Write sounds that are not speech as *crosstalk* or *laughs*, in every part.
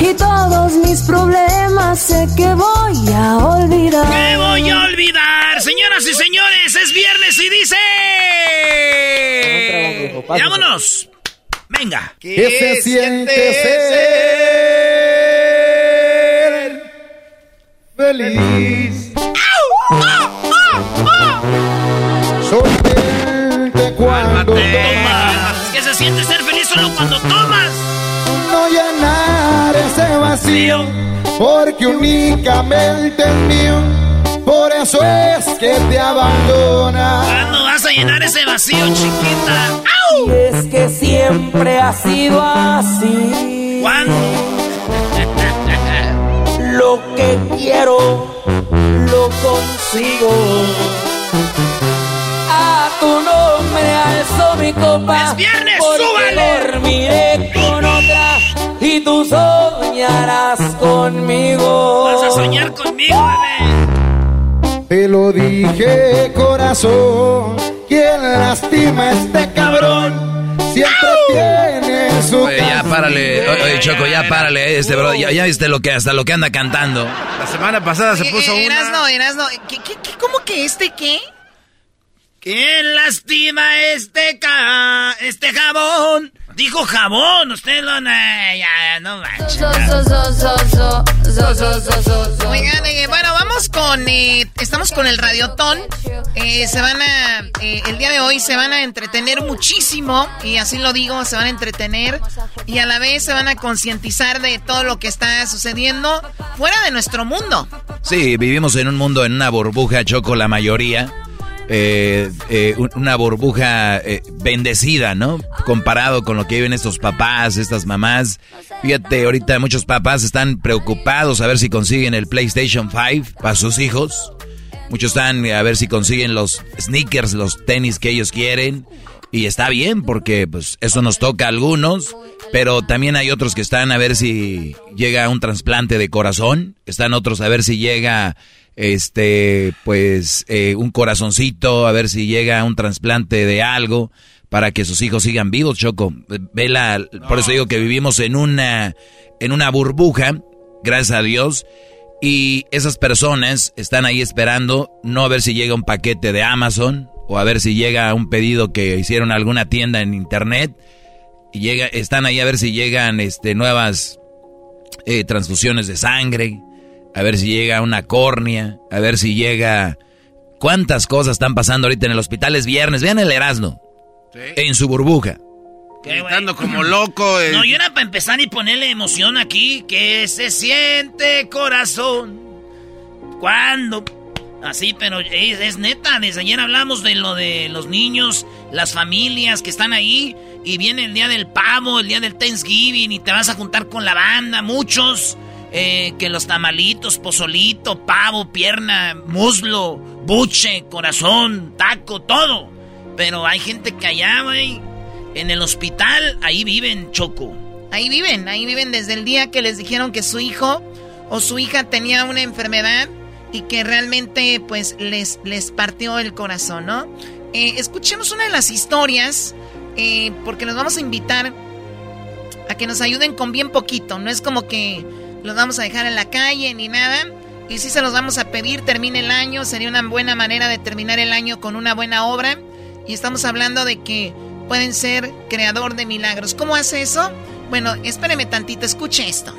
Y todos mis problemas sé que voy a olvidar. Te voy a olvidar. Señoras y señores, es viernes y dice... ¡Vámonos! Venga. ¿Qué se siente ser feliz? Solamente cuando tomas, ¿Qué se siente ser feliz solo cuando tomas? no llenar ese vacío, porque únicamente es mío. Por eso es que te abandona. ¿Cuándo vas a llenar ese vacío, chiquita? ¡Au! Es que siempre ha sido así. ¿Cuándo? *laughs* Lo que quiero, lo consigo. A tu nombre alzo mi copa. ¡Es viernes, porque súbale! dormiré con otra y tú soñarás conmigo. Vas a soñar conmigo, bebé. Te lo dije, corazón. Quien lastima a este cabrón siempre tiene su. Oye, ya párale, oye, oye, Choco, ya párale, este bro, ya, ya viste lo que hasta lo que anda cantando. La semana pasada se puso Eh, una. Erasno, Erasno, ¿qué, qué, qué, ¿cómo que este qué? ¿Quién lastima este ca... este jabón? Dijo jabón, usted lo... na- Ya, no manches. Oigan, eh, bueno, vamos con... eh, estamos con el Radiotón. Eh, se van a... eh, el día de hoy se van a entretener muchísimo. Y así lo digo, se van a entretener. Y a la vez se van a concientizar de todo lo que está sucediendo fuera de nuestro mundo. Sí, vivimos en un mundo, en una burbuja, Choco, la mayoría. Eh, eh, un- una burbuja eh, bendecida, ¿no? Comparado con lo que viven estos papás, estas mamás. Fíjate, ahorita muchos papás están preocupados a ver si consiguen el PlayStation 5 para sus hijos. Muchos están a ver si consiguen los sneakers, los tenis que ellos quieren. Y está bien, porque pues eso nos toca a algunos. Pero también hay otros que están a ver si llega un trasplante de corazón. Están otros a ver si llega este pues eh, un corazoncito, a ver si llega un trasplante de algo para que sus hijos sigan vivos, Choco. Vela, por eso digo que vivimos en una en una burbuja, gracias a Dios. Y esas personas están ahí esperando, no a ver si llega un paquete de Amazon o a ver si llega un pedido que hicieron alguna tienda en internet. Y llega, están ahí a ver si llegan este, nuevas eh, transfusiones de sangre, a ver si llega una córnea, a ver si llega... ¿Cuántas cosas están pasando ahorita en el hospital? Es viernes, vean el Erasmo, en su burbuja. Gritando como loco. *laughs* eh. No, yo era para empezar y ponerle emoción aquí. Que se siente corazón. ¿Cuándo? Así, pero es, es neta. Desde ayer hablamos de lo de los niños, las familias que están ahí. Y viene el día del pavo, el día del Thanksgiving. Y te vas a juntar con la banda. Muchos. Eh, que los tamalitos, pozolito, pavo, pierna, muslo, buche, corazón, taco, todo. Pero hay gente que allá, güey. En el hospital, ahí viven, Choco. Ahí viven, ahí viven desde el día que les dijeron que su hijo o su hija tenía una enfermedad y que realmente pues les, les partió el corazón, ¿no? Eh, escuchemos una de las historias eh, porque nos vamos a invitar a que nos ayuden con bien poquito. No es como que los vamos a dejar en la calle ni nada. Y si se los vamos a pedir, termine el año. Sería una buena manera de terminar el año con una buena obra. Y estamos hablando de que pueden ser creador de milagros. ¿Cómo hace eso? Bueno, espéreme tantito, escuche esto.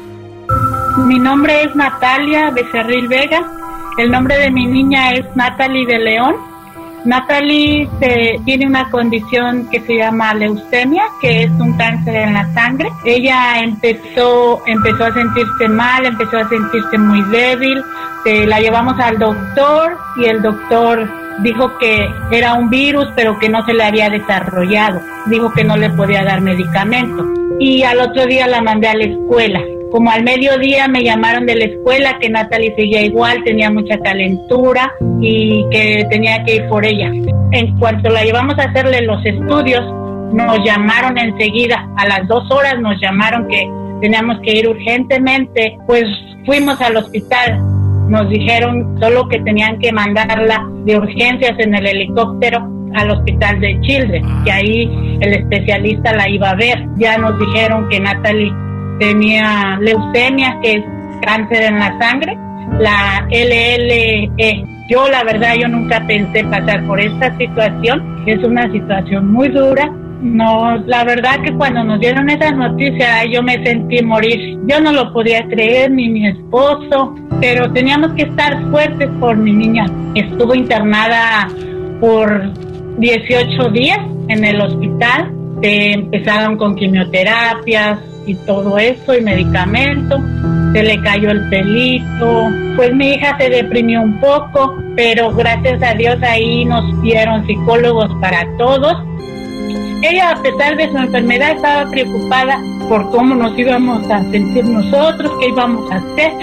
Mi nombre es Natalia Becerril Vega. El nombre de mi niña es Natalie de León. Natalie tiene una condición que se llama leucemia, que es un cáncer en la sangre. Ella empezó, empezó a sentirse mal, empezó a sentirse muy débil. la llevamos al doctor y el doctor dijo que era un virus, pero que no se le había desarrollado. Dijo que no le podía dar medicamento. Y al otro día la mandé a la escuela como al mediodía me llamaron de la escuela que Natalie seguía igual, tenía mucha calentura y que tenía que ir por ella. En cuanto la llevamos a hacerle los estudios, nos llamaron enseguida, a las dos horas nos llamaron que teníamos que ir urgentemente, pues fuimos al hospital. Nos dijeron solo que tenían que mandarla de urgencias en el helicóptero al hospital de Children, que ahí el especialista la iba a ver. Ya nos dijeron que Natalie tenía leucemia, que es cáncer en la sangre, la LLE. Yo la verdad yo nunca pensé pasar por esta situación, es una situación muy dura. No, la verdad que cuando nos dieron esa noticia yo me sentí morir. Yo no lo podía creer ni mi esposo, pero teníamos que estar fuertes por mi niña. Estuvo internada por 18 días en el hospital. Empezaron con quimioterapias, y todo eso y medicamentos. Se le cayó el pelito. Pues mi hija se deprimió un poco, pero gracias a Dios ahí nos dieron psicólogos para todos. Ella, a pesar de su enfermedad, estaba preocupada por cómo nos íbamos a sentir nosotros, qué íbamos a hacer.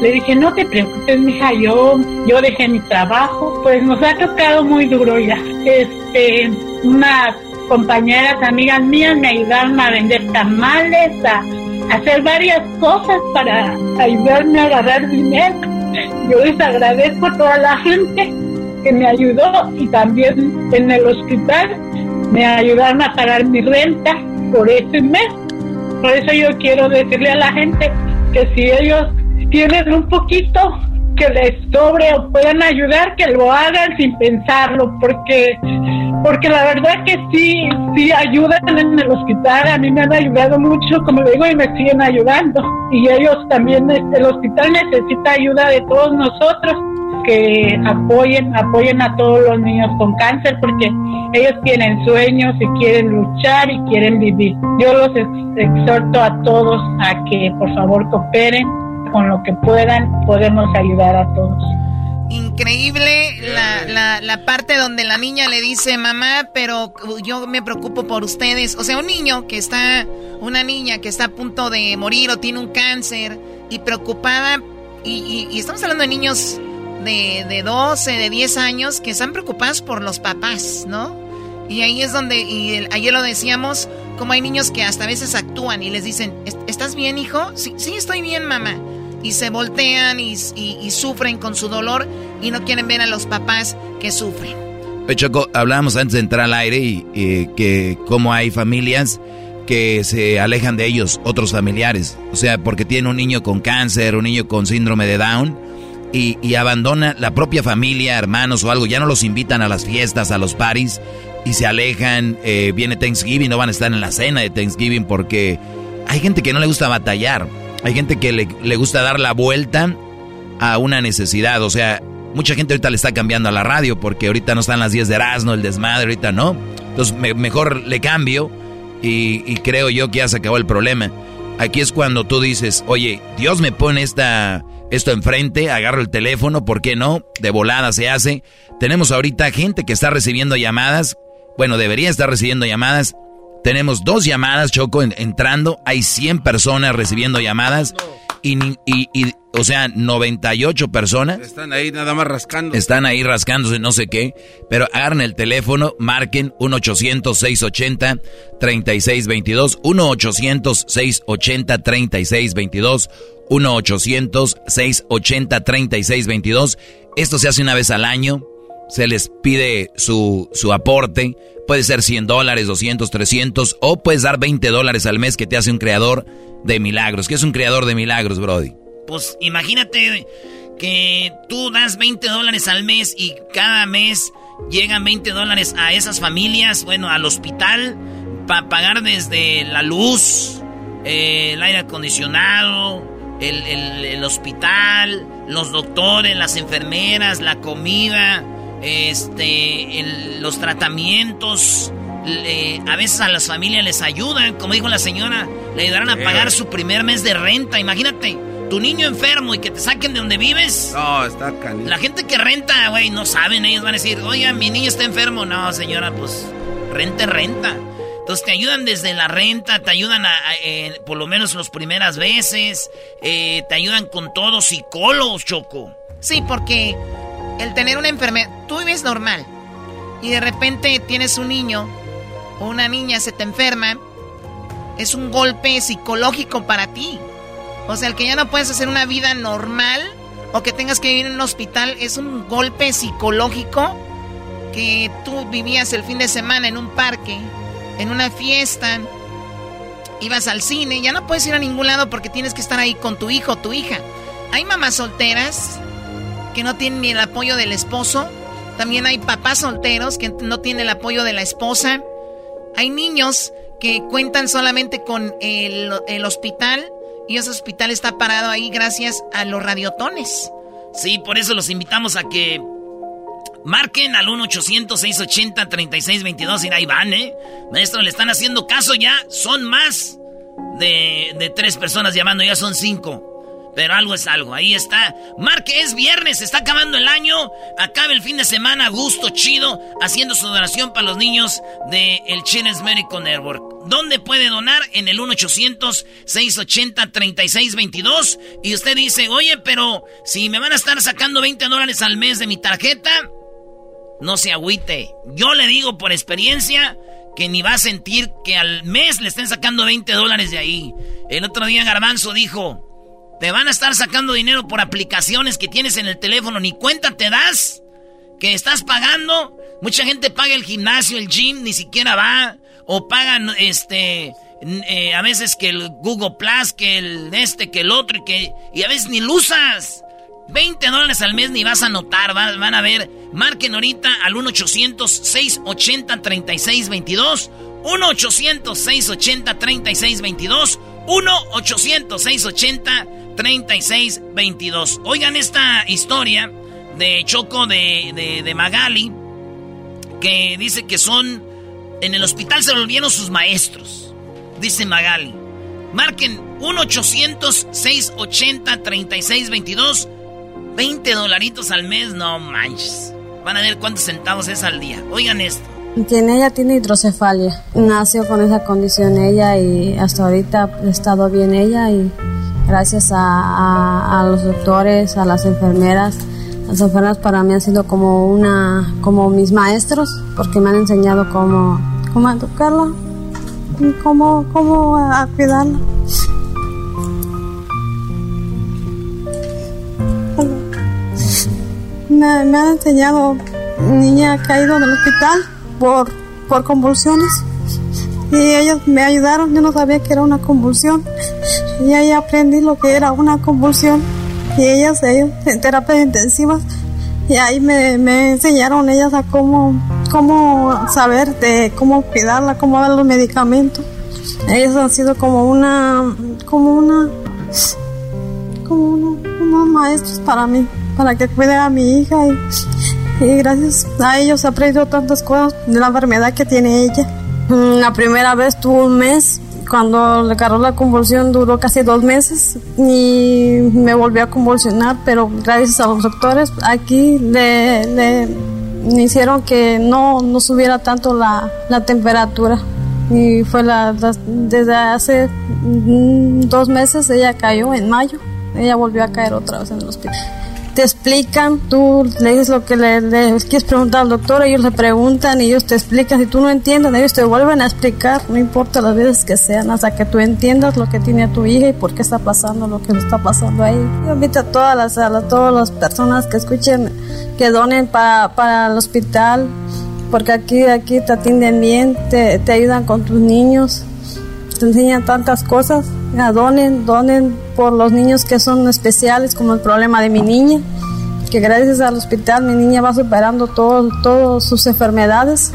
Le dije, no te preocupes, mija, yo, yo dejé mi trabajo. Pues nos ha tocado muy duro ya. Este, una compañeras, amigas mías me ayudaron a vender tamales, a, hacer varias cosas para ayudarme a agarrar dinero. Yo les agradezco a toda la gente que me ayudó y también en el hospital me ayudaron a pagar mi renta por ese mes. Por eso yo quiero decirle a la gente que si ellos tienen un poquito que les sobre o puedan ayudar, que lo hagan sin pensarlo, porque porque la verdad que sí, sí ayudan en el hospital, a mí me han ayudado mucho, como digo, y me siguen ayudando. Y ellos también, el hospital necesita ayuda de todos nosotros, que apoyen, apoyen a todos los niños con cáncer, porque ellos tienen sueños y quieren luchar y quieren vivir. Yo los exhorto a todos a que por favor cooperen con lo que puedan, podemos ayudar a todos. Increíble la, la, parte donde la niña le dice, mamá, pero yo me preocupo por ustedes. O sea, un niño que está, una niña que está a punto de morir o tiene un cáncer y preocupada, y, estamos hablando de niños de, de 12, de 10 años que están preocupados por los papás, ¿no? Y ahí es donde, y ayer lo decíamos, como hay niños que hasta a veces actúan y les dicen, ¿estás bien, hijo? Sí, sí, estoy bien, mamá y se voltean y, sufren con su dolor y no quieren ver a los papás que sufren. Choco, hablábamos antes de entrar al aire y, que como hay familias que se alejan de ellos, otros familiares. O sea, porque tienen un niño con cáncer, un niño con síndrome de Down y, y abandona la propia familia, hermanos o algo. Ya no los invitan a las fiestas, a los parties y se alejan. Eh, viene Thanksgiving, no van a estar en la cena de Thanksgiving porque hay gente que no le gusta batallar. Hay gente que le, gusta dar la vuelta a una necesidad. O sea, mucha gente ahorita le está cambiando a la radio porque ahorita no están las 10 de Erasmo, el desmadre, ahorita no. Entonces mejor le cambio y, creo yo que ya se acabó el problema. Aquí es cuando tú dices, oye, Dios me pone esta, esto enfrente, agarro el teléfono, ¿por qué no? De volada se hace. Tenemos ahorita gente que está recibiendo llamadas. Bueno, debería estar recibiendo llamadas tenemos dos llamadas, Choco, entrando. Hay 100 personas recibiendo llamadas. y, y, y, o sea, 98 personas. Están ahí nada más rascando. Están ahí rascándose, no sé qué. Pero agarren el teléfono, marquen 1-800-680-3622. 1-800-680-3622. 1-800-680-3622. Esto se hace una vez al año. Se les pide su, su aporte. Puede ser 100 dólares, 200, 300. O puedes dar 20 dólares al mes que te hace un creador de milagros. ¿Qué es un creador de milagros, Brody? Pues imagínate que tú das 20 dólares al mes y cada mes llegan 20 dólares a esas familias, bueno, al hospital, para pagar desde la luz, eh, el aire acondicionado, el, hospital, los doctores, las enfermeras, la comida, este, los tratamientos. a veces a las familias les ayudan, como dijo la señora, le ayudarán a pagar su primer mes de renta. Imagínate, tu niño enfermo y que te saquen de donde vives. No, está canijo. La gente que renta, güey, no saben, ellos van a decir, oye, mi niño está enfermo. No, señora, pues renta, renta. Entonces te ayudan desde la renta, te ayudan a, eh, por lo menos las primeras veces, eh, te ayudan con todo, psicólogos, Choco. Sí, porque el tener una enfermedad, tú vives normal y de repente tienes un niño o una niña se te enferma, es un golpe psicológico para ti. O sea, el que ya no puedes hacer una vida normal o que tengas que vivir en un hospital es un golpe psicológico que tú vivías el fin de semana en un parque en una fiesta, ibas al cine, ya no puedes ir a ningún lado porque tienes que estar ahí con tu hijo o tu hija. Hay mamás solteras que no tienen ni el apoyo del esposo. También hay papás solteros que no tienen el apoyo de la esposa. Hay niños que cuentan solamente con el, hospital y ese hospital está parado ahí gracias a los radiotones. Sí, por eso los invitamos a que Marquen al 1-800-680-3622 y ahí van, ¿eh? Maestro, le están haciendo caso ya. Son más de tres personas llamando, ya son cinco. Pero algo es algo, ahí está. Marque, es viernes, está acabando el año. Acabe el fin de semana, gusto, chido, haciendo su donación para los niños de el Children's Medical Network. ¿Dónde puede donar? En el 1-800-680-3622. Y usted dice, oye, pero si me van a estar sacando 20 dólares al mes de mi tarjeta, no se agüite. Yo le digo por experiencia que ni va a sentir que al mes le estén sacando 20 dólares de ahí. El otro día Garbanzo dijo, te van a estar sacando dinero por aplicaciones que tienes en el teléfono, ni cuenta te das que estás pagando. Mucha gente paga el gimnasio, el gym, ni siquiera va. O pagan este... Eh, a veces que el Google Plus, que el este, que el otro, y que y a veces ni lo usas. 20 dólares al mes ni vas a notar, van, a ver. Marquen ahorita al 1-800-680-3622. 1-800-680-3622. 1-800-680-3622. Oigan esta historia de Choco de, de, Magali, que dice que son... En el hospital se volvieron sus maestros, dice Magali. Marquen 1-800-680-3622. 20 dolaritos al mes, no manches. Van a ver cuántos centavos es al día. Oigan esto. Tiene, ella tiene hidrocefalia. Nació con esa condición ella y hasta ahorita ha estado bien ella y gracias a, los doctores, a las enfermeras. Las enfermeras para mí han sido como una, como mis maestros porque me han enseñado cómo, cómo educarla, cómo, cómo a cuidarla. me, han enseñado, niña ha caído en el hospital por, por convulsiones. Y ellos me ayudaron, yo no sabía que era una convulsión. Y ahí aprendí lo que era una convulsión. Y ellas, ellos en terapia intensiva y ahí me, me, enseñaron ellas a cómo, cómo saber de cómo cuidarla, cómo dar los medicamentos. Ellos han sido como una, como una, como unos maestros para mí para que cuide a mi hija y, gracias a ellos he aprendido tantas cosas de la enfermedad que tiene ella. Mm, la primera vez tuvo un mes, cuando le agarró la convulsión duró casi dos meses y me volvió a convulsionar, pero gracias a los doctores aquí le, le hicieron que no, no subiera tanto la, la temperatura. Y fue la, desde hace mm, dos meses ella cayó en mayo ella volvió a caer otra vez en el hospital te explican, tú le dices lo que le, quieres preguntar al doctor, ellos le preguntan y ellos te explican, si tú no entiendes, ellos te vuelven a explicar, no importa las veces que sean, hasta que tú entiendas lo que tiene tu hija y por qué está pasando lo que le está pasando ahí. Yo invito a todas las, a todas las personas que escuchen, que donen para, para el hospital, porque aquí, aquí te atienden bien, te, te ayudan con tus niños, enseñan tantas cosas donen, donen por los niños que son especiales, como el problema de mi niña, que gracias al hospital mi niña va superando todas sus enfermedades.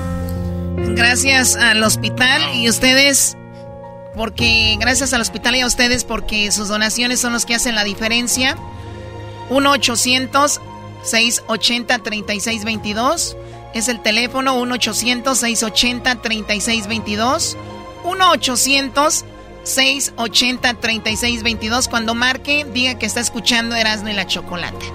Gracias al hospital y ustedes, porque gracias al hospital y a ustedes, porque sus donaciones son los que hacen la diferencia. 1-800-680-3622 es el teléfono 1-800-680-3622. 1-800 680-3622. Cuando marque, diga que está escuchando Erasmo y la Chocolata.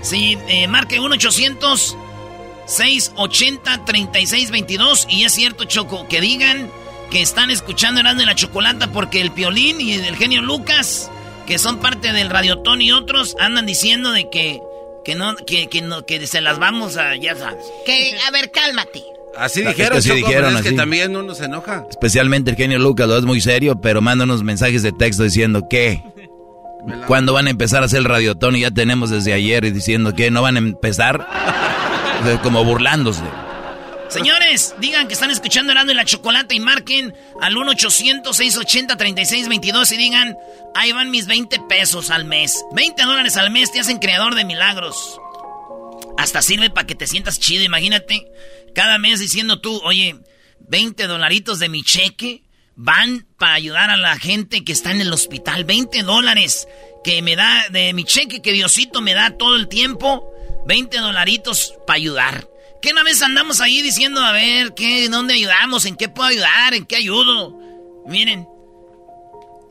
Sí, eh, marque 1-800-680-3622. Y es cierto, Choco, que digan que están escuchando Erasmo y la Chocolata porque el Piolín y el genio Lucas, que son parte del Radiotón y otros, andan diciendo de que, que, no, que, que, no, que se las vamos a, ya sabes. Que, a ver, cálmate. Así dijeron, es que también uno se enoja. Especialmente el genio Lucas, lo es muy serio, pero manda unos mensajes de texto diciendo que... ¿Cuándo van a empezar a hacer el radiotón? Y ya tenemos desde ayer diciendo que no van a empezar como burlándose. Señores, digan que están escuchando Herando y la Chocolate y marquen al 1-800-680-3622 y digan, ahí van mis 20 pesos al mes. 20 dólares al mes te hacen creador de milagros. Hasta sirve para que te sientas chido, imagínate. Cada mes diciendo tú, oye, 20 dolaritos de mi cheque van para ayudar a la gente que está en el hospital. 20 dólares que me da de mi cheque que Diosito me da todo el tiempo. 20 dolaritos para ayudar. ¿Qué una vez andamos ahí diciendo, a ver, ¿qué, ¿dónde ayudamos? ¿En qué puedo ayudar? ¿En qué ayudo? Miren,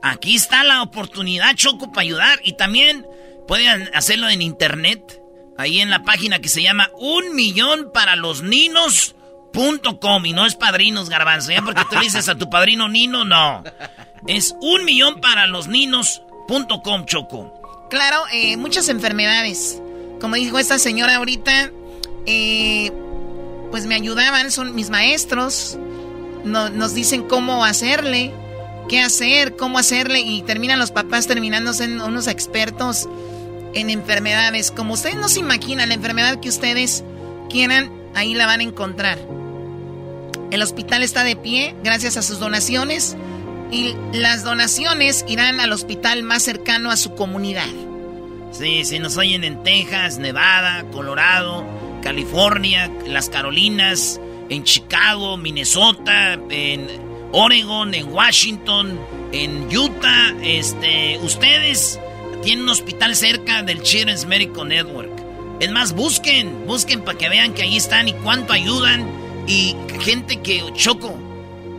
aquí está la oportunidad, Choco, para ayudar. Y también pueden hacerlo en internet ahí en la página que se llama un millón para los ninos.com y no es padrinos garbanzo, ¿ya? Porque tú dices a tu padrino Nino, no. Es un millón para los ninos.com, Choco. Claro, eh, muchas enfermedades. Como dijo esta señora ahorita, eh, pues me ayudaban, son mis maestros. nos dicen cómo hacerle, qué hacer, cómo hacerle y terminan los papás terminándose en unos expertos en enfermedades. Como ustedes no se imaginan, la enfermedad que ustedes quieran, ahí la van a encontrar. El hospital está de pie gracias a sus donaciones y las donaciones irán al hospital más cercano a su comunidad. Sí, si nos oyen en Texas, Nevada, Colorado, California, las Carolinas, en Chicago, Minnesota, en Oregon, en Washington, en Utah, este, ustedes tiene un hospital cerca del Children's Medical Network. Es más, busquen, busquen para que vean que ahí están y cuánto ayudan. Y gente que choco.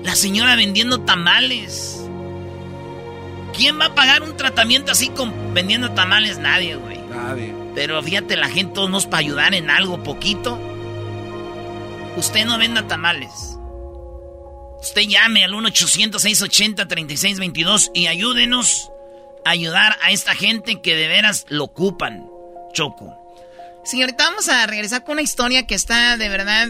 La señora vendiendo tamales. ¿Quién va a pagar un tratamiento así con vendiendo tamales? Nadie, güey. Nadie. Pero fíjate, la gente todos nos para ayudar en algo poquito. Usted no venda tamales. Usted llame al 1-800-680-3622 y ayúdenos ayudar a esta gente que de veras lo ocupan, Choco. Sí, ahorita vamos a regresar con una historia que está de verdad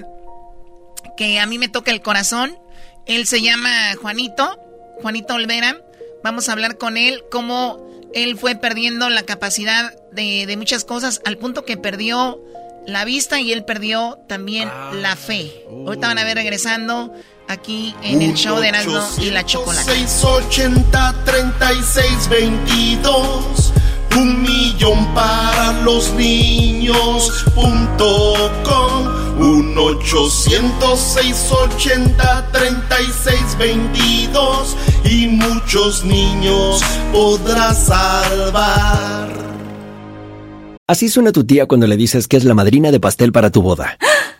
que a mí me toca el corazón. Él se llama Juanito, Juanito Olvera. Vamos a hablar con él cómo él fue perdiendo la capacidad de, muchas cosas al punto que perdió la vista y él perdió también ah. la fe. Ahorita van a ver regresando aquí en el show de Erasmo y la Chocolate. 680 36 22 un millón para los niños punto com un 800 680 36 22 y muchos niños podrás salvar Así suena tu tía cuando le dices que es la madrina de pastel para tu boda.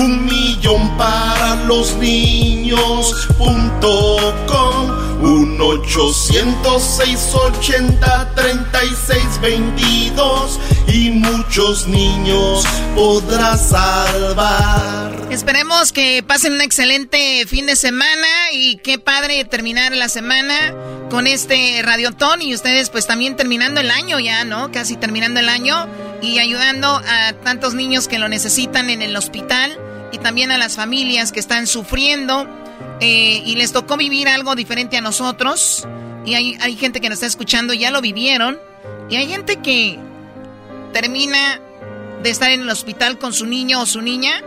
un millón para los niños punto com. Un 800 ochenta treinta y seis veintidós y muchos niños podrás salvar. Esperemos que pasen un excelente fin de semana y qué padre terminar la semana con este radiotón y ustedes pues también terminando el año ya, ¿no? Casi terminando el año y ayudando a tantos niños que lo necesitan en el hospital y también a las familias que están sufriendo eh, y les tocó vivir algo diferente a nosotros. Y hay, hay gente que nos está escuchando, ya lo vivieron. Y hay gente que termina de estar en el hospital con su niño o su niña.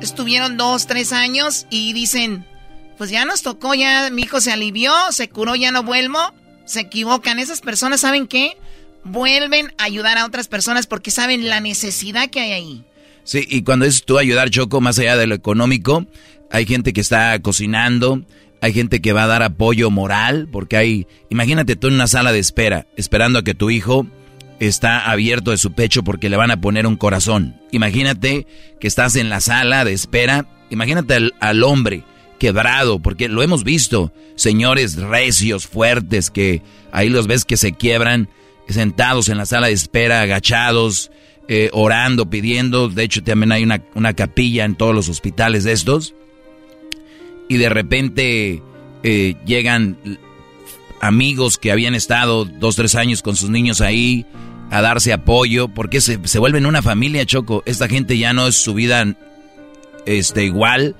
Estuvieron dos, tres años y dicen, pues ya nos tocó, ya mi hijo se alivió, se curó, ya no vuelvo. Se equivocan. Esas personas, ¿saben qué? Vuelven a ayudar a otras personas porque saben la necesidad que hay ahí. Sí, y cuando es tú ayudar, Choco, más allá de lo económico, hay gente que está cocinando, hay gente que va a dar apoyo moral, porque hay, imagínate tú en una sala de espera, esperando a que tu hijo está abierto de su pecho porque le van a poner un corazón. Imagínate que estás en la sala de espera, imagínate al, al hombre quebrado, porque lo hemos visto, señores recios, fuertes, que ahí los ves que se quiebran, sentados en la sala de espera, agachados, eh, orando, pidiendo. De hecho, también hay una, una, capilla en todos los hospitales de estos. Y de repente eh, llegan amigos que habían estado dos, tres años con sus niños ahí a darse apoyo, porque se, se vuelven una familia, Choco. Esta gente ya no es su vida este, igual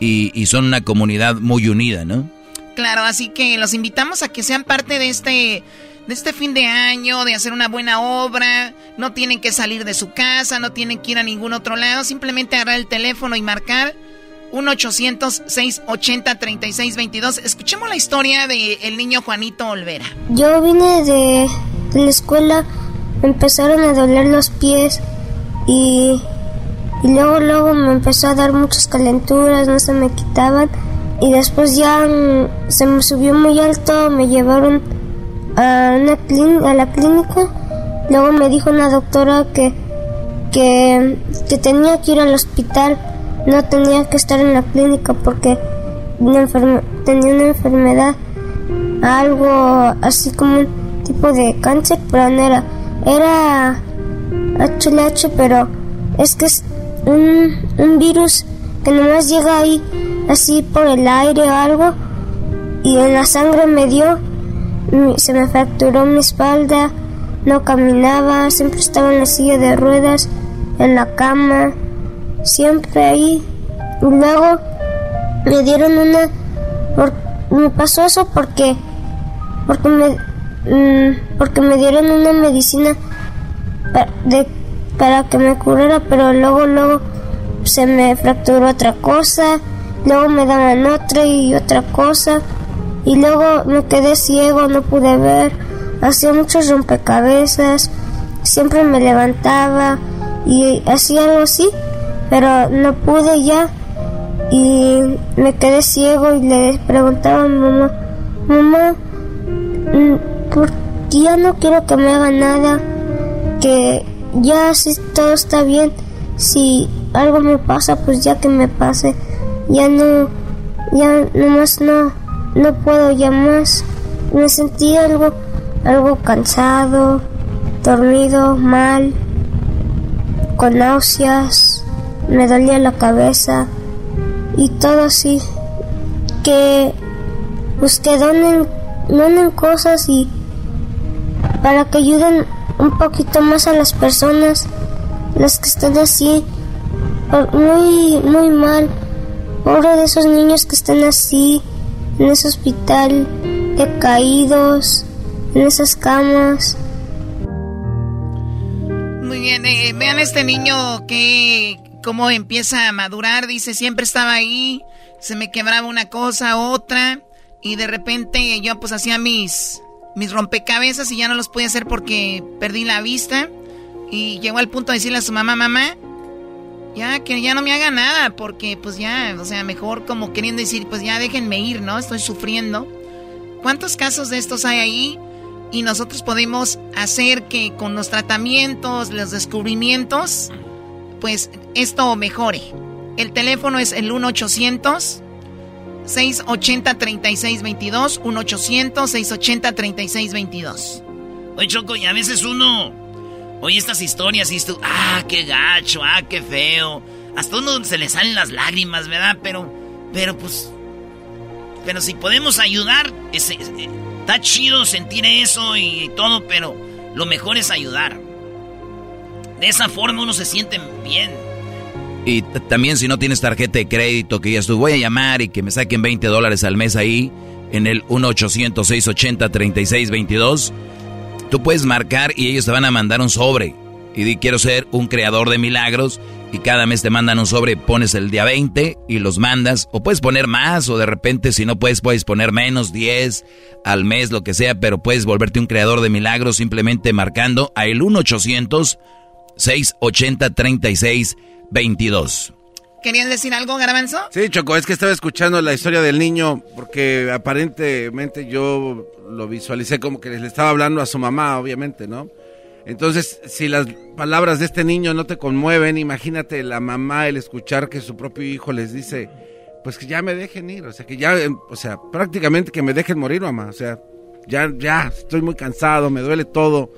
y, y son una comunidad muy unida, ¿no? Claro, así que los invitamos a que sean parte de este de este fin de año, de hacer una buena obra. No tienen que salir de su casa, no tienen que ir a ningún otro lado. Simplemente agarrar el teléfono y marcar 1-800-680-3622. Escuchemos la historia del el niño Juanito Olvera. Yo vine de, la escuela, me empezaron a doler los pies y, y luego, luego me empezó a dar muchas calenturas, no se me quitaban. Y después ya mm, se me subió muy alto, me llevaron a, una a la clínica. Luego me dijo una doctora que, que, que, tenía que ir al hospital, no tenía que estar en la clínica porque tenía una enfermedad, algo así como un tipo de cáncer, pero no era, era HLH, pero es que es un, un virus que nomás llega ahí así por el aire o algo y en la sangre me dio se me fracturó mi espalda, no caminaba, siempre estaba en la silla de ruedas, en la cama, siempre ahí. Y luego me dieron una... me pasó eso porque... Porque me, mm, porque me dieron una medicina para, para que me curara, pero luego, luego se me fracturó otra cosa, luego me daban otra y otra cosa y luego me quedé ciego, no pude ver, hacía muchos rompecabezas, siempre me levantaba y hacía algo así, pero no pude ya. Y me quedé ciego y le preguntaba a mi mamá, mamá, mm, ¿por ya no quiero que me haga nada, que ya si todo está bien, si algo me pasa, pues ya que me pase, ya no, ya nomás no, no puedo ya más. Me sentí algo, algo cansado, dormido, mal, con náuseas, me dolía la cabeza y todo así. Que que donen, donen cosas y para que ayuden un poquito más a las personas, las que están así, muy, muy mal. Pobre de esos niños que están así, en ese hospital, decaídos, en esas camas. Muy bien, eh, vean este niño que cómo empieza a madurar, dice, siempre estaba ahí, se me quebraba una cosa, otra, y de repente yo pues hacía mis mis rompecabezas y ya no los pude hacer porque perdí la vista. Y llegó al punto de decirle a su mamá, mamá, ya que ya no me haga nada, porque pues ya, o sea, mejor como queriendo decir, pues ya déjenme ir, ¿no? Estoy sufriendo. ¿Cuántos casos de estos hay ahí? Y nosotros podemos hacer que con los tratamientos, los descubrimientos, pues esto mejore. El teléfono es el 1 800 680-3622, 1-800-680-3622. Oye, Choco, y a veces uno oye estas historias y tú, ah, qué gacho, ah, qué feo. Hasta uno se le salen las lágrimas, ¿verdad? Pero, pero pues, pero si podemos ayudar, ese, está chido sentir eso y todo, pero lo mejor es ayudar. De esa forma uno se siente bien. Y también si no tienes tarjeta de crédito, que ya estoy, voy a llamar y que me saquen 20 dólares al mes ahí en el 1-800-680-3622, tú puedes marcar y ellos te van a mandar un sobre. Y di, quiero ser un creador de milagros y cada mes te mandan un sobre, pones el día 20 y los mandas. O puedes poner más o de repente si no puedes, puedes poner menos, 10 al mes, lo que sea, pero puedes volverte un creador de milagros simplemente marcando a el 1-800-680-3622. 22. ¿Querían decir algo, Garbanzo? Sí, Choco, es que estaba escuchando la historia del niño porque aparentemente yo lo visualicé como que le estaba hablando a su mamá, obviamente, ¿no? Entonces, si las palabras de este niño no te conmueven, imagínate la mamá el escuchar que su propio hijo les dice, pues que ya me dejen ir, o sea, que ya, o sea, prácticamente que me dejen morir, mamá, o sea, ya, ya, estoy muy cansado, me duele todo.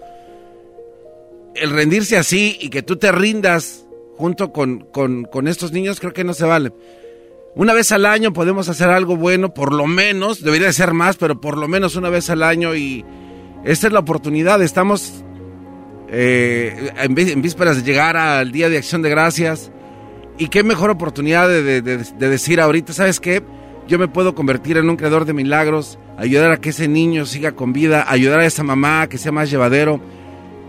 El rendirse así y que tú te rindas junto con, con, estos niños, creo que no se vale. Una vez al año podemos hacer algo bueno, por lo menos, debería ser más, pero por lo menos una vez al año y esta es la oportunidad. Estamos eh, en, vísperas de llegar al Día de Acción de Gracias y qué mejor oportunidad de, de, decir ahorita, ¿sabes qué? Yo me puedo convertir en un creador de milagros, ayudar a que ese niño siga con vida, ayudar a esa mamá que sea más llevadero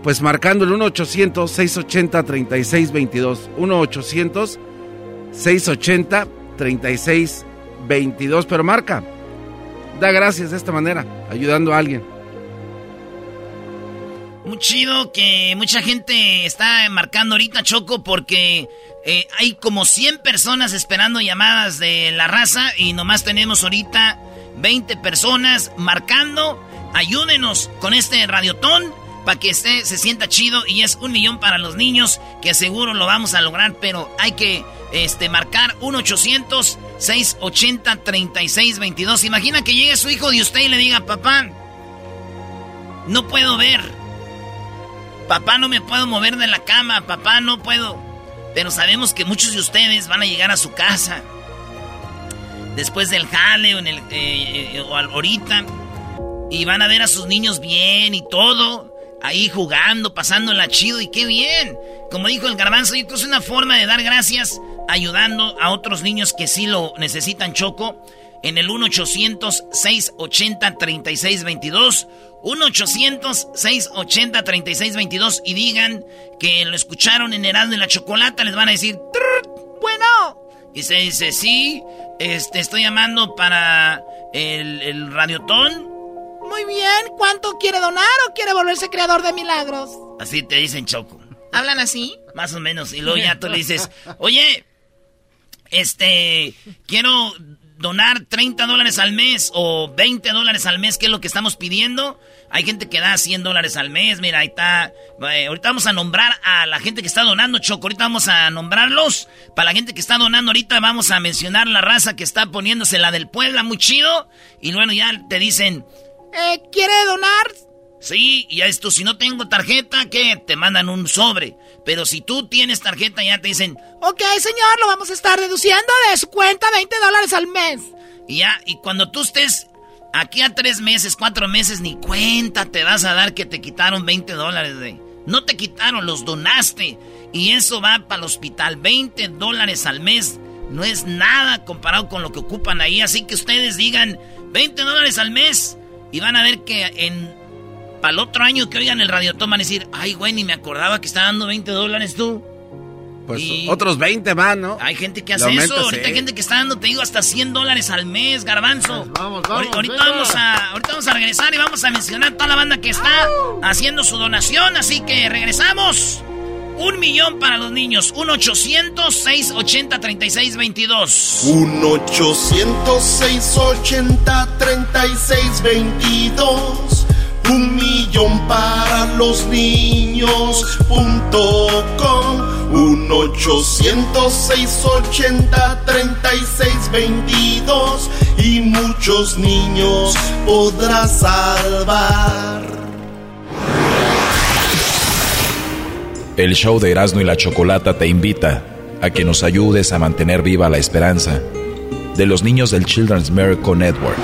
pues marcando el 1-800-680-3622. 1-800-680-3622. Pero marca, da gracias de esta manera, ayudando a alguien. Muy chido que mucha gente está marcando ahorita Choco porque eh, hay como 100 personas esperando llamadas de la raza y nomás tenemos ahorita 20 personas marcando. Ayúdenos con este radiotón para que esté, se sienta chido y es un millón para los niños que seguro lo vamos a lograr, pero hay que este, marcar 1-800-680-3622. Imagina que llegue su hijo de usted y le diga, papá, no puedo ver. Papá, no me puedo mover de la cama. Papá, no puedo. Pero sabemos que muchos de ustedes van a llegar a su casa. Después del jale o, eh, eh, o ahorita. Y van a ver a sus niños bien y todo ahí jugando, pasándola chido y qué bien. Como dijo el garbanzo, yo es una forma de dar gracias ayudando a otros niños que sí lo necesitan, Choco. En el 1-800-680-3622. 1-800-680-3622. Y digan que lo escucharon en Heraldo de la Chocolata. Les van a decir, bueno. Y se dice, sí, este, estoy llamando para el, el radiotón muy bien, ¿cuánto quiere donar o quiere volverse creador de milagros? Así te dicen Choco. ¿Hablan así? Más o menos. Y luego ya tú le dices, oye, este, quiero donar 30 dólares al mes o 20 dólares al mes, que es lo que estamos pidiendo. Hay gente que da 100 dólares al mes. Mira, ahí está. Eh, ahorita vamos a nombrar a la gente que está donando, Choco. Ahorita vamos a nombrarlos. Para la gente que está donando, ahorita vamos a mencionar la raza que está poniéndose la del Puebla, muy chido. Y bueno, ya te dicen, eh, ¿quiere donar? Sí, y ya esto, si no tengo tarjeta, ¿qué? Te mandan un sobre. Pero si tú tienes tarjeta, ya te dicen, ok, señor, lo vamos a estar deduciendo de su cuenta 20 dólares al mes. Y ya, y cuando tú estés aquí a tres meses, cuatro meses, ni cuenta te vas a dar que te quitaron 20 dólares de... No te quitaron, los donaste. Y eso va para el hospital, 20 dólares al mes. No es nada comparado con lo que ocupan ahí. Así que ustedes digan 20 dólares al mes y van a ver que en para el otro año que oigan el radiotón van a decir, ay, güey, ni me acordaba que está dando 20 dólares tú. Pues otros 20 más, ¿no? Hay gente que hace eso. Ahorita hay gente que está dando, te digo, hasta 100 dólares al mes, garbanzo. Pues vamos, vamos, ahorita, vamos a, ahorita vamos a regresar y vamos a mencionar toda la banda que está haciendo su donación. Así que regresamos. Un millón para los niños. 1-800-680-3622. 1-800-680-3622 un millón para los niños punto com un 806 80 36 22 y muchos niños podrás salvar. El show de Erasmo y la Chocolata te invita a que nos ayudes a mantener viva la esperanza de los niños del Children's Miracle Network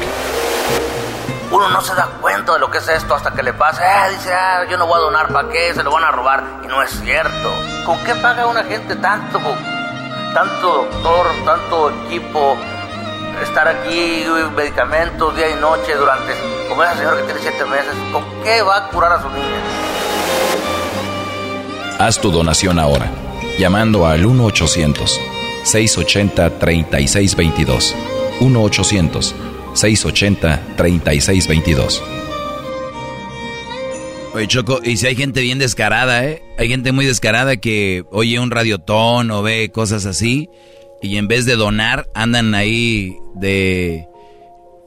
uno no se da cuenta de lo que es esto hasta que le pasa. Eh, dice, ah, yo no voy a donar, ¿para qué? Se lo van a robar. Y no es cierto. ¿Con qué paga una gente tanto? Tanto doctor, tanto equipo, estar aquí, medicamentos día y noche durante, como esa señora que tiene siete meses, ¿con qué va a curar a su niña? Haz tu donación ahora, llamando al 1-800-680-3622. 1-800 680-3622. Oye, Choco, y si hay gente bien descarada, ¿eh? Hay gente muy descarada que oye un radiotón o ve cosas así y en vez de donar andan ahí de...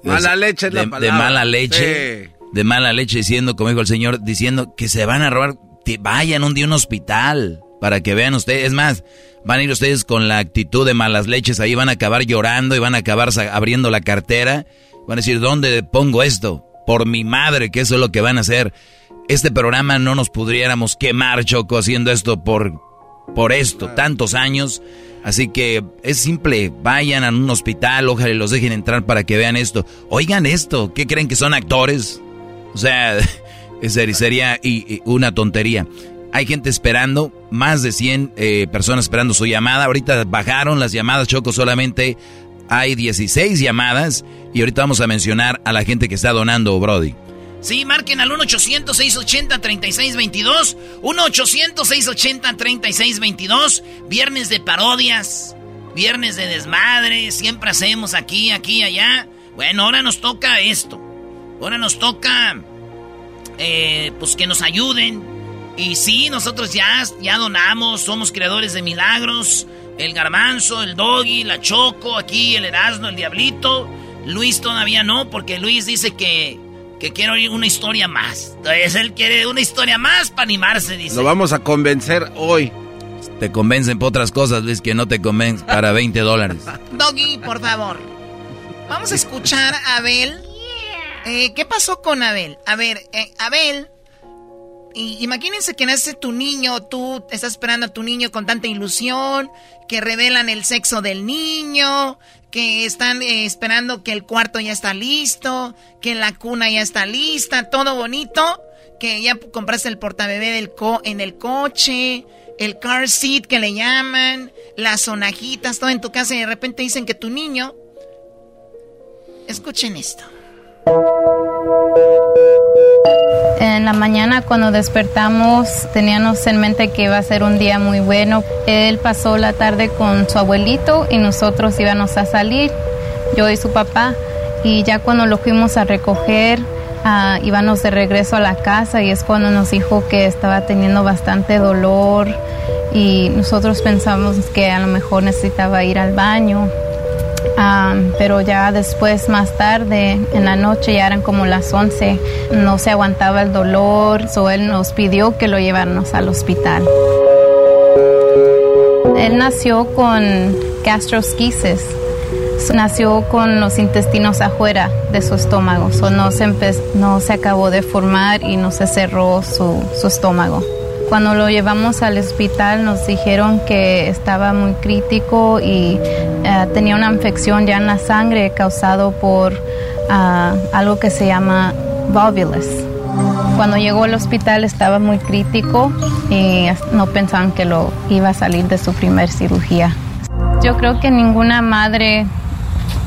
Mala leche, de, de mala leche. De mala leche diciendo, como dijo el señor, diciendo que se van a robar. Vayan un día a un hospital para que vean ustedes. Es más, van a ir ustedes con la actitud de malas leches, ahí van a acabar llorando y van a acabar abriendo la cartera. Van a decir, ¿dónde pongo esto? Por mi madre, que eso es lo que van a hacer. Este programa no nos pudiéramos quemar, Choco, haciendo esto por, por esto, tantos años. Así que es simple, vayan a un hospital, ojalá los dejen entrar para que vean esto. Oigan esto, ¿qué creen que son actores? O sea, *laughs* sería una tontería. Hay gente esperando, más de 100 eh, personas esperando su llamada. Ahorita bajaron las llamadas, Choco, solamente hay 16 llamadas. Y ahorita vamos a mencionar a la gente que está donando, Brody. Sí, marquen al 1-800-680-3622. 1-800-680-3622. Viernes de parodias. Viernes de desmadre. Siempre hacemos aquí, aquí, allá. Bueno, ahora nos toca esto. Ahora nos toca. Eh, pues que nos ayuden y sí, nosotros ya, ya donamos, somos creadores de milagros. El garbanzo, el doggy, la choco, aquí el erasno, el diablito. Luis todavía no, porque Luis dice que, que quiere oír una historia más. Entonces él quiere una historia más para animarse, dice. Lo vamos a convencer hoy. Te convencen por otras cosas, Luis, que no te convencen para 20 dólares. *laughs* Doggy, por favor. Vamos a escuchar a Abel. Eh, ¿Qué pasó con Abel? A ver, eh, Abel imagínense que nace tu niño, tú estás esperando a tu niño con tanta ilusión, que revelan el sexo del niño, que están eh, esperando que el cuarto ya está listo, que la cuna ya está lista, todo bonito, que ya compraste el portabebé del co en el coche, el car seat que le llaman, las sonajitas, todo en tu casa y de repente dicen que tu niño... Escuchen esto. En la mañana cuando despertamos teníamos en mente que iba a ser un día muy bueno. Él pasó la tarde con su abuelito y nosotros íbamos a salir, yo y su papá. Y ya cuando lo fuimos a recoger, uh, íbamos de regreso a la casa y es cuando nos dijo que estaba teniendo bastante dolor y nosotros pensamos que a lo mejor necesitaba ir al baño. Ah, pero ya después, más tarde, en la noche, ya eran como las 11, no se aguantaba el dolor, so él nos pidió que lo lleváramos al hospital. Él nació con gastrosquisis, nació con los intestinos afuera de su estómago, so no, se no se acabó de formar y no se cerró su, su estómago. Cuando lo llevamos al hospital nos dijeron que estaba muy crítico y eh, tenía una infección ya en la sangre causado por ah, algo que se llama volvulus. Cuando llegó al hospital estaba muy crítico y no pensaban que lo iba a salir de su primer cirugía. Yo creo que ninguna madre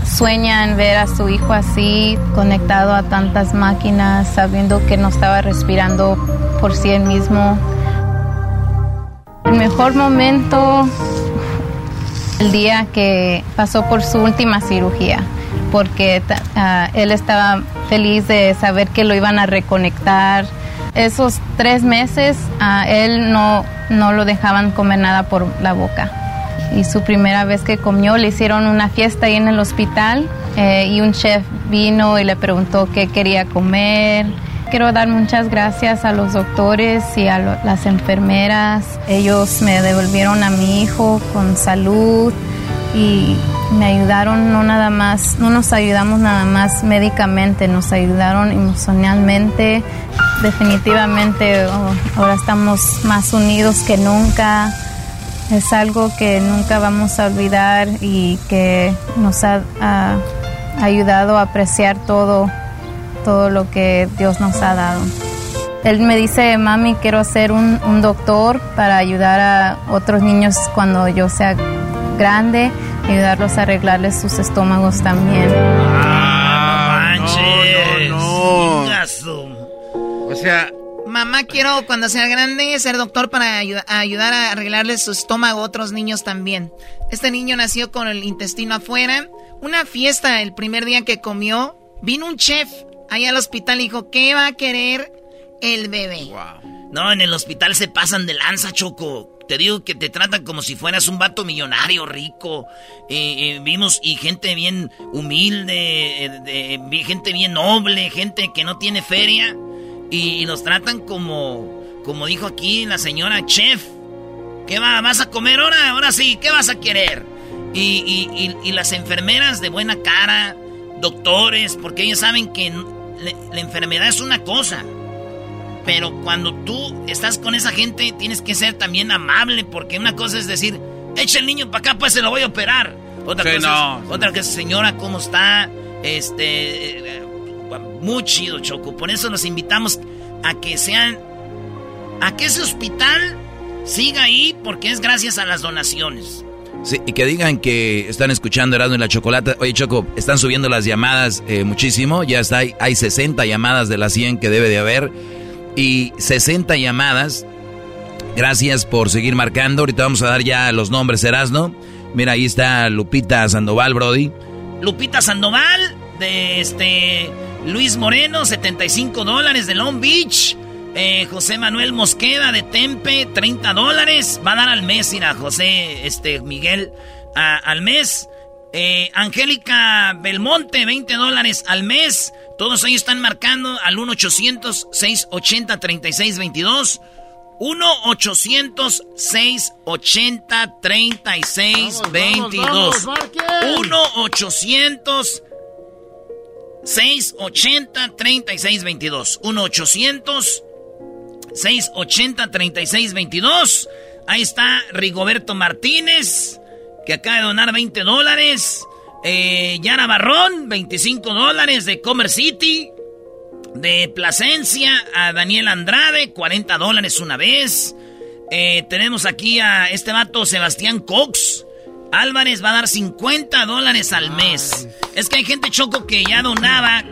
sueña en ver a su hijo así, conectado a tantas máquinas, sabiendo que no estaba respirando por sí mismo. El mejor momento, el día que pasó por su última cirugía, porque ah, él estaba feliz de saber que lo iban a reconectar. Esos tres meses a él no, no lo dejaban comer nada por la boca. Y su primera vez que comió le hicieron una fiesta ahí en el hospital eh, y un chef vino y le preguntó qué quería comer Quiero dar muchas gracias a los doctores y a las enfermeras. Ellos me devolvieron a mi hijo con salud y me ayudaron no nada más, no nos ayudamos nada más médicamente, nos ayudaron emocionalmente. Definitivamente oh, ahora estamos más unidos que nunca. Es algo que nunca vamos a olvidar y que nos ha ayudado a apreciar todo todo lo que Dios nos ha dado. Él me dice, mami, quiero ser un, doctor para ayudar a otros niños cuando yo sea grande, ayudarlos a arreglarles sus estómagos también. Ah, no, O sea... Mamá, quiero cuando sea grande ser doctor para ayudar a arreglarles su estómago a otros niños también. Este niño nació con el intestino afuera. Una fiesta el primer día que comió, vino un chef ahí al hospital dijo, ¿qué va a querer el bebé? No, en el hospital se pasan de lanza, Choco. Te digo que te tratan como si fueras un vato millonario, rico. Eh, eh, vimos y gente bien humilde, eh, gente bien noble, gente que no tiene feria. Y, los tratan como, como dijo aquí la señora chef. ¿Qué va, vas a comer ahora? Ahora sí, ¿qué vas a querer? Y, y las enfermeras de buena cara, doctores, porque ellos saben que la enfermedad es una cosa. Pero cuando tú estás con esa gente, tienes que ser también amable, porque una cosa es decir, echa el niño para acá, pues se lo voy a operar. Otra cosa, no. es, otra señora, ¿cómo está? Este, muy chido, Choco. Por eso los invitamos a que sean, a que ese hospital siga ahí, porque es gracias a las donaciones. Sí, y que digan que están escuchando Erasmo y la Chocolata. Oye, Choco, están subiendo las llamadas eh, muchísimo. Ya está, hay, hay 60 llamadas de las 100 que debe de haber. Y 60 llamadas. Gracias por seguir marcando. Ahorita vamos a dar ya los nombres, Erasno. Mira, ahí está Lupita Sandoval, Brody. Lupita Sandoval, de este Luis Moreno, 75 dólares de Long Beach. Eh, José Manuel Mosqueda de Tempe, 30 dólares. Va a dar al mes, mira, José este, Miguel al mes. Eh, Angélica Belmonte, 20 dólares al mes. Todos ellos están marcando al 1-800-680-3622. 1-800-680-3622. 1-800. 680-3622. 1-800 680-3622. Ahí está Rigoberto Martínez, que acaba de donar 20 dólares. Eh, Yara Barrón, 25 dólares de Comer City. De Plasencia a Daniel Andrade, 40 dólares una vez. Eh, tenemos aquí a este vato Sebastián Cox. Álvarez va a dar 50 dólares al mes. Es que hay gente choco que ya donaba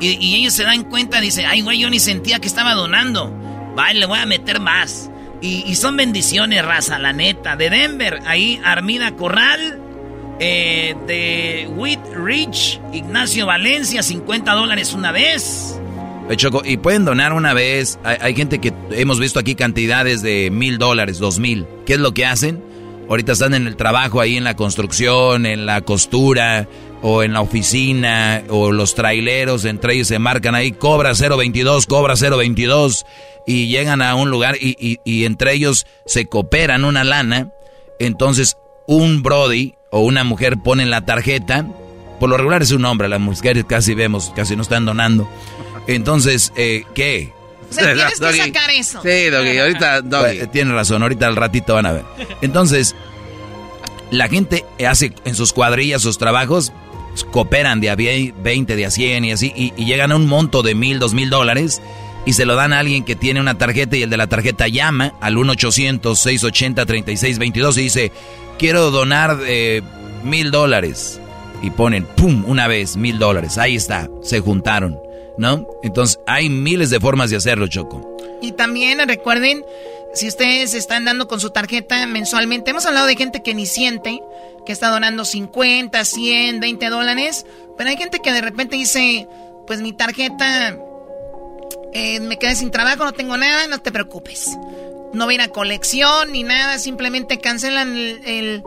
y, y ellos se dan cuenta, dice, ay güey, yo ni sentía que estaba donando. Vale, le voy a meter más. Y, son bendiciones, raza, la neta. De Denver, ahí Armida Corral. Eh, de Wheat Rich, Ignacio Valencia, 50 dólares una vez. Choco, y pueden donar una vez. Hay, gente que hemos visto aquí cantidades de mil dólares, dos mil. ¿Qué es lo que hacen? Ahorita están en el trabajo ahí en la construcción, en la costura, o en la oficina o los traileros, entre ellos se marcan ahí, cobra 022, cobra 022 y llegan a un lugar y, y, entre ellos se cooperan una lana, entonces un Brody o una mujer ponen la tarjeta, por lo regular es un hombre, las mujeres casi vemos, casi no están donando. Entonces, eh, ¿qué? O sea, tienes que sacar eso. Sí, Doggy, ahorita, Doggy. Tiene razón, ahorita al ratito van a ver. Entonces, la gente hace en sus cuadrillas sus trabajos, cooperan de a 20, de a 100 y así, y, llegan a un monto de mil, dos mil dólares y se lo dan a alguien que tiene una tarjeta y el de la tarjeta llama al 1-800-680-3622 y dice, quiero donar eh, mil dólares. Y ponen, ¡pum!, una vez, mil dólares. Ahí está, se juntaron, ¿no? Entonces hay miles de formas de hacerlo, Choco. Y también recuerden si ustedes están dando con su tarjeta mensualmente, hemos hablado de gente que ni siente, que está donando 50, 100, 20 dólares, pero hay gente que de repente dice, pues mi tarjeta, eh, me quedé sin trabajo, no tengo nada, no te preocupes. No viene a colección ni nada, simplemente cancelan el,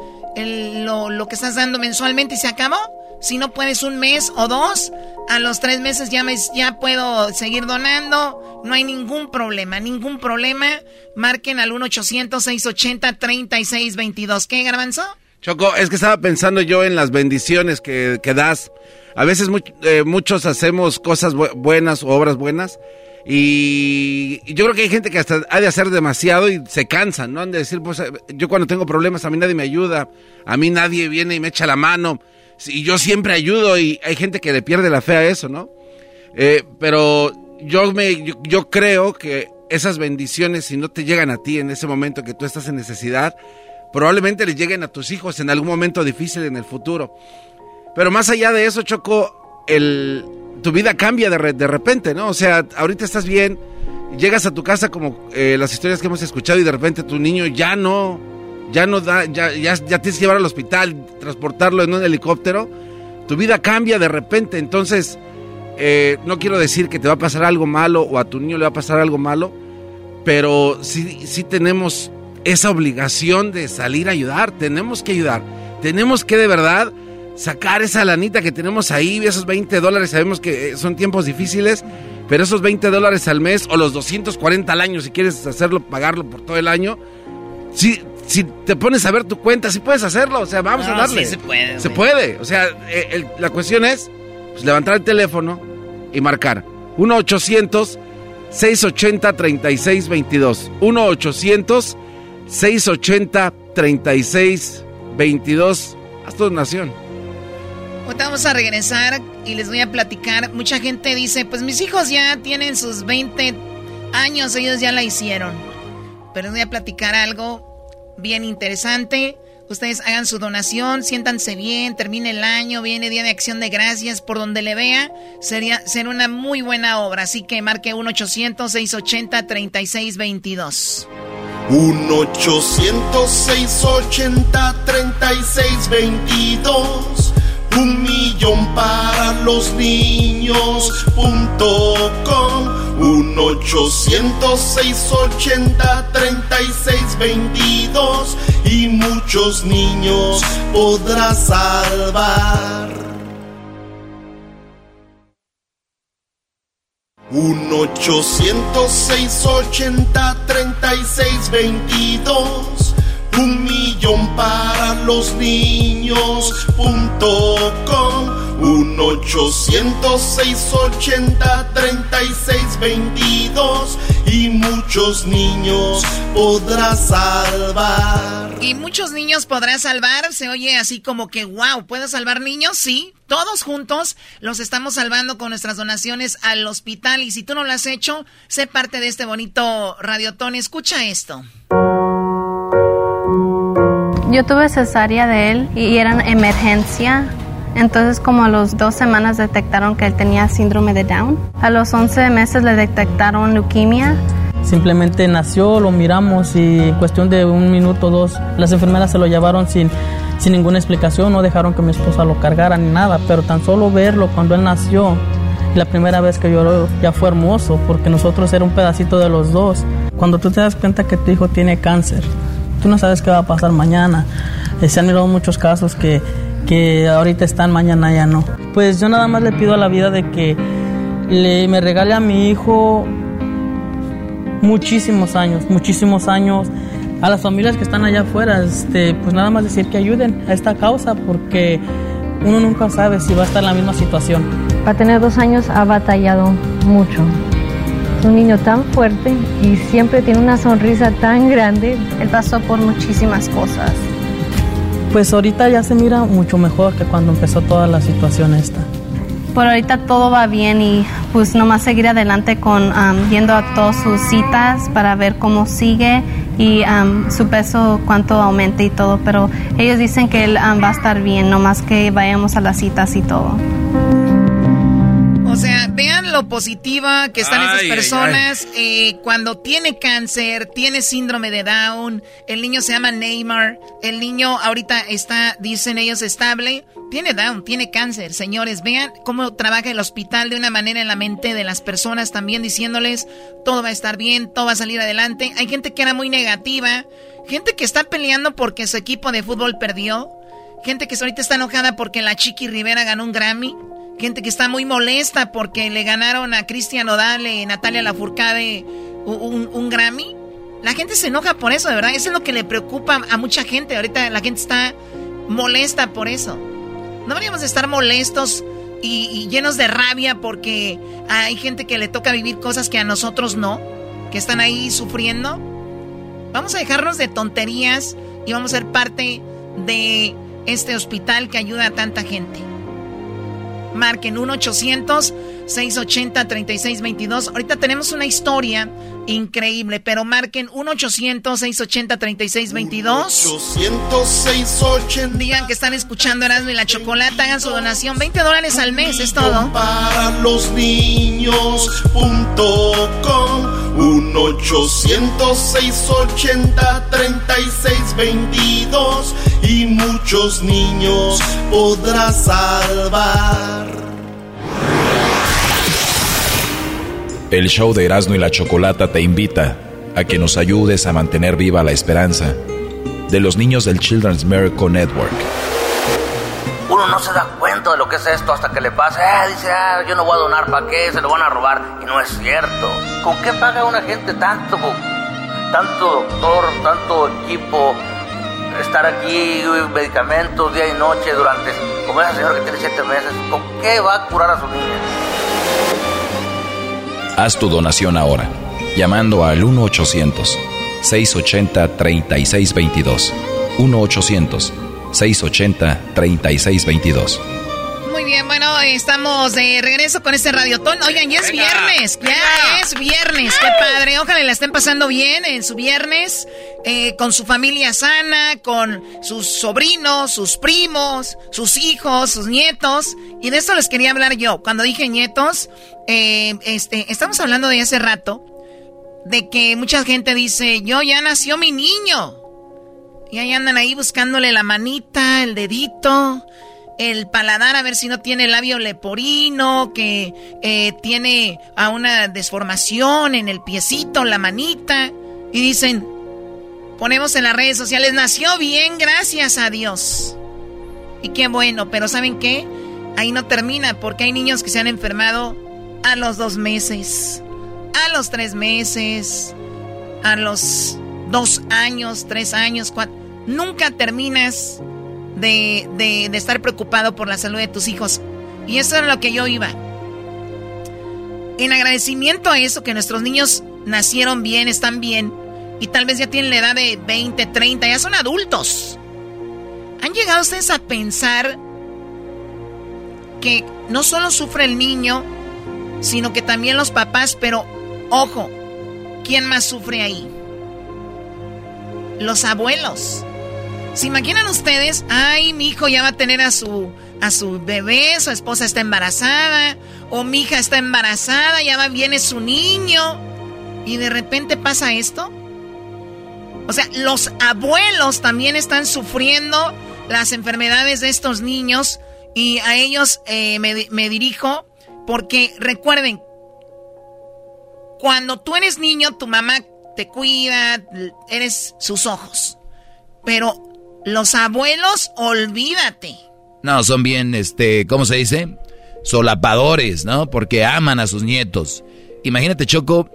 lo, lo que estás dando mensualmente y se acabó. Si no puedes un mes o dos, a los tres meses ya, me, ya puedo seguir donando. No hay ningún problema, ningún problema. Marquen al 1-800-680-3622. ¿Qué, Garbanzo? Choco, es que estaba pensando yo en las bendiciones que, que das. A veces eh, muchos hacemos cosas buenas o obras buenas. Y, yo creo que hay gente que hasta ha de hacer demasiado y se cansa, ¿no? Han de decir, pues yo cuando tengo problemas a mí nadie me ayuda, a mí nadie viene y me echa la mano y yo siempre ayudo y hay gente que le pierde la fe a eso, ¿no? Eh, pero yo, me, yo, creo que esas bendiciones, si no te llegan a ti en ese momento que tú estás en necesidad, probablemente les lleguen a tus hijos en algún momento difícil en el futuro. Pero más allá de eso, Choco, tu vida cambia de, de repente, ¿no? O sea, ahorita estás bien, llegas a tu casa como eh, las historias que hemos escuchado y de repente tu niño ya no ya no da, ya, ya, ya tienes que llevar al hospital, transportarlo en un helicóptero, tu vida cambia de repente. Entonces, eh, no quiero decir que te va a pasar algo malo o a tu niño le va a pasar algo malo, pero sí, sí tenemos esa obligación de salir a ayudar, tenemos que ayudar, tenemos que de verdad sacar esa lanita que tenemos ahí, esos 20 dólares, sabemos que eh, son tiempos difíciles, pero esos 20 dólares al mes o los 240 al año, si quieres hacerlo, pagarlo por todo el año, sí, si te pones a ver tu cuenta, sí puedes hacerlo. O sea, vamos a darle. Sí, se puede. Se puede. O sea, eh, la cuestión es pues, levantar el teléfono y marcar 1-800-680-3622. 1-800-680-3622. Haz tu donación. Ahorita vamos a regresar y les voy a platicar. Mucha gente dice, pues mis hijos ya tienen sus 20 años, ellos ya la hicieron. Pero les voy a platicar algo bien interesante. Ustedes hagan su donación, siéntanse bien, termine el año, viene Día de Acción de Gracias, por donde le vea, sería ser una muy buena obra. Así que marque 1-800-680-3622. 1-800-680-3622. Un millón para los niños.com 1-800-680-3622 y muchos niños podrás salvar. 1-800-680-3622 un millón para los niños.com 1-800-680-3622 y muchos niños podrás salvar. Y muchos niños podrás salvar, se oye así como que, wow, ¿puedo salvar niños? Sí, todos juntos los estamos salvando con nuestras donaciones al hospital y si tú no lo has hecho, sé parte de este bonito radiotón. Escucha esto. Yo tuve cesárea de él y era emergencia entonces como a los dos semanas detectaron que él tenía síndrome de Down. A los 11 meses le detectaron leucemia. Simplemente nació, lo miramos y en cuestión de un minuto o dos las enfermeras se lo llevaron sin, sin ninguna explicación, no dejaron que mi esposa lo cargara ni nada, pero tan solo verlo cuando él nació, la primera vez que lloró ya fue hermoso porque nosotros era un pedacito de los dos. Cuando tú te das cuenta que tu hijo tiene cáncer, tú no sabes qué va a pasar mañana. Eh, se han ido muchos casos que que ahorita están, mañana ya no. Pues yo nada más le pido a la vida de que le, me regale a mi hijo muchísimos años, muchísimos años. A las familias que están allá afuera, este, pues nada más decir que ayuden a esta causa porque uno nunca sabe si va a estar en la misma situación. Para tener dos años ha batallado mucho. Es un niño tan fuerte y siempre tiene una sonrisa tan grande. Él pasó por muchísimas cosas. Pues ahorita ya se mira mucho mejor que cuando empezó toda la situación esta por ahorita todo va bien y pues nomás seguir adelante con um, yendo a todas sus citas para ver cómo sigue y su peso cuánto aumente y todo, pero ellos dicen que él va a estar bien, nomás que vayamos a las citas y todo. Lo positiva que están esas personas. Eh, cuando tiene cáncer, tiene síndrome de Down, el niño se llama Neymar, el niño ahorita está, dicen ellos, estable. Tiene Down, tiene cáncer, señores. Vean cómo trabaja el hospital de una manera en la mente de las personas también diciéndoles todo va a estar bien, todo va a salir adelante. Hay gente que era muy negativa, gente que está peleando porque su equipo de fútbol perdió, gente que ahorita está enojada porque la Chiqui Rivera ganó un Grammy. Gente que está muy molesta porque le ganaron a Cristian Odale y Natalia Lafourcade un, Grammy. La gente se enoja por eso, de verdad. Eso es lo que le preocupa a mucha gente. Ahorita la gente está molesta por eso. No deberíamos estar molestos y, llenos de rabia porque hay gente que le toca vivir cosas que a nosotros no, que están ahí sufriendo. Vamos a dejarnos de tonterías y vamos a ser parte de este hospital que ayuda a tanta gente. Marquen 1-800-680-3622. Ahorita tenemos una historia increíble, pero marquen 1-800-680-3622. Digan que están escuchando Erasmo y la Chocolata, hagan su donación. 20 dólares al mes, es todo. Para los niños.com 1-800-680-3622 y muchos niños podrás salvar. El show de Erasmo y la Chocolata te invita a que nos ayudes a mantener viva la esperanza de los niños del Children's Miracle Network. Uno no se da cuenta de lo que es esto hasta que le pasa. Eh, dice, ah, yo no voy a donar, ¿para qué? Se lo van a robar. Y no es cierto. ¿Con qué paga una gente tanto? Tanto doctor, tanto equipo, estar aquí, medicamentos día y noche durante, como esa señora que tiene siete meses, ¿con qué va a curar a su niña? Haz tu donación ahora, llamando al 1-800-680-3622. 1-800-680-3622. Muy bien, bueno, estamos de regreso con este radiotón. Oigan, ya es viernes, ya es viernes, qué padre. Ojalá la estén pasando bien en su viernes, eh, con su familia sana, con sus sobrinos, sus primos, sus hijos, sus nietos. Y de esto les quería hablar yo. Cuando dije nietos, eh, este, estamos hablando de hace rato, de que mucha gente dice, yo ya nació mi niño. Y ahí andan ahí buscándole la manita, el dedito el paladar a ver si no tiene labio leporino, que eh, tiene a una desformación en el piecito, la manita. Y dicen, ponemos en las redes sociales, nació bien, gracias a Dios. Y qué bueno, pero ¿saben qué? Ahí no termina, porque hay niños que se han enfermado a los dos meses, a los tres meses, a los dos años, tres años, cuatro. Nunca terminas de, estar preocupado por la salud de tus hijos. Y eso es lo que yo iba. En agradecimiento a eso, que nuestros niños nacieron bien, están bien, y tal vez ya tienen la edad de 20, 30, ya son adultos. ¿Han llegado ustedes a pensar que no solo sufre el niño, sino que también los papás, pero ojo, ¿quién más sufre ahí? Los abuelos. ¿Se imaginan ustedes? Ay, mi hijo ya va a tener a su, a su bebé, su esposa está embarazada, o mi hija está embarazada, ya va, viene su niño, y de repente pasa esto. O sea, los abuelos también están sufriendo las enfermedades de estos niños, y a ellos eh, me, me dirijo, porque recuerden, cuando tú eres niño, tu mamá te cuida, eres sus ojos. Pero los abuelos, olvídate. No, son bien, este, ¿cómo se dice? Solapadores, ¿no? Porque aman a sus nietos. Imagínate, Choco,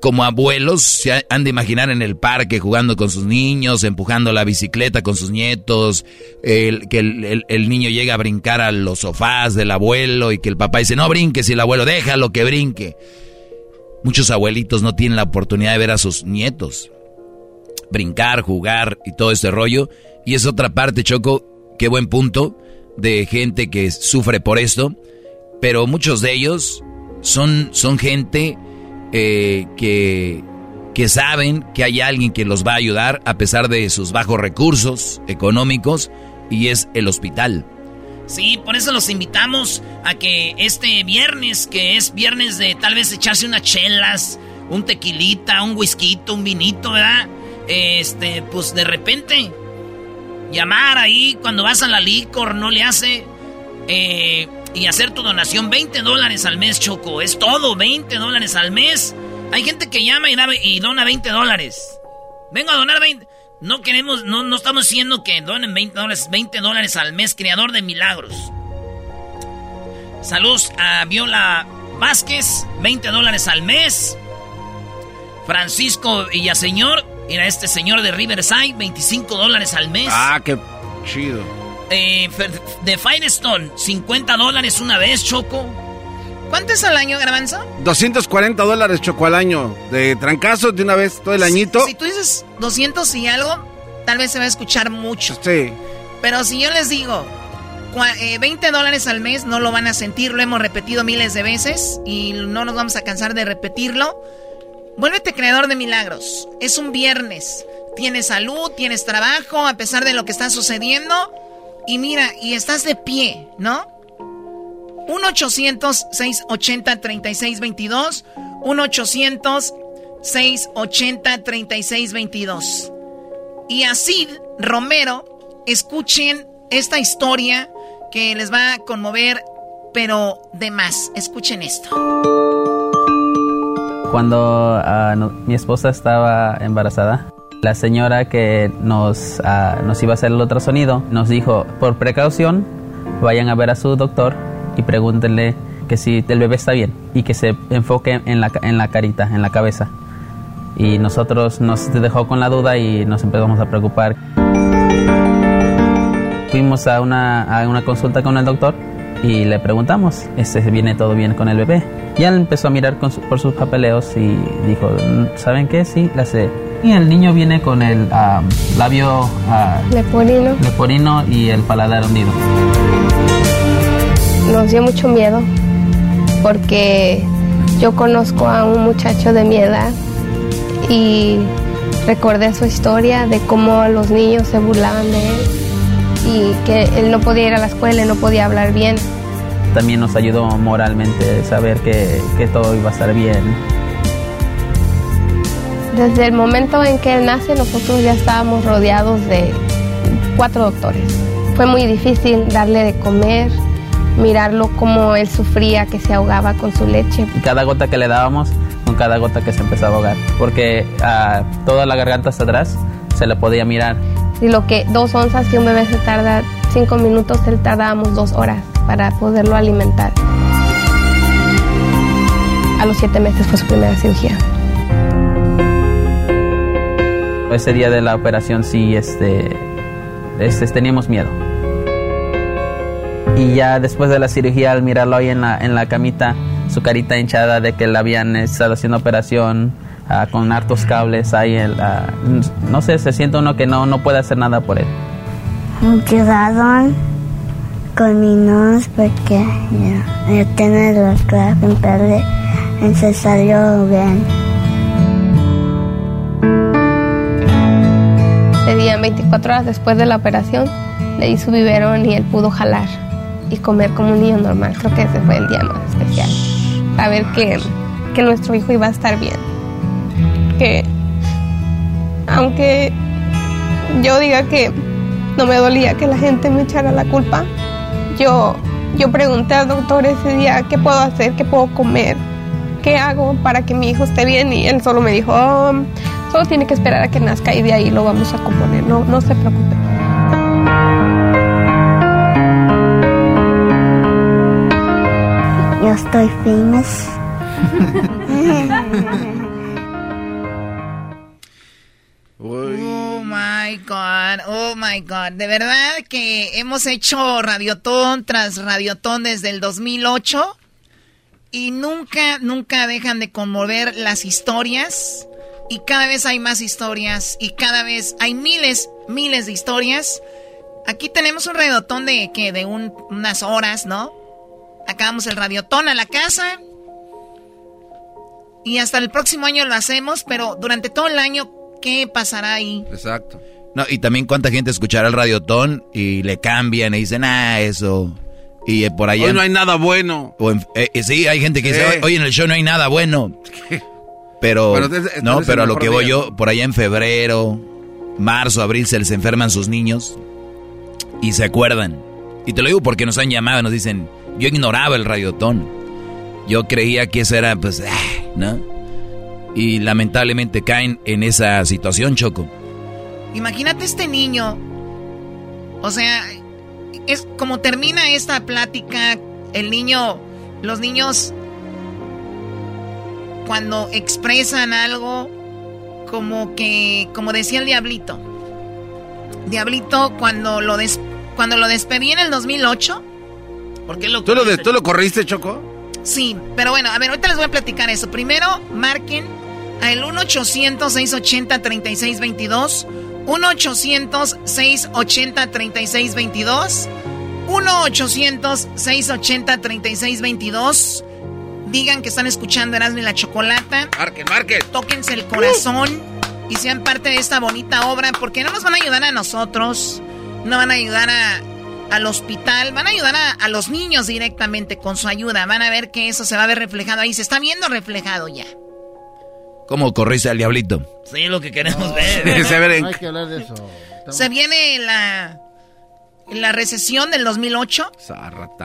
como abuelos se han de imaginar en el parque jugando con sus niños, empujando la bicicleta con sus nietos, el, que el, niño llega a brincar a los sofás del abuelo y que el papá dice, no brinques y el abuelo déjalo que brinque. Muchos abuelitos no tienen la oportunidad de ver a sus nietos brincar, jugar y todo este rollo. Y es otra parte, Choco, qué buen punto de gente que sufre por esto. Pero muchos de ellos son, son gente eh, que, que saben que hay alguien que los va a ayudar a pesar de sus bajos recursos económicos y es el hospital. Sí, por eso los invitamos a que este viernes, que es viernes de tal vez echarse unas chelas, un tequilita, un whisky, un vinito, ¿verdad? Este, pues de repente, llamar ahí cuando vas a la licor, no le hace. Eh, y hacer tu donación, 20 dólares al mes, Choco. Es todo, 20 dólares al mes. Hay gente que llama y, y dona 20 dólares. Vengo a donar 20. No queremos, no, no estamos diciendo que donen 20 dólares, 20 dólares al mes, creador de milagros. Saludos a Viola Vázquez, 20 dólares al mes. Francisco Villaseñor, era este señor de Riverside, 25 dólares al mes. Ah, qué chido. Eh, de Firestone, 50 dólares una vez, Choco. ¿Cuánto es al año, Garbanzo? 240 dólares, Choco, al año. De trancazo de una vez, todo el añito. Si, tú dices 200 y algo, tal vez se va a escuchar mucho. Sí. Pero si yo les digo 20 eh, dólares al mes, no lo van a sentir. Lo hemos repetido miles de veces y no nos vamos a cansar de repetirlo. Vuélvete creador de milagros. Es un viernes. Tienes salud, tienes trabajo, a pesar de lo que está sucediendo y mira, y estás de pie, ¿no? 1-800-680-3622. 1-800-680-3622. Y así, Romero, escuchen esta historia que les va a conmover, pero de más. Escuchen esto. Cuando ah, mi esposa estaba embarazada, la señora que nos, ah, nos iba a hacer el ultrasonido nos dijo, por precaución, vayan a ver a su doctor y pregúntenle que si el bebé está bien y que se enfoque en la, en la carita, en la cabeza. Y nosotros nos dejó con la duda y nos empezamos a preocupar. Fuimos a una, a una consulta con el doctor y le preguntamos, ¿este viene todo bien con el bebé? Y él empezó a mirar por sus papeleos y dijo, ¿saben qué? Sí, la sé y el niño viene con el labio uh, leporino. leporino y el paladar hundido. Nos dio mucho miedo porque yo conozco a un muchacho de mi edad y recordé su historia de cómo los niños se burlaban de él y que él no podía ir a la escuela, no podía hablar bien. También nos ayudó moralmente saber que, que todo iba a estar bien desde el momento en que él nace, nosotros ya estábamos rodeados de cuatro doctores. Fue muy difícil darle de comer, mirarlo como él sufría, que se ahogaba con su leche. Cada gota que le dábamos, con cada gota que se empezaba a ahogar, porque a toda la garganta hasta atrás se le podía mirar. Y lo que dos onzas que un bebé se tarda cinco minutos, él tardábamos dos horas para poderlo alimentar. A los siete meses fue su primera cirugía. Ese día de la operación sí este, este, teníamos miedo. Y ya después de la cirugía, al mirarlo ahí en la, en la camita, su carita hinchada de que le habían estado haciendo operación ah, con hartos cables ahí, ah, no sé, se siente uno que no, no puede hacer nada por él. Me quedaron con mi nose porque ya, ya tiene la clave en se salió bien. día, 24 horas después de la operación, le di su biberón y él pudo jalar y comer como un niño normal. Creo que ese fue el día más especial. Saber que, que nuestro hijo iba a estar bien porque aunque yo diga que no me dolía que la gente me echara la culpa, yo, yo pregunté al doctor ese día qué puedo hacer, qué puedo comer, qué hago para que mi hijo esté bien y él solo me dijo, oh, solo tiene que esperar a que nazca y de ahí lo vamos a componer, no, no se preocupe. Yo estoy famous. *laughs* God, oh my God. De verdad que hemos hecho Radiotón tras Radiotón desde el 2008 y nunca, nunca dejan de conmover las historias y cada vez hay más historias y cada vez hay miles, miles de historias. Aquí tenemos un radiotón de que de unas horas, ¿no? Acabamos el radiotón a la casa y hasta el próximo año lo hacemos, pero durante todo el año ¿Qué pasará ahí? Exacto. No, y también cuánta gente escuchará el radiotón y le cambian y dicen, ah, eso. Y eh, por allá. Hoy no hay nada bueno. O eh, eh, sí, hay gente que dice, hoy en el show no hay nada bueno. *laughs* Pero, no, pero a lo que voy yo, por allá en febrero, marzo, abril, se les enferman sus niños y se acuerdan. Y te lo digo porque nos han llamado y nos dicen, yo ignoraba el radiotón. Yo creía que eso era, pues, ¿no? y lamentablemente caen en esa situación, Choco. Imagínate este niño. O sea, es como termina esta plática, el niño, los niños cuando expresan algo como que como decía el diablito. Diablito cuando lo cuando lo despedí en el 2008, ¿por qué lo ¿Tú lo, ¿Tú lo corriste, Choco? Sí, pero bueno, a ver, ahorita les voy a platicar eso. Primero, marquen al 1-800-680-3622. 1-800-680-3622. 1-800-680-3622. Digan que están escuchando Erasmo y la Chocolata. Marquen, marquen. Tóquense el corazón y sean parte de esta bonita obra porque no nos van a ayudar a nosotros, no van a ayudar a, al hospital, van a ayudar a, a los niños directamente con su ayuda. Van a ver que eso se va a ver reflejado ahí. Se está viendo reflejado ya. ¿Cómo corriste al diablito? Sí, lo que queremos ver. *laughs* hay que hablar de eso. Se viene la, la recesión del 2008.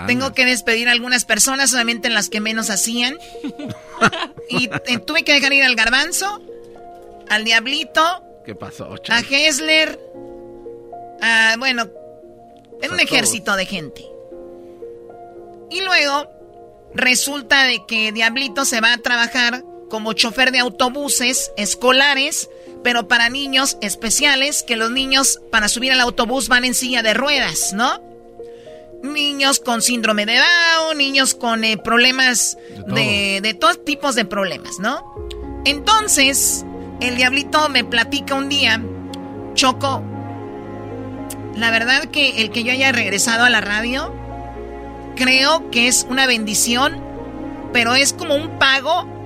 Tengo que despedir a algunas personas, solamente en las que menos hacían. *laughs* y eh, tuve que dejar ir al garbanzo, al diablito. ¿Qué pasó? A Hessler. bueno, en un ejército de gente. Y luego resulta de que Diablito se va a trabajar como chofer de autobuses escolares, pero para niños especiales, que los niños para subir al autobús van en silla de ruedas, ¿no? Niños con síndrome de Down, niños con eh, problemas de, de, todos tipos de problemas, ¿no? Entonces, el diablito me platica un día, Choco, la verdad que el que yo haya regresado a la radio, creo que es una bendición, pero es como un pago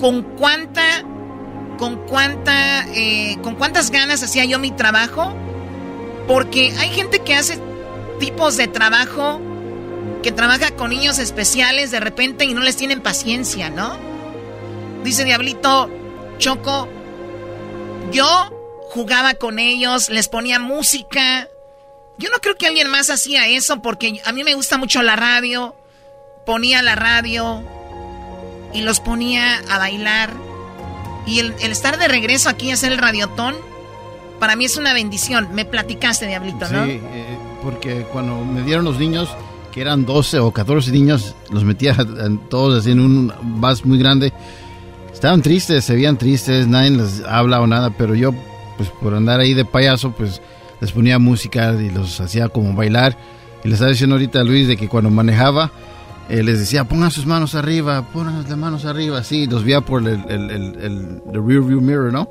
con cuánta, con cuánta, eh, con cuántas ganas hacía yo mi trabajo. Porque hay gente que hace tipos de trabajo que trabaja con niños especiales de repente y no les tienen paciencia, ¿no? Dice Diablito, Choco, yo jugaba con ellos, les ponía música. Yo no creo que alguien más hacía eso porque a mí me gusta mucho la radio. Ponía la radio, y los ponía a bailar. Y el, estar de regreso aquí a hacer el radiotón, para mí es una bendición. Me platicaste, Diablito, ¿no? Sí, eh, porque cuando me dieron los niños, que eran 12 o 14 niños, los metía todos así en un vas muy grande. Estaban tristes, se veían tristes, nadie les habla o nada, pero yo, pues por andar ahí de payaso, pues les ponía música y los hacía como bailar. Y les estaba diciendo ahorita a Luis de que cuando manejaba, eh, les decía, pongan sus manos arriba, pongan las manos arriba, así, los veía por el, el, el, rear view mirror, ¿no?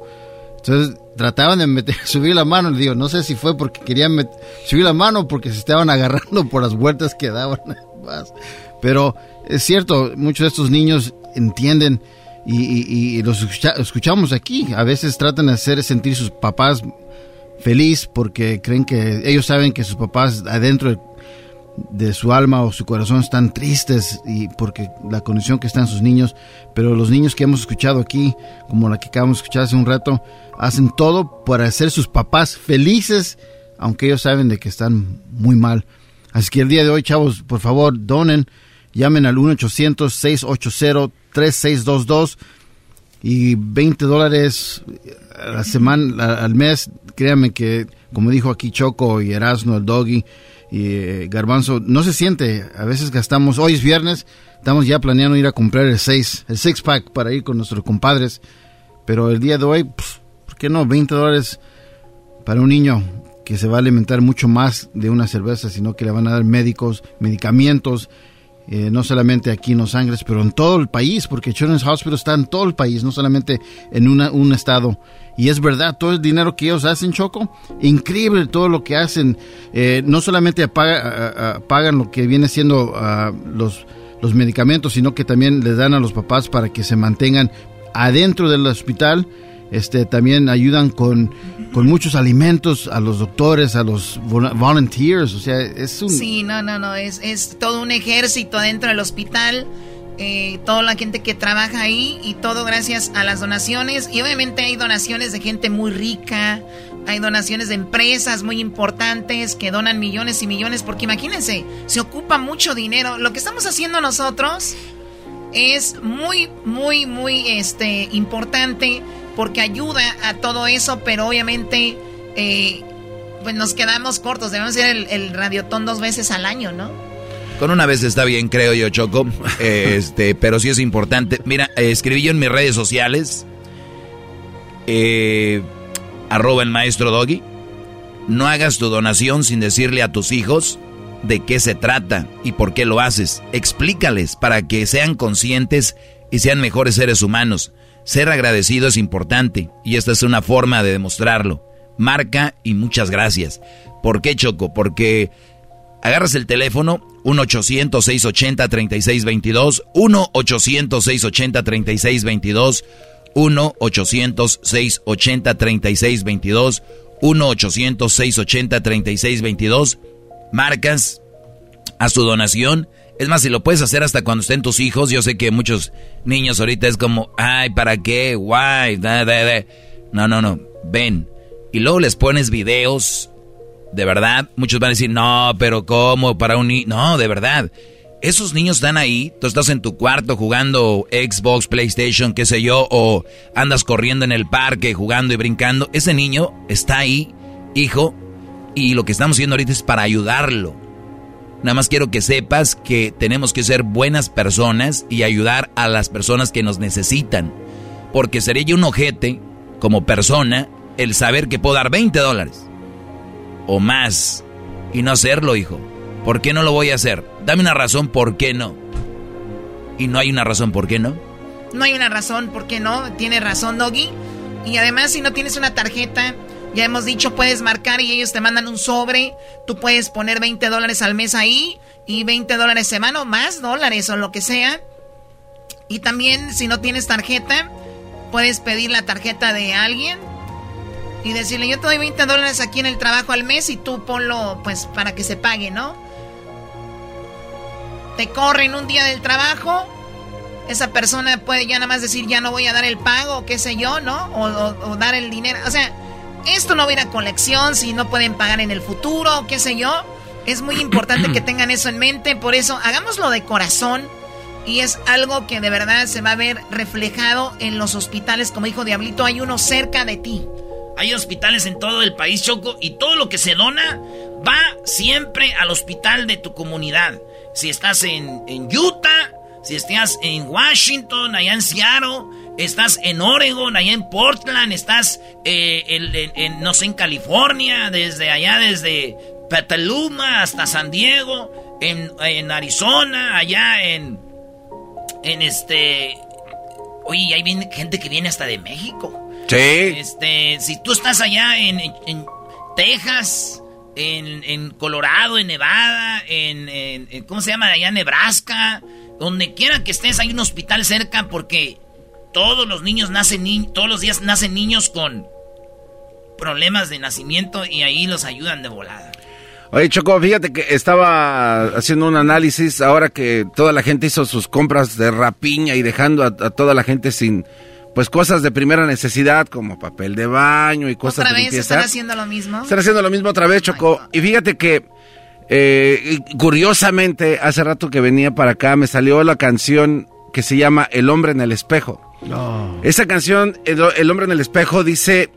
Entonces trataban de meter, *laughs* subir la mano, le digo, no sé si fue porque querían subir la mano porque se estaban *laughs* agarrando por las vueltas que daban. *laughs* Pero es cierto, muchos de estos niños entienden y, y, los escuchamos aquí. A veces tratan de hacer sentir sus papás feliz porque creen que ellos saben que sus papás adentro de su alma o su corazón están tristes y porque la condición que están sus niños, pero los niños que hemos escuchado aquí, como la que acabamos de escuchar hace un rato, hacen todo para hacer sus papás felices, aunque ellos saben de que están muy mal. Así que el día de hoy, chavos, por favor, donen, llamen al 1-800-680-3622 y 20 dólares a la semana, al mes, créanme que, como dijo aquí Choco y Erasmo, el Doggy, Y Garbanzo, no se siente. A veces gastamos, hoy es viernes, estamos ya planeando ir a comprar el 6, el six pack para ir con nuestros compadres. Pero el día de hoy, pues, ¿por qué no? 20 dólares para un niño que se va a alimentar mucho más de una cerveza, sino que le van a dar médicos, medicamentos, eh, no solamente aquí en Los Ángeles, pero en todo el país, porque Children's Hospital está en todo el país, no solamente en una, un estado. Y es verdad, todo el dinero que ellos hacen, Choco, increíble todo lo que hacen. Eh, no solamente paga- a- pagan lo que viene siendo ah, los, los medicamentos, sino que también les dan a los papás para que se mantengan adentro del hospital. Este, también ayudan con, con muchos alimentos a los doctores, a los vol- volunteers. O sea, es un... Sí, no, no, no, es, es todo un ejército dentro del hospital, eh, toda la gente que trabaja ahí y todo gracias a las donaciones. Y obviamente hay donaciones de gente muy rica, hay donaciones de empresas muy importantes que donan millones y millones, porque imagínense, se ocupa mucho dinero. Lo que estamos haciendo nosotros es muy, muy, muy este, importante porque ayuda a todo eso, pero obviamente eh, pues nos quedamos cortos. Debemos hacer el, el radiotón dos veces al año, ¿no? Con una vez está bien, creo yo, Choco. *laughs* Este, pero sí es importante. Mira, escribí yo en mis redes sociales. eh, arroba el maestro Doggy. No hagas tu donación sin decirle a tus hijos de qué se trata y por qué lo haces. Explícales para que sean conscientes y sean mejores seres humanos. Ser agradecido es importante y esta es una forma de demostrarlo. Marca y muchas gracias. ¿Por qué, Choco? Porque agarras el teléfono 1-800-680-3622, 1-800-680-3622, 1-800-680-3622, 1-800-680-3622. Marcas, haz tu donación. Es más, si lo puedes hacer hasta cuando estén tus hijos, yo sé que muchos niños ahorita es como, ay, ¿para qué? Why? Da, da, da". No, no, no. Ven. Y luego les pones videos. De verdad, muchos van a decir, no, pero ¿cómo? Para un niño. No, de verdad. Esos niños están ahí, tú estás en tu cuarto jugando Xbox, PlayStation, qué sé yo, o andas corriendo en el parque jugando y brincando. Ese niño está ahí, hijo, y lo que estamos haciendo ahorita es para ayudarlo. Nada más quiero que sepas que tenemos que ser buenas personas y ayudar a las personas que nos necesitan. Porque sería yo un ojete, como persona, el saber que puedo dar 20 dólares o más y no hacerlo, hijo. ¿Por qué no lo voy a hacer? Dame una razón por qué no. Y no hay una razón por qué no. No hay una razón, ¿por qué no? Tiene razón, Doggy. Y además, si no tienes una tarjeta, ya hemos dicho, puedes marcar y ellos te mandan un sobre. Tú puedes poner 20 dólares al mes ahí y 20 dólares semana o más dólares o lo que sea. Y también, si no tienes tarjeta, puedes pedir la tarjeta de alguien y decirle, yo te doy 20 dólares aquí en el trabajo al mes y tú ponlo, pues, para que se pague, ¿no? Te corren un día del trabajo, esa persona puede ya nada más decir, ya no voy a dar el pago, qué sé yo, ¿no? O, o- o dar el dinero. O sea, esto no va a ir a colección si no pueden pagar en el futuro, o qué sé yo. Es muy importante que *clears throat* tengan eso en mente, por eso hagámoslo de corazón. Y es algo que de verdad se va a ver reflejado en los hospitales. Como dijo Diablito, hay uno cerca de ti. Hay hospitales en todo el país, Choco, y todo lo que se dona va siempre al hospital de tu comunidad. Si estás en, en Utah, si estás en Washington, allá en Seattle, estás en Oregon, allá en Portland, estás eh, en, no sé, en California, desde allá, desde Petaluma hasta San Diego, en, Arizona, allá en, en este... Oye, hay gente que viene hasta de México. Sí. Este, si tú estás allá en, en- en Texas, en, en Colorado, en Nevada, en, ¿cómo se llama? Allá en Nebraska, donde quiera que estés, hay un hospital cerca porque todos los niños nacen, ni- todos los días nacen niños con problemas de nacimiento y ahí los ayudan de volada. Oye, Choco, fíjate que estaba haciendo un análisis ahora que toda la gente hizo sus compras de rapiña y dejando a, a toda la gente sin, pues, cosas de primera necesidad como papel de baño y cosas Otra de vez limpieza. están haciendo lo mismo. Están haciendo lo mismo otra vez, Choco. Y fíjate que, eh, curiosamente, hace rato que venía para acá, me salió la canción que se llama El hombre en el espejo. Esa canción, el, el hombre en el espejo, dice,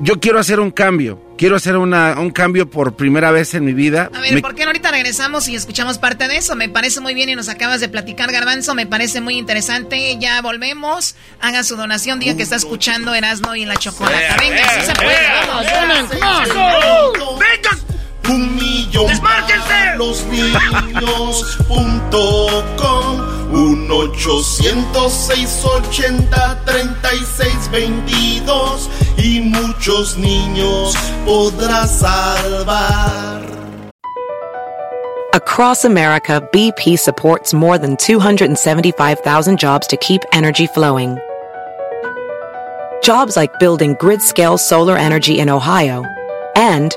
yo quiero hacer un cambio, quiero hacer una, un cambio por primera vez en mi vida. A ver, ¿por qué no ahorita regresamos y escuchamos parte de eso? Me parece muy bien y nos acabas de platicar, Garbanzo. Me parece muy interesante. Ya volvemos. Haga su donación. Diga que está escuchando Erasmo y la Chocolata. Venga, sí se puede. Vamos, ¡Venga! Un millón. Para los niños.com Un 800-680-3622 Y muchos niños podrás salvar. Across America, BP supports more than 275,000 jobs to keep energy flowing. Jobs like building grid-scale solar energy in Ohio and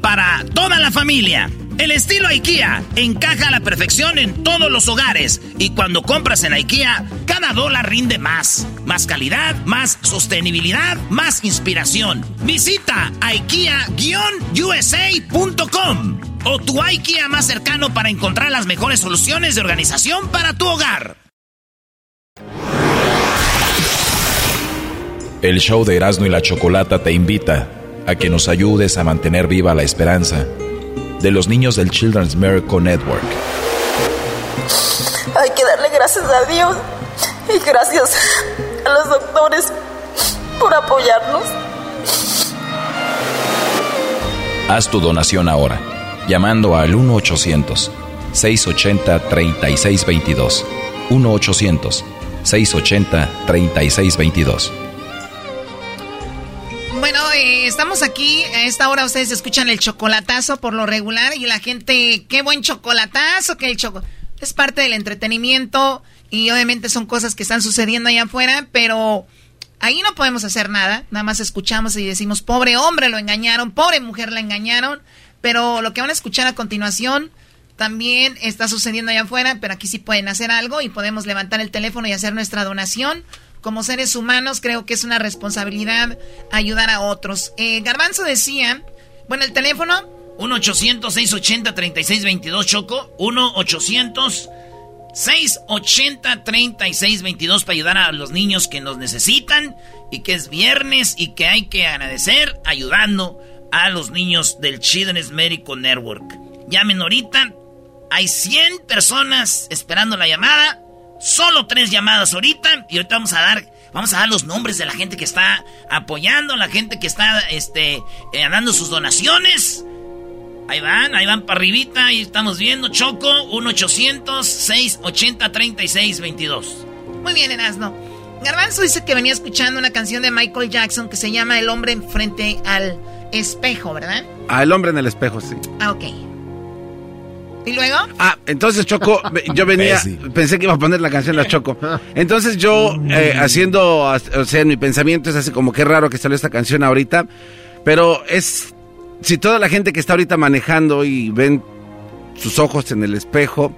para toda la familia. El estilo IKEA encaja a la perfección en todos los hogares y cuando compras en IKEA, cada dólar rinde más. Más calidad, más sostenibilidad, más inspiración. Visita IKEA-USA.com o tu IKEA más cercano para encontrar las mejores soluciones de organización para tu hogar. El show de Erasmo y la Chocolata te invita a que nos ayudes a mantener viva la esperanza de los niños del Children's Miracle Network. Hay que darle gracias a Dios y gracias a los doctores por apoyarnos. Haz tu donación ahora, llamando al 1-800-680-3622. 1-800-680-3622. Bueno, eh, estamos aquí. A esta hora ustedes escuchan el chocolatazo por lo regular y la gente, qué buen chocolatazo, que el choco es parte del entretenimiento y obviamente son cosas que están sucediendo allá afuera, pero ahí no podemos hacer nada. Nada más escuchamos y decimos, pobre hombre lo engañaron, pobre mujer la engañaron, pero lo que van a escuchar a continuación también está sucediendo allá afuera, pero aquí sí pueden hacer algo y podemos levantar el teléfono y hacer nuestra donación como seres humanos creo que es una responsabilidad ayudar a otros. Eh, Garbanzo decía, bueno, el teléfono. 1-800-680-3622, Choco. 1-800-680-3622 para ayudar a los niños que nos necesitan y que es viernes y que hay que agradecer ayudando a los niños del Children's Medical Network. Llamen ahorita. Hay 100 personas esperando la llamada. Solo tres llamadas ahorita y ahorita vamos a dar vamos a dar los nombres de la gente que está apoyando, la gente que está este eh, dando sus donaciones. Ahí van, ahí van para arribita, ahí estamos viendo Choco 1 800 680 3622. Muy bien, Erasno. Garbanzo dice que venía escuchando una canción de Michael Jackson que se llama El hombre frente al espejo, ¿verdad? Ah, el hombre en el espejo, sí. Ah, ok. ¿Y luego? Ah, entonces Choco, yo *laughs* venía, pensé que iba a poner la canción La Choco. Entonces yo, eh, haciendo, o sea, en mi pensamiento es así como que raro que salió esta canción ahorita, pero es, si toda la gente que está ahorita manejando y ven sus ojos en el espejo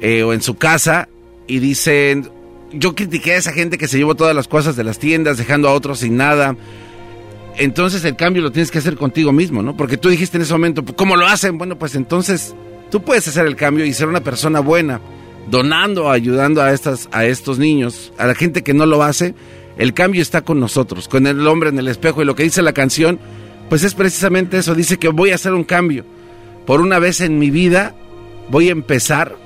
eh, o en su casa y dicen, yo critiqué a esa gente que se llevó todas las cosas de las tiendas dejando a otros sin nada. Entonces el cambio lo tienes que hacer contigo mismo, ¿no? Porque tú dijiste en ese momento, ¿cómo lo hacen? Bueno, pues entonces Tú puedes hacer el cambio y ser una persona buena, donando, ayudando a, estas, a estos niños, a la gente que no lo hace. El cambio está con nosotros, con el hombre en el espejo. Y lo que dice la canción, pues es precisamente eso. Dice que voy a hacer un cambio. Por una vez en mi vida voy a empezar.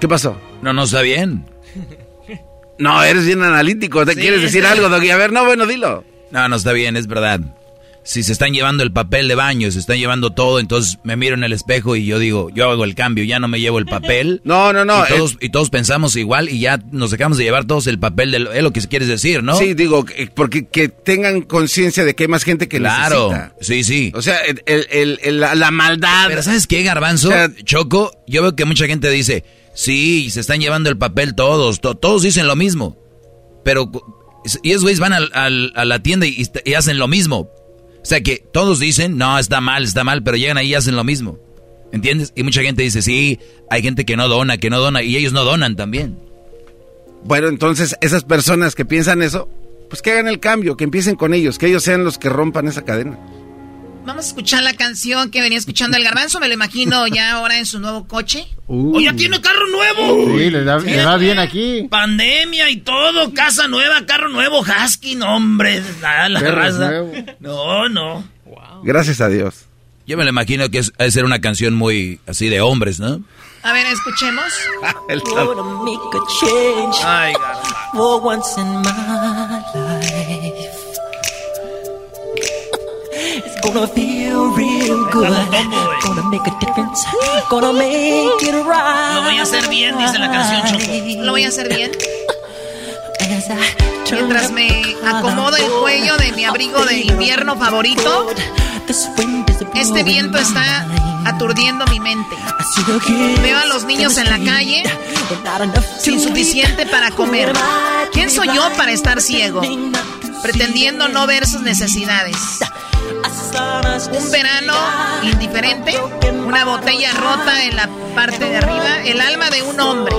¿Qué pasó? No, no está bien. No, eres bien analítico. ¿Te quieres decir algo, Doggy? A ver, no, bueno, dilo. No, no está bien, es verdad. Si se están llevando el papel de baño, se están llevando todo, entonces me miro en el espejo y yo digo, yo hago el cambio, ya no me llevo el papel. *laughs* No, no, no. Y todos, y todos pensamos igual y ya nos dejamos de llevar todos el papel de lo, es lo que quieres decir, ¿no? Sí, digo, eh, porque que tengan conciencia de que hay más gente que claro, necesita. sí, sí. O sea, el, el- el- la, la maldad. Pero ¿sabes qué, Garbanzo? Choco, yo veo que mucha gente dice, sí, se están llevando el papel todos, to- todos dicen lo mismo. Pero, y esos güeyes van al- al- a la tienda y, y hacen lo mismo. O sea que todos dicen, no, está mal, está mal, pero llegan ahí y hacen lo mismo. ¿Entiendes? Y mucha gente dice, sí, hay gente que no dona, que no dona, y ellos no donan también. Bueno, entonces esas personas que piensan eso, pues que hagan el cambio, que empiecen con ellos, que ellos sean los que rompan esa cadena. Vamos a escuchar la canción que venía escuchando el garbanzo, me lo imagino ya ahora en su nuevo coche. Uh. ¡Oh, ya tiene carro nuevo! Sí, le da, le bien aquí. Pandemia y todo, casa nueva, carro nuevo, husky, no, hombre, nada, la Perro raza. nuevo. No, no. Gracias a Dios. Yo me lo imagino que es, ha de ser una canción muy así de hombres, ¿no? A ver, escuchemos. *laughs* Ay, for gonna feel real good. Gonna make a difference. Gonna make it right. Lo voy a hacer bien, dice la canción Choco. Lo voy a hacer bien. Mientras me acomodo el cuello de mi abrigo de invierno favorito, este viento está aturdiendo mi mente. Veo a los niños en la calle sin suficiente para comer. ¿Quién soy yo para estar ciego? Pretendiendo no ver sus necesidades. Un verano indiferente, una botella rota en la parte de arriba, el alma de un hombre.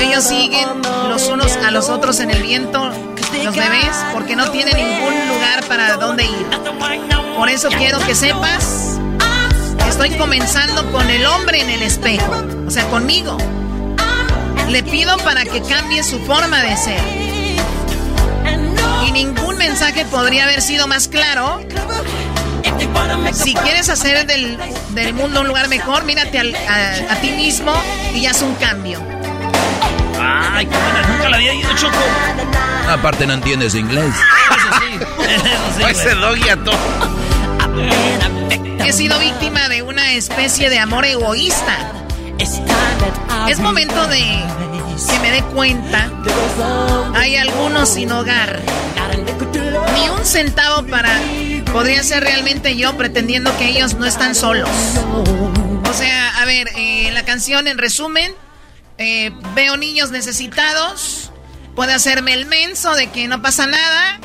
Ellos siguen los unos a los otros en el viento, los bebés, porque no tienen ningún lugar para dónde ir. Por eso quiero que sepas que estoy comenzando con el hombre en el espejo, o sea, conmigo. Le pido para que cambie su forma de ser. Y ningún mensaje podría haber sido más claro. Si quieres hacer del, del mundo un lugar mejor, mírate al- a, a ti mismo y haz un cambio. Ay, qué buena, nunca la había ido, Choco. Aparte no entiendes inglés. Ese *laughs* doggy a todo. He sido víctima de una especie de amor egoísta. Es momento de que me dé cuenta. Hay algunos sin hogar. Ni un centavo para... Podría ser realmente yo pretendiendo que ellos no están solos. O sea, a ver, eh, la canción en resumen, eh, veo niños necesitados, puede hacerme el menso de que no pasa nada,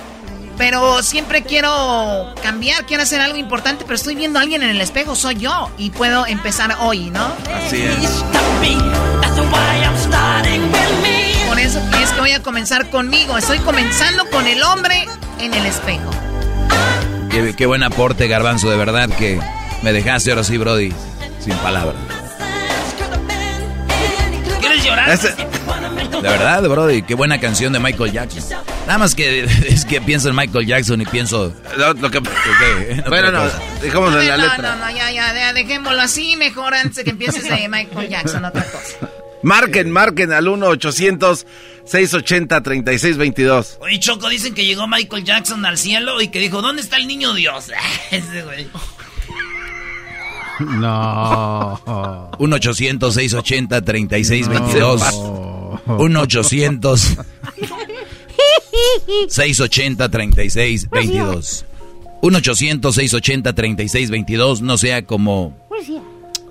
pero siempre quiero cambiar, quiero hacer algo importante, pero estoy viendo a alguien en el espejo, soy yo, y puedo empezar hoy, ¿no? Así es. Por eso es que voy a comenzar conmigo, estoy comenzando con el hombre en el espejo. Qué, qué buen aporte, Garbanzo, de verdad que me dejaste ahora sí, Brody, sin palabras. ¿Quieres llorar? De verdad, Brody, qué buena canción de Michael Jackson. Nada más que *laughs* es que pienso en Michael Jackson y pienso... Lo, lo que, *laughs* ¿qué? bueno, no, dejémoslo en la no, letra. no, no, ya, ya, ya, dejémoslo así, mejor antes de que empieces de Michael Jackson, otra cosa. Marquen, marquen al 1-800-680-3622. Oye, Choco, dicen que llegó Michael Jackson al cielo y que dijo, ¿dónde está el niño Dios? *laughs* Ese güey. No. 1-800-680-3622. 1-800-680-3622. 1-800-680-3622. No sea como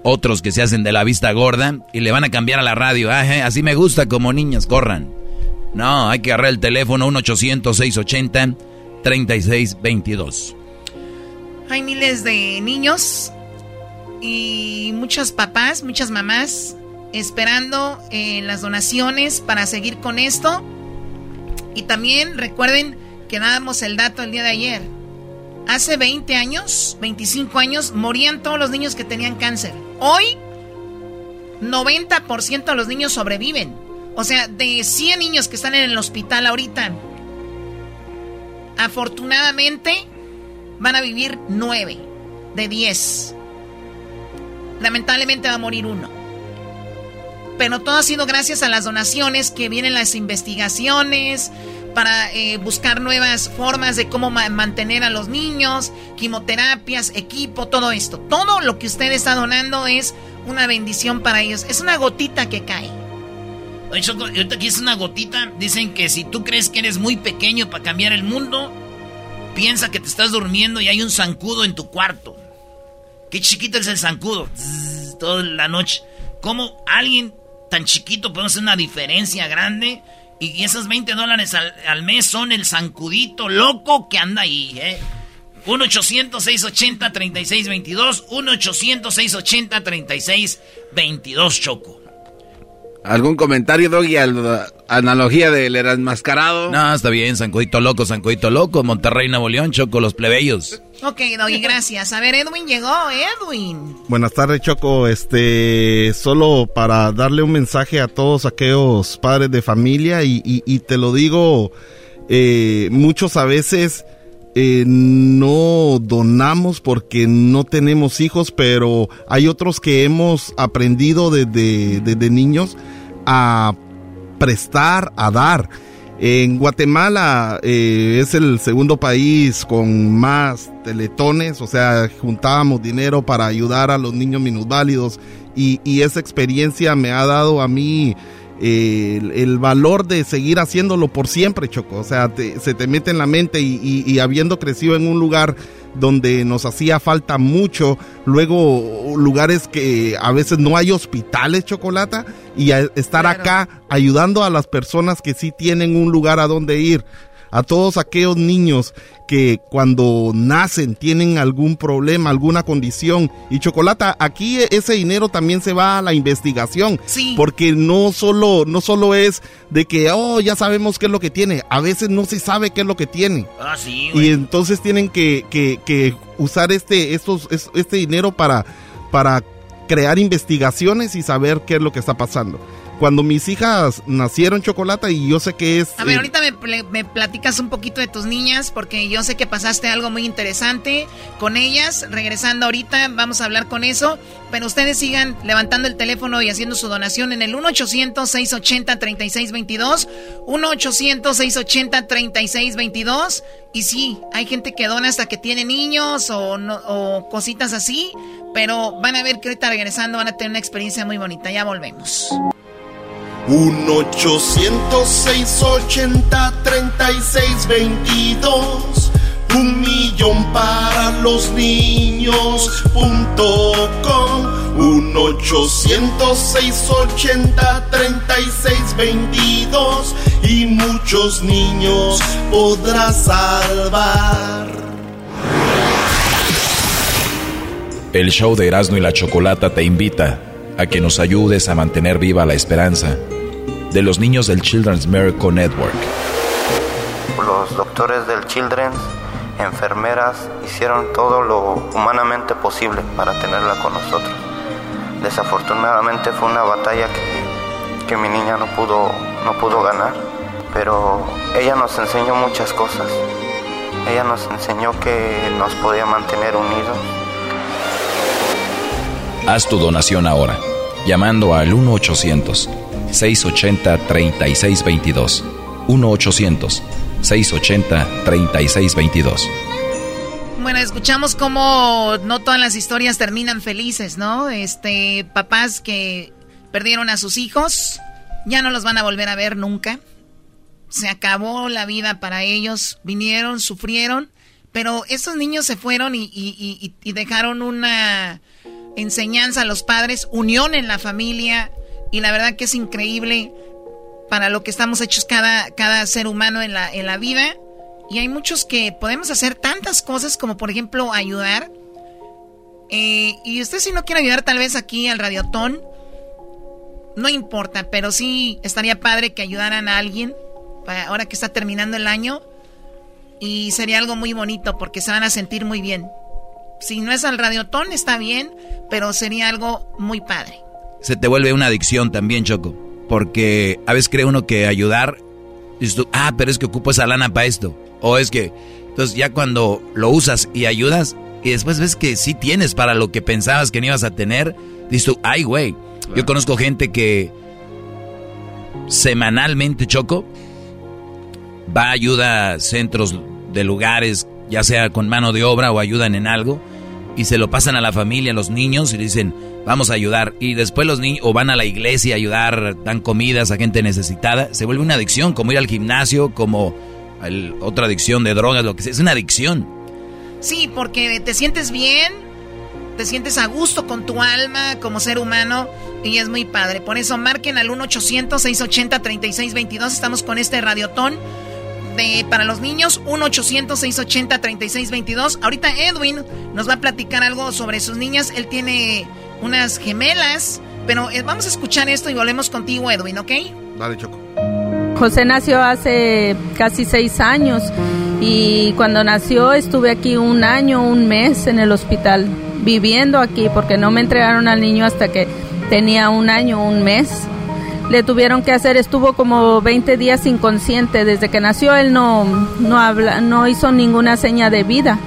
otros que se hacen de la vista gorda y le van a cambiar a la radio. Ah, así me gusta como niñas, corran. No, hay que agarrar el teléfono 1-800-680-3622. Hay miles de niños y muchos papás, muchas mamás esperando eh, las donaciones para seguir con esto. Y también recuerden que dábamos el dato el día de ayer. Hace 20 años, 25 años, morían todos los niños que tenían cáncer. Hoy, 90% de los niños sobreviven. O sea, de 100 niños que están en el hospital ahorita, afortunadamente van a vivir 9 de 10. Lamentablemente va a morir uno. Pero todo ha sido gracias a las donaciones que vienen las investigaciones, para eh, buscar nuevas formas de cómo mantener a los niños, quimioterapias, equipo, todo esto. Todo lo que usted está donando es una bendición para ellos. Es una gotita que cae. Ahorita aquí es una gotita. Dicen que si tú crees que eres muy pequeño para cambiar el mundo, piensa que te estás durmiendo y hay un zancudo en tu cuarto. Qué chiquito es el zancudo. toda la noche. ¿Cómo alguien tan chiquito puede hacer una diferencia grande? Y esos 20 dólares al, mes son el zancudito loco que anda ahí, ¿eh? 1-800-680-3622. 1-800-680-3622, Choco. ¿Algún comentario, Doggy, analogía del enmascarado? No, está bien, Sancudito Loco, Sancudito Loco, Monterrey, Nuevo León, Choco, los plebeyos. Ok, Doggy, gracias. A ver, Edwin llegó, Edwin. Buenas tardes, Choco. Este, solo para darle un mensaje a todos aquellos padres de familia y, te lo digo, eh, muchos a veces... Eh, no donamos porque no tenemos hijos, pero hay otros que hemos aprendido desde, desde niños a prestar, a dar. En Guatemala eh, es el segundo país con más teletones, o sea, juntábamos dinero para ayudar a los niños minusválidos y, esa experiencia me ha dado a mí eh, el, valor de seguir haciéndolo por siempre, Choco. O sea, se te mete en la mente y habiendo crecido en un lugar donde nos hacía falta mucho, luego lugares que a veces no hay hospitales, chocolata, y estar acá ayudando a las personas que sí tienen un lugar a donde ir a todos aquellos niños que cuando nacen tienen algún problema, alguna condición. Y Chocolata, aquí ese dinero también se va a la investigación. Sí. Porque no solo, no solo es de que, oh, ya sabemos qué es lo que tiene. A veces no se sabe qué es lo que tiene. Ah, sí, Y entonces tienen que, que, que usar este, estos, este dinero para, para crear investigaciones y saber qué es lo que está pasando cuando mis hijas nacieron chocolate y yo sé que es... A ver, ahorita me, platicas un poquito de tus niñas porque yo sé que pasaste algo muy interesante con ellas. Regresando ahorita vamos a hablar con eso, pero ustedes sigan levantando el teléfono y haciendo su donación en el 1-800-680-3622. 1-800-680-3622. Y sí, hay gente que dona hasta que tiene niños o, o cositas así, pero van a ver que ahorita regresando van a tener una experiencia muy bonita. Ya volvemos. 1-800-680-3622. Un millón para los niños punto com. 1-800-680-3622. Y muchos niños podrás salvar. El show de Erasmo y la Chocolata te invita a que nos ayudes a mantener viva la esperanza de los niños del Children's Miracle Network. Los doctores del Children's, enfermeras, hicieron todo lo humanamente posible para tenerla con nosotros. Desafortunadamente fue una batalla que, que mi niña no pudo, no pudo ganar, pero ella nos enseñó muchas cosas. Ella nos enseñó que nos podía mantener unidos. Haz tu donación ahora, llamando al 1 800 680-3622. 1-800-680-3622. Bueno, escuchamos cómo no todas las historias terminan felices, ¿no? Este, papás que perdieron a sus hijos, ya no los van a volver a ver nunca. Se acabó la vida para ellos, vinieron, sufrieron, pero esos niños se fueron y dejaron una enseñanza a los padres, unión en la familia, y la verdad que es increíble para lo que estamos hechos cada, cada ser humano en la, en la vida. Y hay muchos que podemos hacer tantas cosas como por ejemplo ayudar. Eh, y usted si no quiere ayudar tal vez aquí al radiotón, no importa, pero sí estaría padre que ayudaran a alguien ahora que está terminando el año. Y sería algo muy bonito porque se van a sentir muy bien. Si no es al radiotón está bien, pero sería algo muy padre se te vuelve una adicción también, Choco. Porque a veces cree uno que ayudar, dices ah, pero es que ocupo esa lana para esto. O es que, entonces ya cuando lo usas y ayudas, y después ves que sí tienes para lo que pensabas que no ibas a tener, dices tú, ay, güey. Yo conozco gente que semanalmente, Choco, va, ayuda a centros de lugares, ya sea con mano de obra o ayudan en algo, y se lo pasan a la familia, a los niños, y dicen, vamos a ayudar. Y después los niños, o van a la iglesia a ayudar, dan comidas a gente necesitada, se vuelve una adicción, como ir al gimnasio, como otra adicción de drogas, lo que sea, es una adicción. Sí, porque te sientes bien, te sientes a gusto con tu alma como ser humano y es muy padre. Por eso marquen al 1-800-680-3622. Estamos con este radiotón de, para los niños. 1-800-680-3622. Ahorita Edwin nos va a platicar algo sobre sus niñas. Él tiene unas gemelas. Pero eh, vamos a escuchar esto y volvemos contigo, Edwin, ¿ok? Dale, Choco. José nació hace casi seis años y cuando nació estuve aquí un año, un mes en el hospital, viviendo aquí porque no me entregaron al niño hasta que tenía un año, un mes. Le tuvieron que hacer, estuvo como 20 días inconsciente. Desde que nació él no, no, habla, no hizo ninguna seña de vida.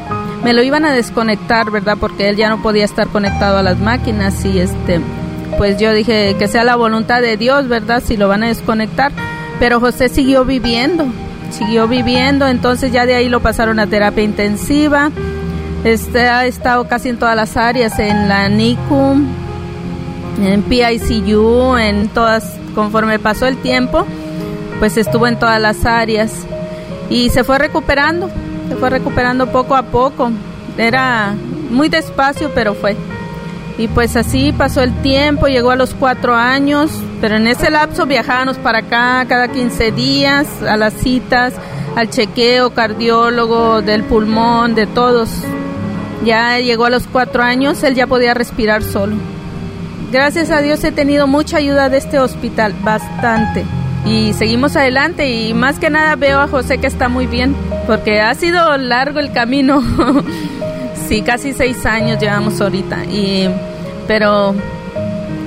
Me lo iban a desconectar, ¿verdad? Porque él ya no podía estar conectado a las máquinas y este, pues yo dije que sea la voluntad de Dios, ¿verdad? Si lo van a desconectar. Pero José siguió viviendo, siguió viviendo, entonces ya de ahí lo pasaron a terapia intensiva. Este ha estado casi en todas las áreas, en la NICU, en PICU, en todas, conforme pasó el tiempo, pues estuvo en todas las áreas y se fue recuperando, se fue recuperando poco a poco. Era muy despacio, pero fue. Y pues así pasó el tiempo, llegó a los cuatro años, pero en ese lapso viajábamos para acá cada 15 días a las citas, al chequeo cardiólogo del pulmón, de todos. Ya llegó a los cuatro años, él ya podía respirar solo. Gracias a Dios he tenido mucha ayuda de este hospital, bastante. Y seguimos adelante y más que nada veo a José que está muy bien, porque ha sido largo el camino. *laughs* sí, casi seis años llevamos ahorita. Y pero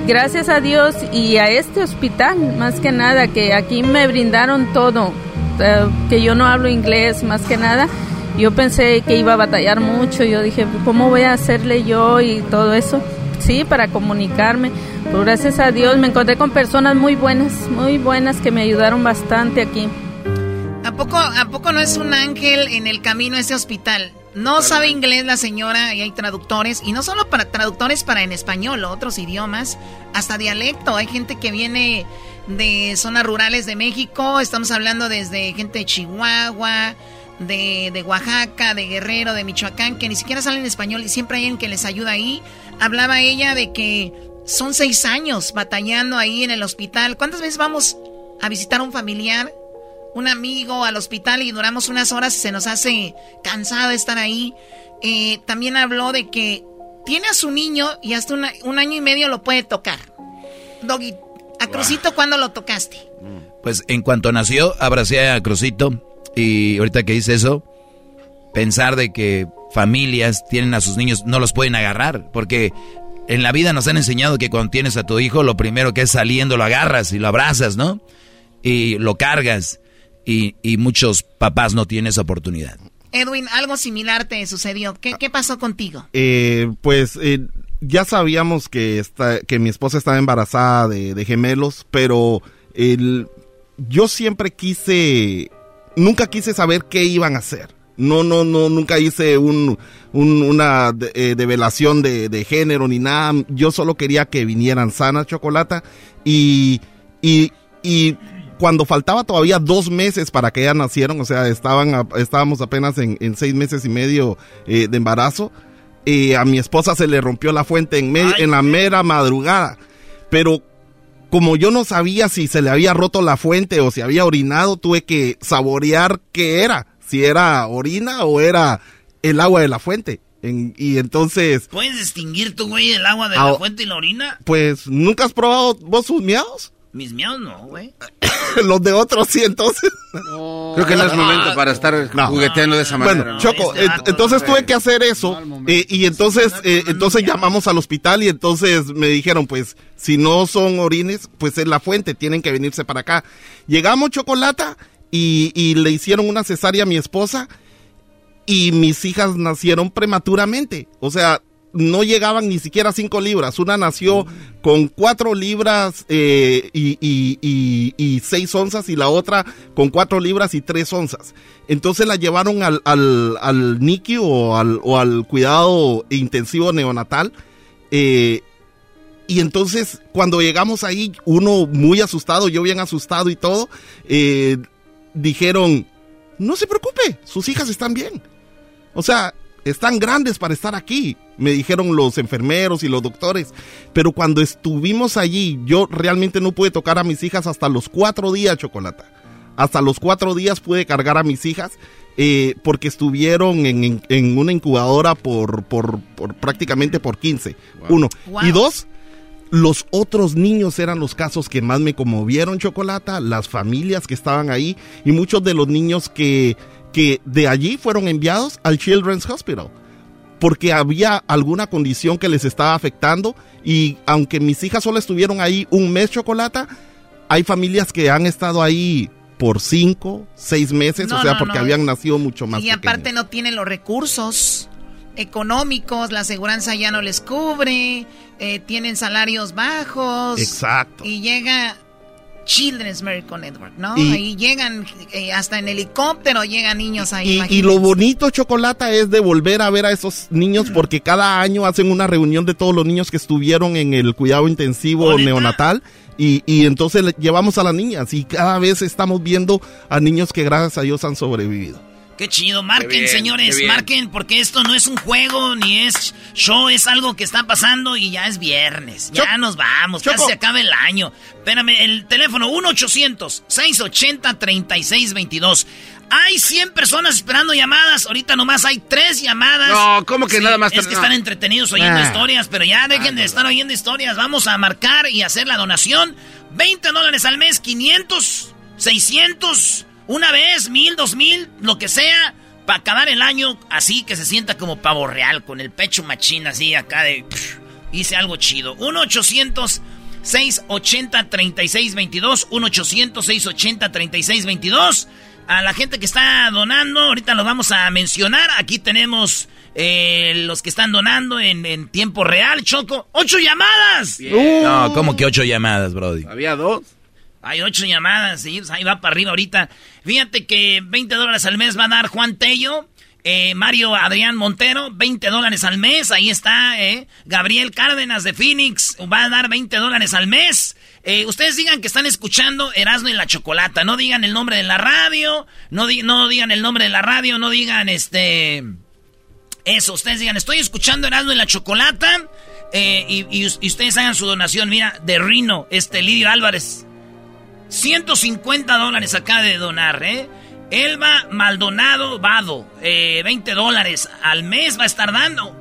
gracias a Dios y a este hospital, más que nada, que aquí me brindaron todo, eh, que yo no hablo inglés, más que nada. Yo pensé que iba a batallar mucho, yo dije, ¿cómo voy a hacerle yo y todo eso? Sí, para comunicarme. Pero gracias a Dios me encontré con personas muy buenas, muy buenas que me ayudaron bastante aquí. ¿A poco, ¿A poco no es un ángel en el camino a ese hospital? No sabe inglés la señora y hay traductores, y no solo para traductores para en español, otros idiomas, hasta dialecto. Hay gente que viene de zonas rurales de México, estamos hablando desde gente de Chihuahua, de, de Oaxaca, de Guerrero, de Michoacán, que ni siquiera salen español y siempre hay alguien que les ayuda ahí. Hablaba ella de que son seis años batallando ahí en el hospital. ¿Cuántas veces vamos a visitar a un familiar? un amigo al hospital y duramos unas horas y se nos hace cansado estar ahí. Eh, también habló de que tiene a su niño y hasta un año y medio lo puede tocar. Doggy, ¿a Crucito cuándo lo tocaste? Pues en cuanto nació, abracé a Crucito y ahorita que dice eso, pensar de que familias tienen a sus niños, no los pueden agarrar, porque en la vida nos han enseñado que cuando tienes a tu hijo, lo primero que es saliendo lo agarras y lo abrazas, ¿no? Y lo cargas y, muchos papás no tienen esa oportunidad. Edwin, algo similar te sucedió. ¿Qué, pasó contigo? Eh, pues eh, ya sabíamos que, está, que mi esposa estaba embarazada de, gemelos, pero el, yo siempre quise, nunca quise saber qué iban a hacer. No, no, no, nunca hice un, una eh, develación de, de, género ni nada. Yo solo quería que vinieran sanas, Chocolata. Y, y, y cuando faltaba todavía dos meses para que ya nacieron, o sea, estaban, estábamos apenas en, seis meses y medio eh, de embarazo, eh, a mi esposa se le rompió la fuente en, en la mera madrugada. Pero como yo no sabía si se le había roto la fuente o si había orinado, tuve que saborear qué era, si era orina o era el agua de la fuente. y entonces... ¿Puedes distinguir tu güey el agua de la fuente y la orina? Pues, ¿nunca has probado vos sus miados? Mis miados no, güey. *coughs* Los de otros sí, entonces. Creo que no es momento para estar jugueteando de esa manera. Bueno, Choco, este entonces tuve que hacer eso eh, y entonces eh, entonces llamamos al hospital y entonces me dijeron, pues, si no son orines, pues es la fuente, tienen que venirse para acá. Llegamos, Chocolata, y, y le hicieron una cesárea a mi esposa y mis hijas nacieron prematuramente. O sea, no llegaban ni siquiera 5 libras. Una nació con 4 libras eh, y, 6 onzas y la otra con 4 libras y 3 onzas. Entonces la llevaron al, al, al NICU o al, o al cuidado intensivo neonatal. Eh, y entonces cuando llegamos ahí, uno muy asustado, yo bien asustado y todo, eh, dijeron, no se preocupe, sus hijas están bien. O sea, están grandes para estar aquí, me dijeron los enfermeros y los doctores. Pero cuando estuvimos allí, yo realmente no pude tocar a mis hijas hasta los cuatro días, Chocolata. Hasta los cuatro días pude cargar a mis hijas eh, porque estuvieron en, en- en una incubadora por, por, por prácticamente por 15. Uno. Y dos, los otros niños eran los casos que más me conmovieron, Chocolata, las familias que estaban ahí y muchos de los niños que, que de allí fueron enviados al Children's Hospital porque había alguna condición que les estaba afectando y aunque mis hijas solo estuvieron ahí un mes, Chocolata, hay familias que han estado ahí por cinco, seis meses, No, o sea, no, porque no. habían nacido mucho más y pequeños. aparte no tienen los recursos económicos, la aseguranza ya no les cubre, eh, tienen salarios bajos. Exacto. Y llega Children's Miracle Network, ¿no? Y- ahí llegan eh, hasta en helicóptero, llegan niños ahí. Y, lo bonito, Chocolata, es de volver a ver a esos niños porque cada año hacen una reunión de todos los niños que estuvieron en el cuidado intensivo neonatal y, y entonces le llevamos a las niñas y cada vez estamos viendo a niños que gracias a Dios han sobrevivido. Qué chido, marquen Qué bien, señores, marquen porque esto no es un juego ni es show, es algo que está pasando y ya es viernes. Ya nos vamos, Choco. casi se acaba el año. Espérame, el teléfono 1-800-680-3622. Hay 100 personas esperando llamadas, ahorita nomás hay 3 llamadas. No, ¿cómo que nada más Es que No. están entretenidos oyendo Ah. historias, pero ya dejen de estar oyendo historias. Vamos a marcar y hacer la donación. 20 dólares al mes, 500, 600, una vez, mil, dos mil, lo que sea, para acabar el año así que se sienta como pavo real, con el pecho machín así acá de... pff, hice algo chido. 1-800-680-3622, 1-800-680-3622. A la gente que está donando, ahorita lo vamos a mencionar. Aquí tenemos eh, los que están donando en, en tiempo real, Choco. ¡Ocho llamadas! No, como que ocho llamadas, Brody. Había dos. Hay ocho llamadas, sí, pues ahí va para arriba ahorita. Fíjate que 20 dólares al mes va a dar Juan Tello, eh, Mario Adrián Montero, 20 dólares al mes, ahí está, eh. Gabriel Cárdenas de Phoenix va a dar 20 dólares al mes. Eh, ustedes digan que están escuchando Erasmo y la Chocolata, no digan el nombre de la radio, no, di- no digan el nombre de la radio, no digan este... Eso, ustedes digan, estoy escuchando Erasmo y la Chocolata eh, y- y ustedes hagan su donación. Mira, de Rino, este Lidio Álvarez. 150 dólares acá de donar, ¿eh? Elba Maldonado Vado, eh, 20 dólares al mes va a estar dando.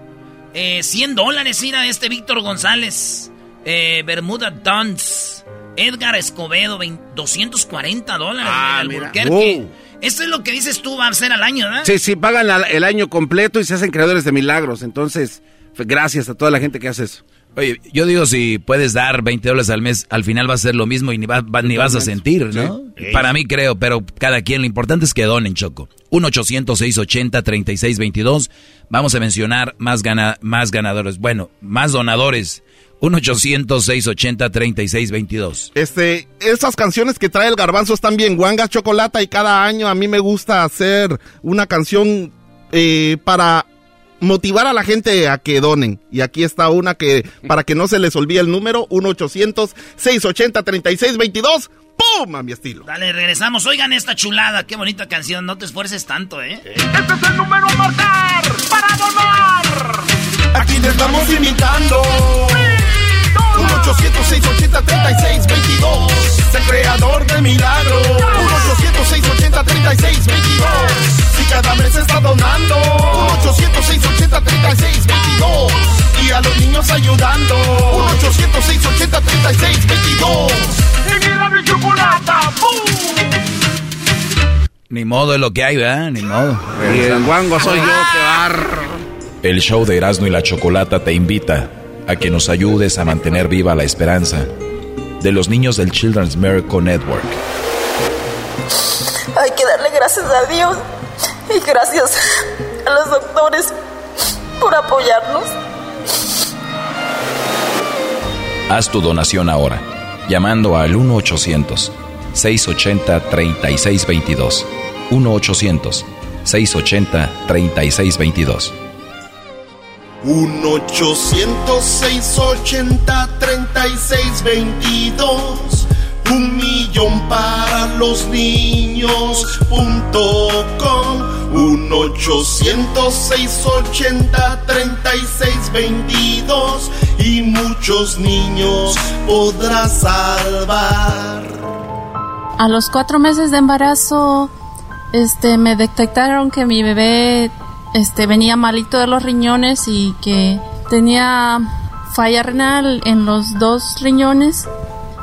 Eh, 100 dólares, mira, este Víctor González. Eh, Bermuda Duns. Edgar Escobedo, 20 240 dólares. Ah. Wow. Esto es lo que dices tú, va a ser al año, ¿verdad? Sí, sí, pagan el año completo y se hacen creadores de milagros. Entonces, gracias a toda la gente que hace eso. Oye, yo digo, si puedes dar 20 dólares al mes, al final va a ser lo mismo y ni, va- va- ni vas a sentir, ¿no? Sí. Para mí creo, pero cada quien, lo importante es que donen, Choco. 1-800-680-3622. Vamos a mencionar más, gana, más ganadores. Bueno, más donadores. 1-800-680-3622. Este, esas canciones que trae el garbanzo están bien guangas, chocolata, y cada año a mí me gusta hacer una canción eh, para motivar a la gente a que donen. Y aquí está una que, para que no se les olvide el número, 1-800-680-3622. ¡Pum! A mi estilo. Dale, regresamos. Oigan esta chulada, qué bonita canción. No te esfuerces tanto, ¿eh? Este es el número a marcar para donar. Aquí te estamos imitando. 1-800-680-3622. El creador de milagros. 1-800-680-3622. Si cada mes está donando. 1-800-680-3622. Y a los niños ayudando. 1-800-680-3622. En el y chocolata. ¡Bum! Ni modo es lo que hay, ¿verdad? Ni modo. Y el guango soy yo, qué barro. El show de Erasmo y la Chocolata te invita a que nos ayudes a mantener viva la esperanza de los niños del Children's Miracle Network. Hay que darle gracias a Dios y *laughs* gracias a los doctores por apoyarnos. Haz tu donación ahora, llamando al 1-800-680-3622. 1-800-680-3622. 1-800-680-3622 un millón para los niños punto com. 1-800-680-3622. Y muchos niños podrás salvar. A los cuatro meses de embarazo, este, me detectaron que mi bebé, este, venía malito de los riñones y que tenía falla renal en los dos riñones.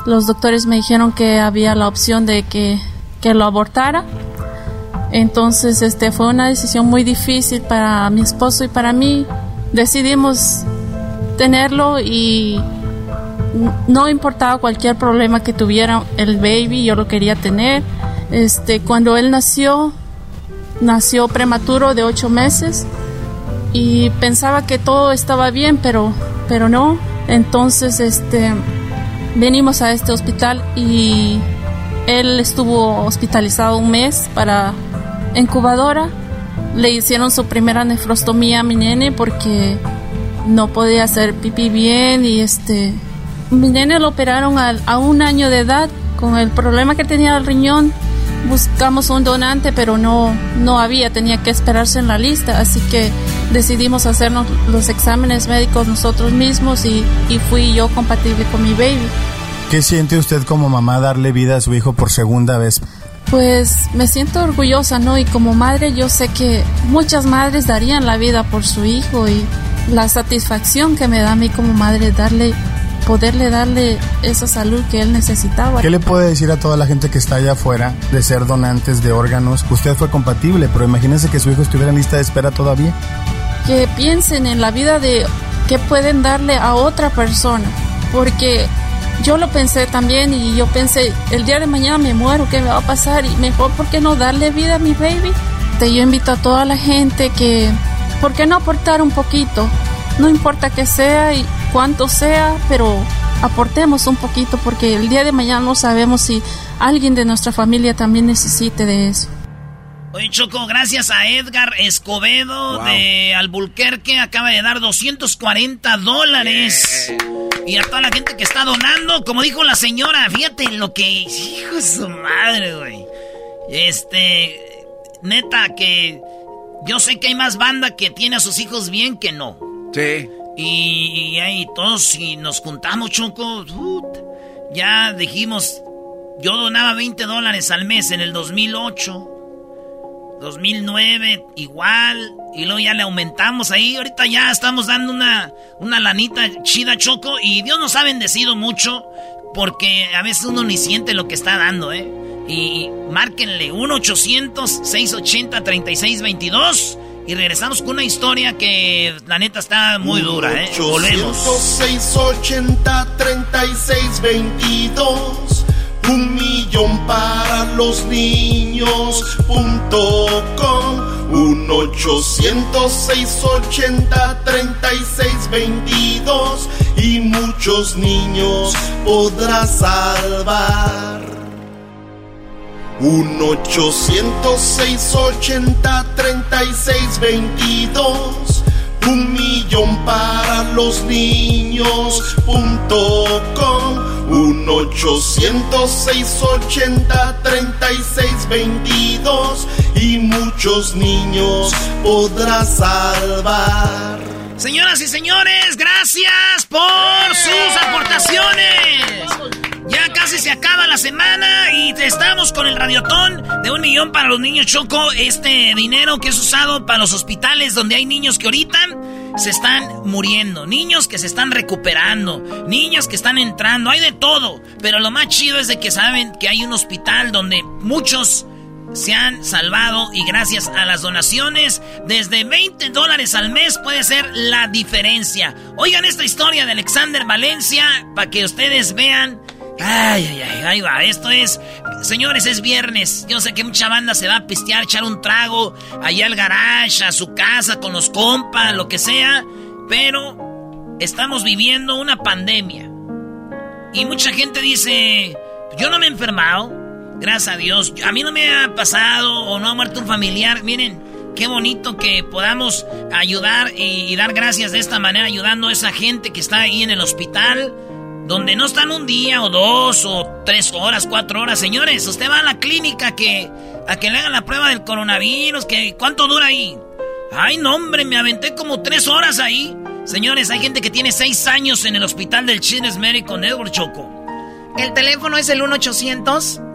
Los doctores me dijeron que había la opción de que, que lo abortara. Entonces, este, fue una decisión muy difícil para mi esposo y para mí. Decidimos tenerlo y no importaba cualquier problema que tuviera el baby, yo lo quería tener. Este, cuando él nació, nació prematuro de ocho meses y pensaba que todo estaba bien, pero, pero no. Entonces, este, venimos a este hospital y él estuvo hospitalizado un mes para incubadora. Le hicieron su primera nefrostomía a mi nene porque no podía hacer pipí bien y este mi nene lo operaron a, a un año de edad con el problema que tenía el riñón. Buscamos un donante, pero no, no había, tenía que esperarse en la lista, así que decidimos hacernos los exámenes médicos nosotros mismos y, y fui yo compatible con mi baby. ¿Qué siente usted como mamá darle vida a su hijo por segunda vez? Pues me siento orgullosa, ¿no? Y como madre yo sé que muchas madres darían la vida por su hijo y la satisfacción que me da a mí como madre darle poderle darle esa salud que él necesitaba. ¿Qué le puede decir a toda la gente que está allá afuera de ser donantes de órganos? Usted fue compatible, pero imagínense que su hijo estuviera en lista de espera todavía. Que piensen en la vida de que pueden darle a otra persona, porque yo lo pensé también y yo pensé, el día de mañana me muero, ¿qué me va a pasar? Y mejor, ¿por qué no darle vida a mi baby? Te, yo invito a toda la gente que, ¿por qué no aportar un poquito? No importa que sea y cuánto sea, pero aportemos un poquito porque el día de mañana no sabemos si alguien de nuestra familia también necesite de eso. Oye, Choco, gracias a Edgar Escobedo de Albuquerque, acaba de dar 240 dólares. Y a toda la gente que está donando, como dijo la señora, fíjate lo que... Hijo de su madre, güey. Este... Neta, que... Yo sé que hay más banda que tiene a sus hijos bien que no. Sí. Y, ahí todos, si nos juntamos, Choco, ya dijimos, yo donaba 20 dólares al mes en el 2008, 2009, igual, y luego ya le aumentamos ahí, ahorita ya estamos dando una, una lanita chida, Choco, y Dios nos ha bendecido mucho, porque a veces uno ni siente lo que está dando, ¿eh? Y márquenle 1-800-680-3622. Y regresamos con una historia que la neta está muy dura, ¿eh? Volvemos. 680-3622. Un millón para los niños punto com. Un 800-680-3622. Y muchos niños podrás salvar. 1-800-680-3622. Un millón para los niños punto com. 1-800-680-3622. Y muchos niños podrás salvar. Señoras y señores, gracias por sus aportaciones. Ya casi se acaba la semana y estamos con el radiotón de un millón para los niños Choco. Este dinero que es usado para los hospitales donde hay niños que ahorita se están muriendo, niños que se están recuperando, niños que están entrando, hay de todo. Pero lo más chido es de que saben que hay un hospital donde muchos se han salvado y gracias a las donaciones, desde 20 dólares al mes puede ser la diferencia. Oigan esta historia de Alexander Valencia para que ustedes vean. Ay, ay, ay, ahí va. Esto es, señores, es viernes. Yo sé que mucha banda se va a pistear, echar un trago allá al garage, a su casa, con los compas, lo que sea. Pero estamos viviendo una pandemia. Y mucha gente dice, yo no me he enfermado, gracias a Dios, a mí no me ha pasado o no ha muerto un familiar. Miren, qué bonito que podamos ayudar y, dar gracias de esta manera, ayudando a esa gente que está ahí en el hospital, donde no están un día o dos o tres horas, cuatro horas. Señores, usted va a la clínica que, a que le hagan la prueba del coronavirus, que ¿cuánto dura ahí? Ay, no, hombre, me aventé como tres horas ahí. Señores, hay gente que tiene seis años en el hospital del Children's Medical Network Choco. El teléfono es el 1-800.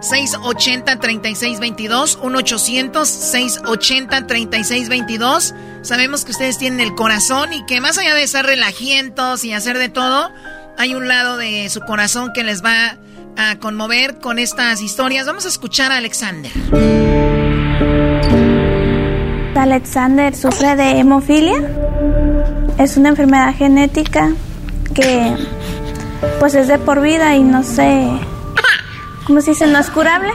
680-3622, 1-800-680-3622. Sabemos que ustedes tienen el corazón y que más allá de ser relajientos y hacer de todo, hay un lado de su corazón que les va a conmover con estas historias. Vamos a escuchar a Alexander. Alexander sufre de hemofilia. Es una enfermedad genética que pues es de por vida y no sé, ¿cómo se dice? No es curable.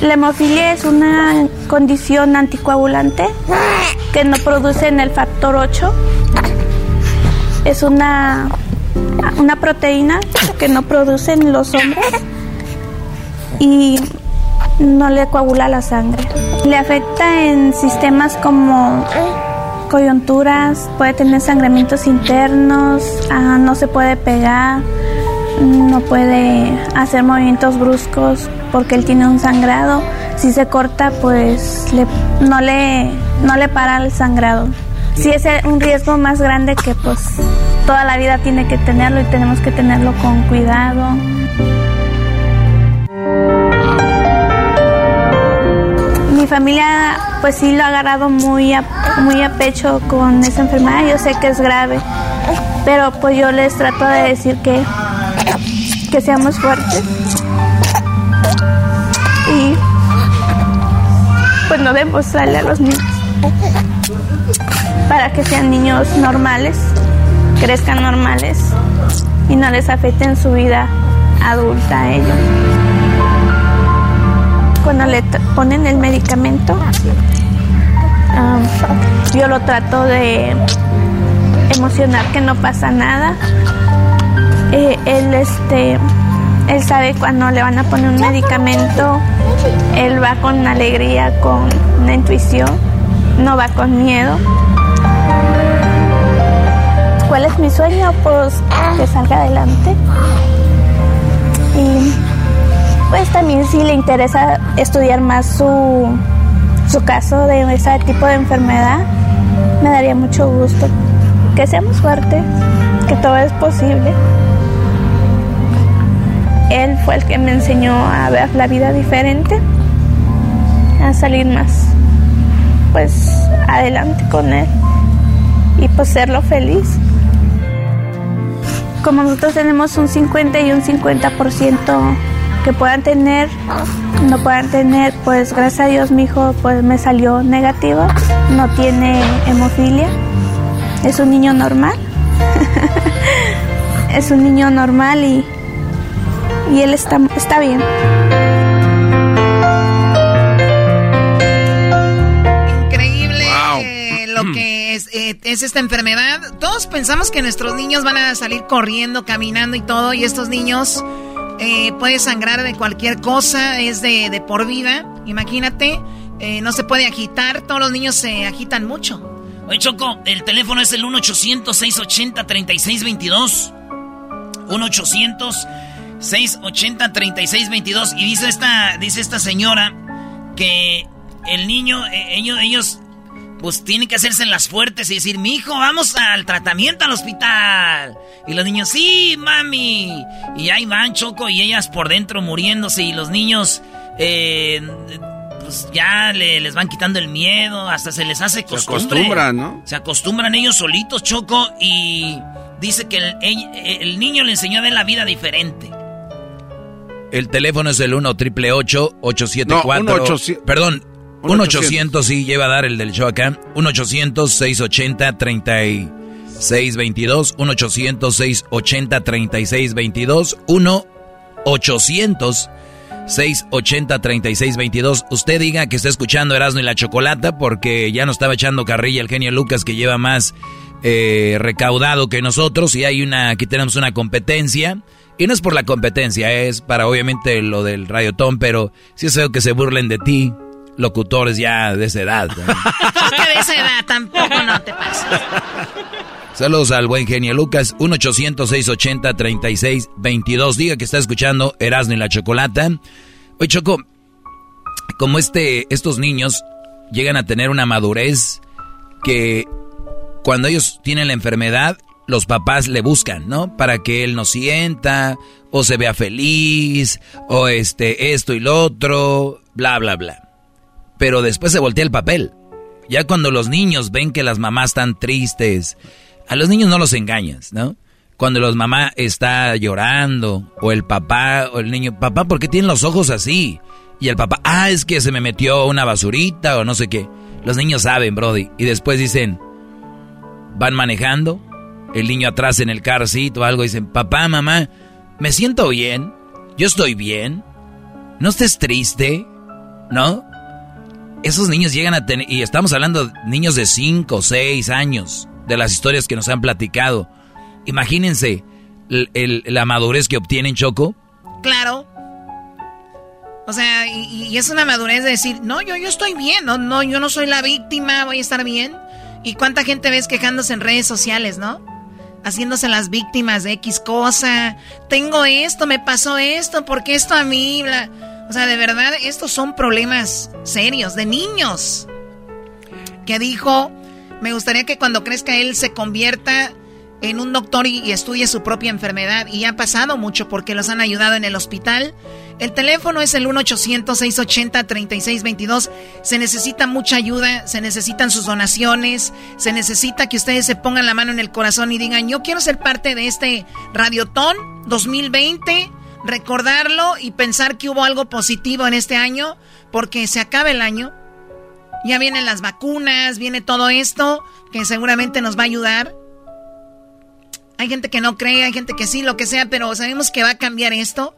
La hemofilia es una condición anticoagulante que no produce en el factor 8. Es una, una proteína que no producen los hombres y no le coagula la sangre. Le afecta en sistemas como coyunturas, puede tener sangramientos internos, ah, no se puede pegar, no puede hacer movimientos bruscos porque él tiene un sangrado. Si se corta, pues no, le, no le para el sangrado. Si es un riesgo más grande que pues toda la vida tiene que tenerlo y tenemos que tenerlo con cuidado. mi familia pues sí lo ha agarrado muy a, muy a pecho con esa enfermedad. Yo sé que es grave, pero pues yo les trato de decir que, que seamos fuertes. Y pues no demostrarle a los niños para que sean niños normales, crezcan normales y no les afecten su vida adulta a ellos cuando le ponen el medicamento, yo lo trato de emocionar que no pasa nada. Eh, él, este, él sabe cuando le van a poner un medicamento, él va con alegría, con una intuición, no va con miedo. ¿Cuál es mi sueño? Pues que salga adelante. Y pues también si le interesa estudiar más su, su caso de ese tipo de enfermedad, me daría mucho gusto. Que seamos fuertes, que todo es posible. Él fue el que me enseñó a ver la vida diferente, a salir más, pues adelante con él y pues serlo feliz. Como nosotros tenemos un 50 y un 50% que puedan tener, no puedan tener, pues gracias a Dios mi hijo pues me salió negativo, no tiene hemofilia, es un niño normal, *laughs* es un niño normal y, y él está, está bien. Increíble eh, lo que es, eh, es esta enfermedad. Todos pensamos que nuestros niños van a salir corriendo, caminando y todo, y estos niños eh, puede sangrar de cualquier cosa, es de, por vida. Imagínate, eh, no se puede agitar, todos los niños se agitan mucho. Oye, Choco, el teléfono es el 1-800-680-3622. 1-800-680-3622. Y dice esta, dice esta señora que el niño, eh, ellos, ellos pues tienen que hacerse las fuertes y decir, mi hijo, vamos al tratamiento al hospital. Y los niños, sí, mami. Y ahí van Choco y ellas por dentro muriéndose y los niños, eh, pues ya les van quitando el miedo, hasta se les hace costumbre. Se acostumbran, ¿no? Se acostumbran ellos solitos, Choco, y dice que el, niño le enseñó a ver la vida diferente. El teléfono es el 1 triple 874 Perdón, 1-800, sí, lleva a dar el del show acá. 1-800-680-3622. 1-800-680-3622. 1-800-680-3622. Usted diga que está escuchando Erasmo y la Chocolata porque ya no estaba echando carrilla el genio Lucas que lleva más eh, recaudado que nosotros y hay una, aquí tenemos una competencia. Y no es por la competencia, es para obviamente lo del rayotón, pero sí es que se burlen de ti, locutores ya de esa edad. ¿no? *laughs* de esa edad tampoco no te pases. Saludos al buen genio Lucas, 1-800-680-3622. Diga que está escuchando Erasmo y la Chocolata. Oye, Choco, como este, estos niños llegan a tener una madurez que cuando ellos tienen la enfermedad, los papás le buscan, ¿no? Para que él no sienta, o se vea feliz, o este, esto y lo otro, bla, bla, bla. Pero después se voltea el papel. Ya cuando los niños ven que las mamás están tristes, a los niños no los engañas, ¿no? Cuando los mamá está llorando, o el papá, o el niño, papá, ¿por qué tienen los ojos así? Y el papá, ah, es que se me metió una basurita o no sé qué. Los niños saben, Brody. Y después dicen, van manejando, el niño atrás en el car seat o algo, dicen, papá, mamá, me siento bien, yo estoy bien, no estés triste, ¿no? Esos niños llegan a tener, y estamos hablando de niños de 5, 6 años, de las historias que nos han platicado. Imagínense la madurez que obtienen Choco. Claro. O sea, y, es una madurez de decir, no, yo, yo estoy bien, no, no, yo no soy la víctima, voy a estar bien. ¿Y cuánta gente ves quejándose en redes sociales, no? Haciéndose las víctimas de X cosa. Tengo esto, me pasó esto, porque esto a mí? O sea, de verdad, estos son problemas serios de niños. Que dijo, me gustaría que cuando crezca él se convierta en un doctor y, estudie su propia enfermedad. Y ha pasado mucho porque los han ayudado en el hospital. El teléfono es el 1-800-680-3622. Se necesita mucha ayuda, se necesitan sus donaciones, se necesita que ustedes se pongan la mano en el corazón y digan, yo quiero ser parte de este Radiotón 2020, recordarlo y pensar que hubo algo positivo en este año, porque se acaba el año. Ya vienen las vacunas, viene todo esto que seguramente nos va a ayudar. Hay gente que no cree, hay gente que sí, lo que sea, pero sabemos que va a cambiar esto.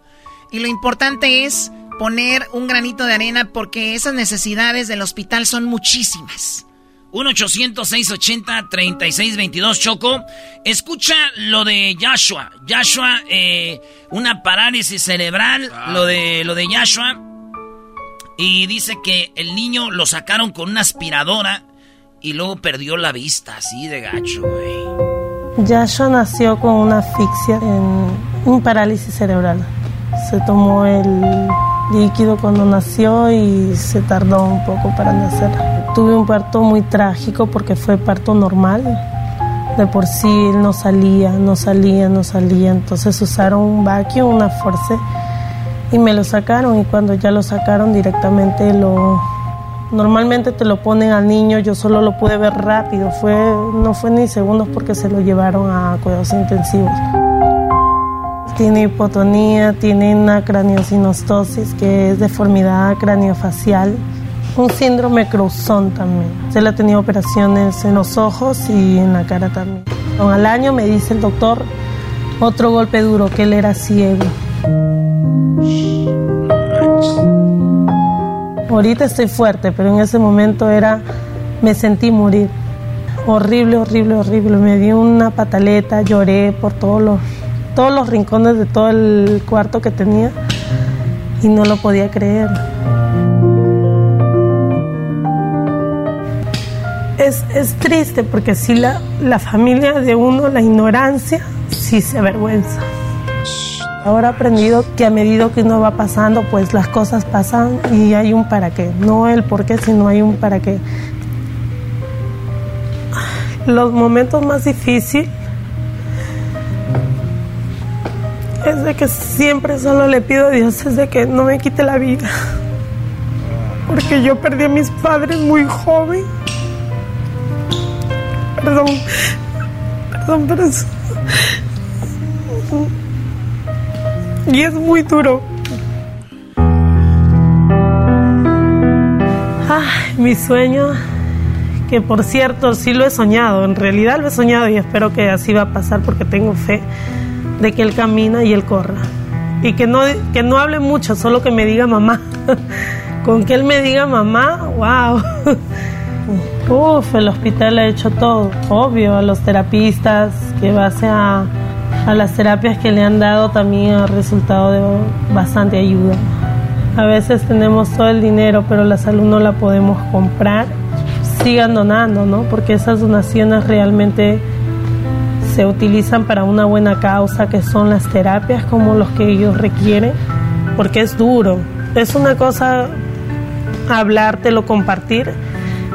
Y lo importante es poner un granito de arena porque esas necesidades del hospital son muchísimas. 1-800-680-3622, Choco. Escucha lo de Joshua. Joshua, eh, una parálisis cerebral, ah. lo, de, lo de Joshua. Y dice que el niño lo sacaron con una aspiradora y luego perdió la vista, así de gacho, güey. Joshua nació con una asfixia en un parálisis cerebral. Se tomó el líquido cuando nació y se tardó un poco para nacer. Tuve un parto muy trágico porque fue parto normal. De por sí no salía, no salía, no salía. Entonces usaron un vacuum, una force y me lo sacaron y cuando ya lo sacaron directamente lo Normalmente te lo ponen al niño, yo solo lo pude ver rápido, fue, no fue ni segundos porque se lo llevaron a cuidados intensivos. Tiene hipotonía, tiene una craniosinostosis, que es deformidad craniofacial, un síndrome Crouzon también. Se le ha tenido operaciones en los ojos y en la cara también. Al año me dice el doctor otro golpe duro, que él era ciego. Ahorita estoy fuerte, pero en ese momento era, me sentí morir. Horrible, horrible, horrible. Me di una pataleta, lloré por todos los, todos los rincones de todo el cuarto que tenía y no lo podía creer. Es, es triste porque si la, la familia de uno, la ignorancia, sí se avergüenza. Ahora he aprendido que a medida que uno va pasando, pues las cosas pasan y hay un para qué. No el por qué, sino hay un para qué. Los momentos más difíciles es de que siempre solo le pido a Dios es de que no me quite la vida. Porque yo perdí a mis padres muy joven. Perdón, perdón, pero y es muy duro. Ay, mi sueño, que por cierto sí lo he soñado, en realidad lo he soñado y espero que así va a pasar porque tengo fe de que él camina y él corra. Y que no, que no hable mucho, solo que me diga mamá. *laughs* Con que él me diga mamá, wow. *laughs* Uf, el hospital ha hecho todo, obvio, a los terapistas, que base a, a las terapias que le han dado también ha resultado de bastante ayuda. A veces tenemos todo el dinero, pero la salud no la podemos comprar. Sigan donando, ¿no? Porque esas donaciones realmente se utilizan para una buena causa, que son las terapias como los que ellos requieren, porque es duro. Es una cosa hablártelo, compartir,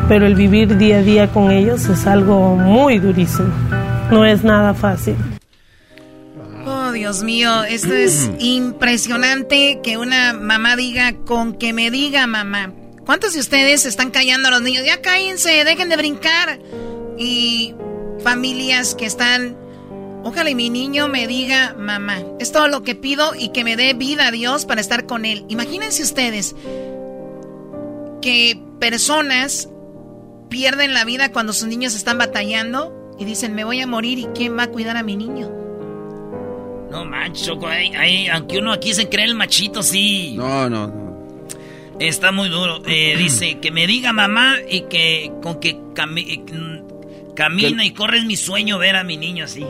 pero el vivir día a día con ellos es algo muy durísimo. No es nada fácil. Oh, Dios mío, esto es Mm. impresionante que una mamá diga con que me diga mamá. ¿Cuántos de ustedes están callando a los niños? Ya cállense, dejen de brincar. Y familias que están, ojalá y mi niño me diga mamá. Es todo lo que pido y que me dé vida a Dios para estar con él. Imagínense ustedes que personas pierden la vida cuando sus niños están batallando y dicen, me voy a morir y ¿quién va a cuidar a mi niño? No manches, Choco, ahí- ahí, aunque uno aquí se cree el machito, sí. No, no, no. Está muy duro. Eh, dice que me diga mamá y que con que cami- camina y corre es mi sueño ver a mi niño así.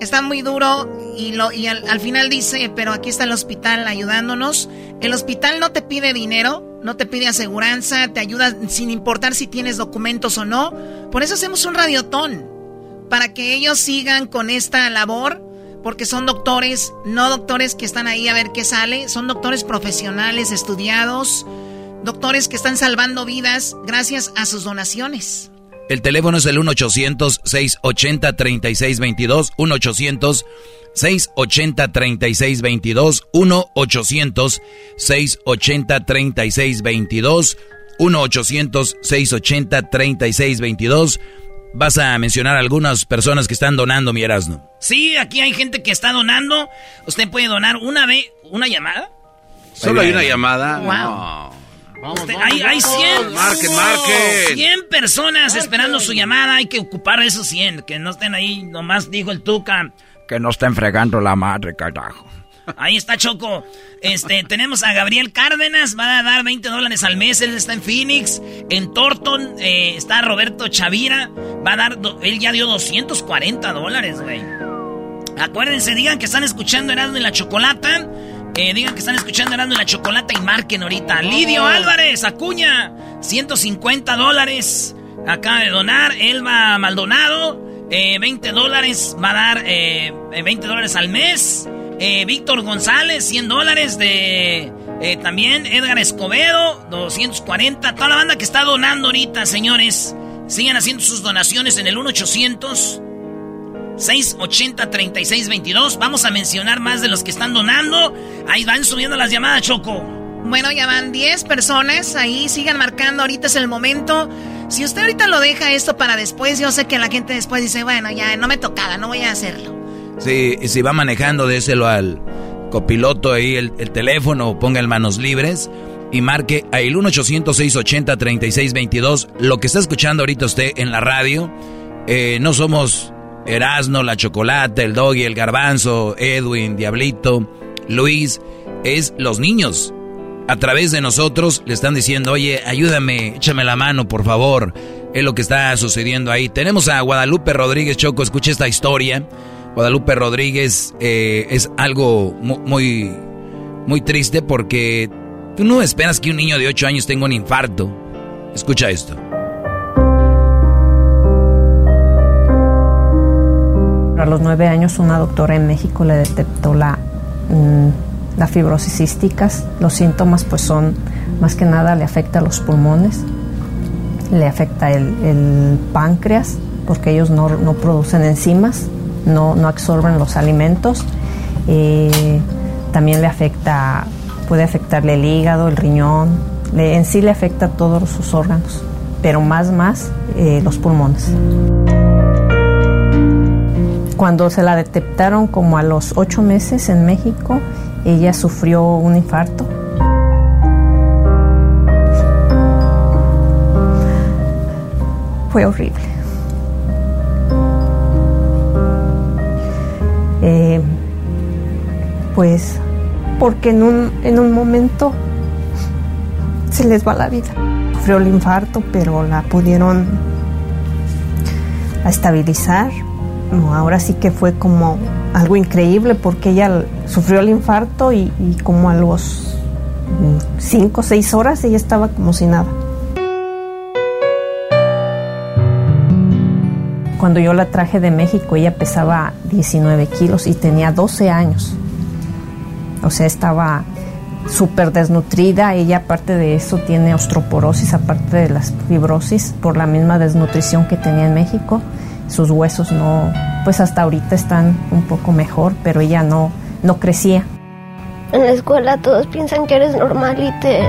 Está muy duro y, lo, y al, al final dice, pero aquí está el hospital ayudándonos. El hospital no te pide dinero, no te pide aseguranza, te ayuda sin importar si tienes documentos o no. Por eso hacemos un radiotón, para que ellos sigan con esta labor, porque son doctores, no doctores que están ahí a ver qué sale, son doctores profesionales, estudiados, doctores que están salvando vidas gracias a sus donaciones. El teléfono es el 1-800-680-3622. 1-800-680-3622. 1-800-680-3622. 1-800-680-3622. Vas a mencionar algunas personas que están donando, mi Erasmo. Sí, aquí hay gente que está donando. Usted puede donar una vez, una llamada. Solo hay una llamada. Wow. Usted- hay, hay 100, Marquen, marquen. 100 personas esperando su llamada. Hay que ocupar esos 100. Que no estén ahí, nomás dijo el Tuca. Que no estén fregando la madre, carajo. Ahí está Choco. Este, *laughs* tenemos a Gabriel Cárdenas, va a dar 20 dólares al mes, él está en Phoenix. En Thornton eh, está Roberto Chavira, va a dar, do- él ya dio 240 dólares, güey. Acuérdense, digan que están escuchando Erasmo y la Chocolata. Eh, digan que están escuchando Erasmo y la Chocolata y marquen ahorita. Lidio Álvarez, Acuña, 150 dólares. Acaba de donar. Elba Maldonado, eh, 20 dólares. Va a dar eh, eh, 20 dólares al mes. Eh, Víctor González, 100 dólares de... eh, también Edgar Escobedo, 240. Toda la banda que está donando ahorita, señores. Sigan haciendo sus donaciones en el 1 800 680-3622. Vamos a mencionar más de los que están donando. Ahí van subiendo las llamadas, Choco. Bueno, ya van 10 personas ahí, sigan marcando, ahorita es el momento. Si usted ahorita lo deja esto para después, yo sé que la gente después dice, bueno, ya no me tocaba, no voy a hacerlo. Si, si va manejando, déselo al copiloto ahí el, el teléfono, ponga en manos libres y marque a el 1-800-680-3622. Lo que está escuchando ahorita usted en la radio, eh, no somos Erasno, la Chocolata, el Doggy, el Garbanzo, Edwin, Diablito, Luis, es los niños. A través de nosotros le están diciendo, oye, ayúdame, échame la mano, por favor. Es lo que está sucediendo ahí. Tenemos a Guadalupe Rodríguez Choco, escuche esta historia. Guadalupe Rodríguez eh, es algo mu- muy, muy triste porque tú no esperas que un niño de 8 años tenga un infarto. Escucha esto. A los nueve años una doctora en México le detectó la, mm, la fibrosis cística. Los síntomas pues son, más que nada le afecta a los pulmones, le afecta el, páncreas, porque ellos no, no producen enzimas, no, no absorben los alimentos. Eh, también le afecta, puede afectarle el hígado, el riñón, en sí le afecta todos sus órganos, pero más, más eh, los pulmones. Cuando se la detectaron como a los ocho meses en México, ella sufrió un infarto. Fue horrible. Eh, pues porque en un, en un momento se les va la vida. Sufrió el infarto, pero la pudieron estabilizar. Ahora sí que fue como algo increíble porque ella sufrió el infarto y, como a los 5 o 6 horas ella estaba como si nada. Cuando yo la traje de México ella pesaba 19 kilos y tenía 12 años. O sea, estaba súper desnutrida. Ella aparte de eso tiene osteoporosis, aparte de las fibrosis, por la misma desnutrición que tenía en México. Sus huesos no, pues hasta ahorita están un poco mejor, pero ella no, no crecía. En la escuela todos piensan que eres normal y te,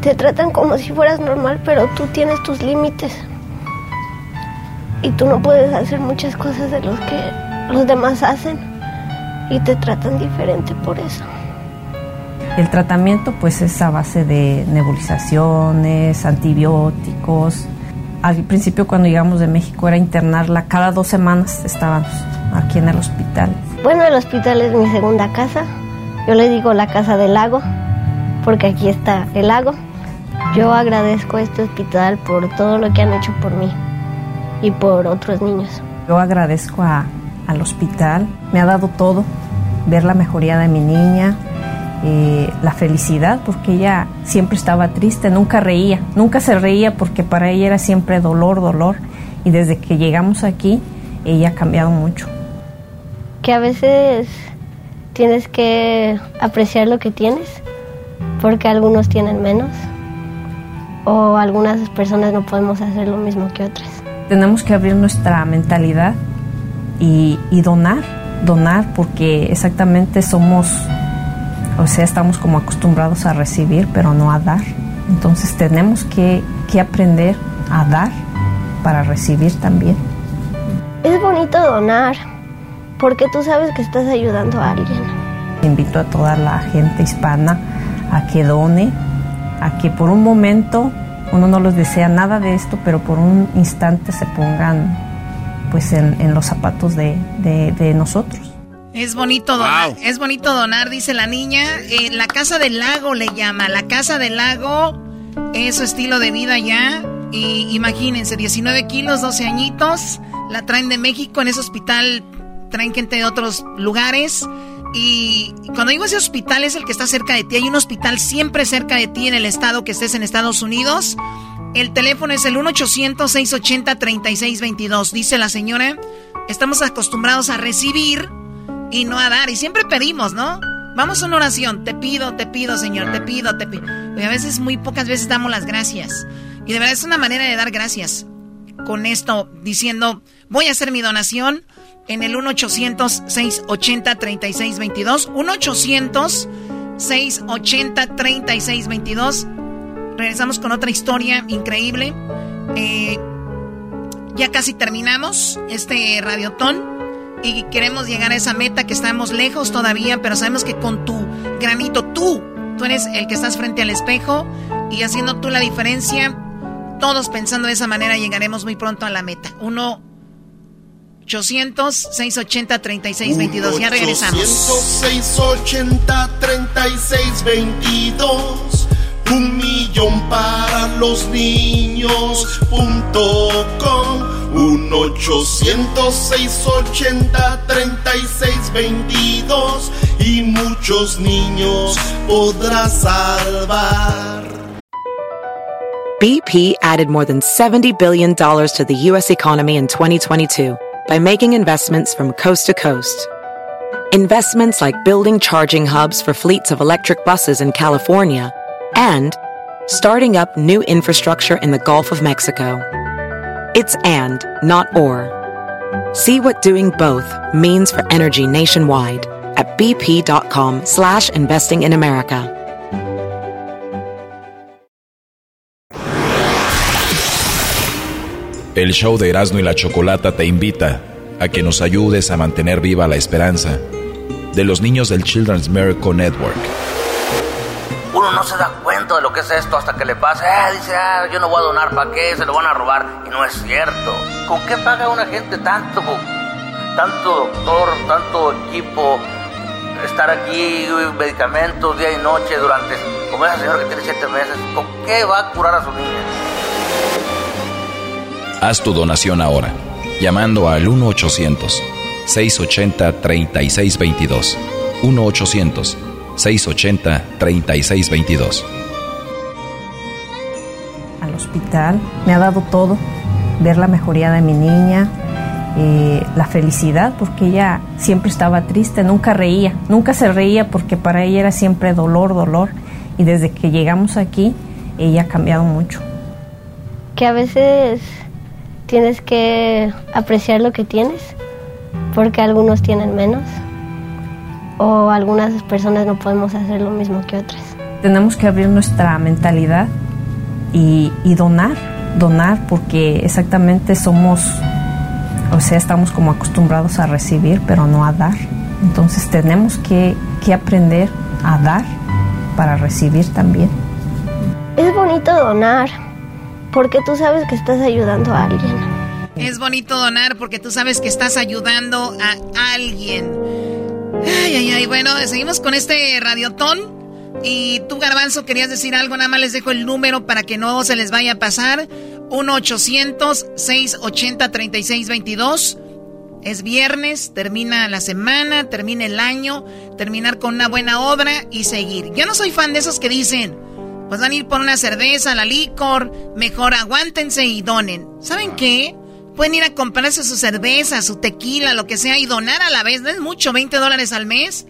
te tratan como si fueras normal, pero tú tienes tus límites y tú no puedes hacer muchas cosas de los que los demás hacen y te tratan diferente por eso. El tratamiento pues es a base de nebulizaciones, antibióticos. Al principio cuando llegamos de México era internarla, cada dos semanas estábamos aquí en el hospital. Bueno, el hospital es mi segunda casa. Yo le digo la casa del lago, porque aquí está el lago. Yo agradezco a este hospital por todo lo que han hecho por mí y por otros niños. Yo agradezco al hospital, me ha dado todo, ver la mejoría de mi niña, eh, la felicidad, porque ella siempre estaba triste, nunca reía, nunca se reía porque para ella era siempre dolor, dolor. Y desde que llegamos aquí, ella ha cambiado mucho. Que a veces tienes que apreciar lo que tienes, porque algunos tienen menos, o algunas personas no podemos hacer lo mismo que otras tenemos que abrir nuestra mentalidad y, donar, donar porque exactamente somos, o sea, estamos como acostumbrados a recibir, pero no a dar. Entonces tenemos que, que aprender a dar para recibir también. Es bonito donar porque tú sabes que estás ayudando a alguien. Invito a toda la gente hispana a que done, a que por un momento uno no los desea nada de esto, pero por un instante se pongan pues en, los zapatos de, nosotros. Es bonito donar, es bonito donar, dice la niña. Eh, la casa del lago le llama, la casa del lago es su estilo de vida ya. Y imagínense, 19 kilos, 12 añitos, la traen de México en ese hospital, traen gente de otros lugares. Y cuando digo ese hospital es el que está cerca de ti. Hay un hospital siempre cerca de ti en el estado que estés en Estados Unidos. El teléfono es el 1-800-680-3622. Dice la señora, estamos acostumbrados a recibir y no a dar. Y siempre pedimos, ¿no? Vamos a una oración. Te pido, te pido, Señor, te pido, te pido. Y a veces, muy pocas veces damos las gracias. Y de verdad es una manera de dar gracias. Con esto diciendo, voy a hacer mi donación en el 1-800-680-3622. 1-800-680-3622. Regresamos con otra historia increíble. Eh, ya casi terminamos este radiotón y queremos llegar a esa meta que estamos lejos todavía, pero sabemos que con tu granito, tú, tú eres el que estás frente al espejo y haciendo tú la diferencia, todos pensando de esa manera llegaremos muy pronto a la meta. Uno 800 680 3622. Ya regresamos. 800 680 3622. Un millón para los niños.com 1-800-680-3622 y muchos niños podrás salvar. BP added more than $70 billion to the U.S. economy in 2022 by making investments from coast to coast. Investments like building charging hubs for fleets of electric buses in California and starting up new infrastructure in the Gulf of Mexico. It's and, not or. See what doing both means for energy nationwide at bp.com slash investing in America. El show de Erasmo y la Chocolata te invita a que nos ayudes a mantener viva la esperanza de los niños del Children's Miracle Network. Uno no se da de lo que es esto hasta que le pasa. Ah, dice, ah, yo no voy a donar, ¿para qué? Se lo van a robar. Y no es cierto. ¿Con qué paga una gente tanto? Tanto doctor, tanto equipo, estar aquí, medicamentos día y noche durante, como esa señora que tiene siete meses, ¿con qué va a curar a su niña? Haz tu donación ahora, llamando al 1-800-680-3622. 1-800-680-3622. Al hospital me ha dado todo, ver la mejoría de mi niña, eh, la felicidad, porque ella siempre estaba triste, nunca reía, nunca se reía porque para ella era siempre dolor, dolor. Y desde que llegamos aquí, ella ha cambiado mucho. Que a veces tienes que apreciar lo que tienes, porque algunos tienen menos, o algunas personas no podemos hacer lo mismo que otras. Tenemos que abrir nuestra mentalidad y, y donar, donar, porque exactamente somos, o sea, estamos como acostumbrados a recibir, pero no a dar. Entonces tenemos que, que aprender a dar para recibir también. Es bonito donar, porque tú sabes que estás ayudando a alguien. Es bonito donar porque tú sabes que estás ayudando a alguien. Ay, ay, ay. Bueno, seguimos con este radiotón. Y tú, Garbanzo, querías decir algo. Nada más les dejo el número para que no se les vaya a pasar. 1-800-680-3622. Es viernes, termina la semana, termina el año, terminar con una buena obra y seguir. Yo no soy fan de esos que dicen, pues van a ir por una cerveza, la licor, mejor aguántense y donen. ¿Saben qué? Pueden ir a comprarse su cerveza, su tequila, lo que sea, y donar a la vez. No es mucho, 20 dólares al mes.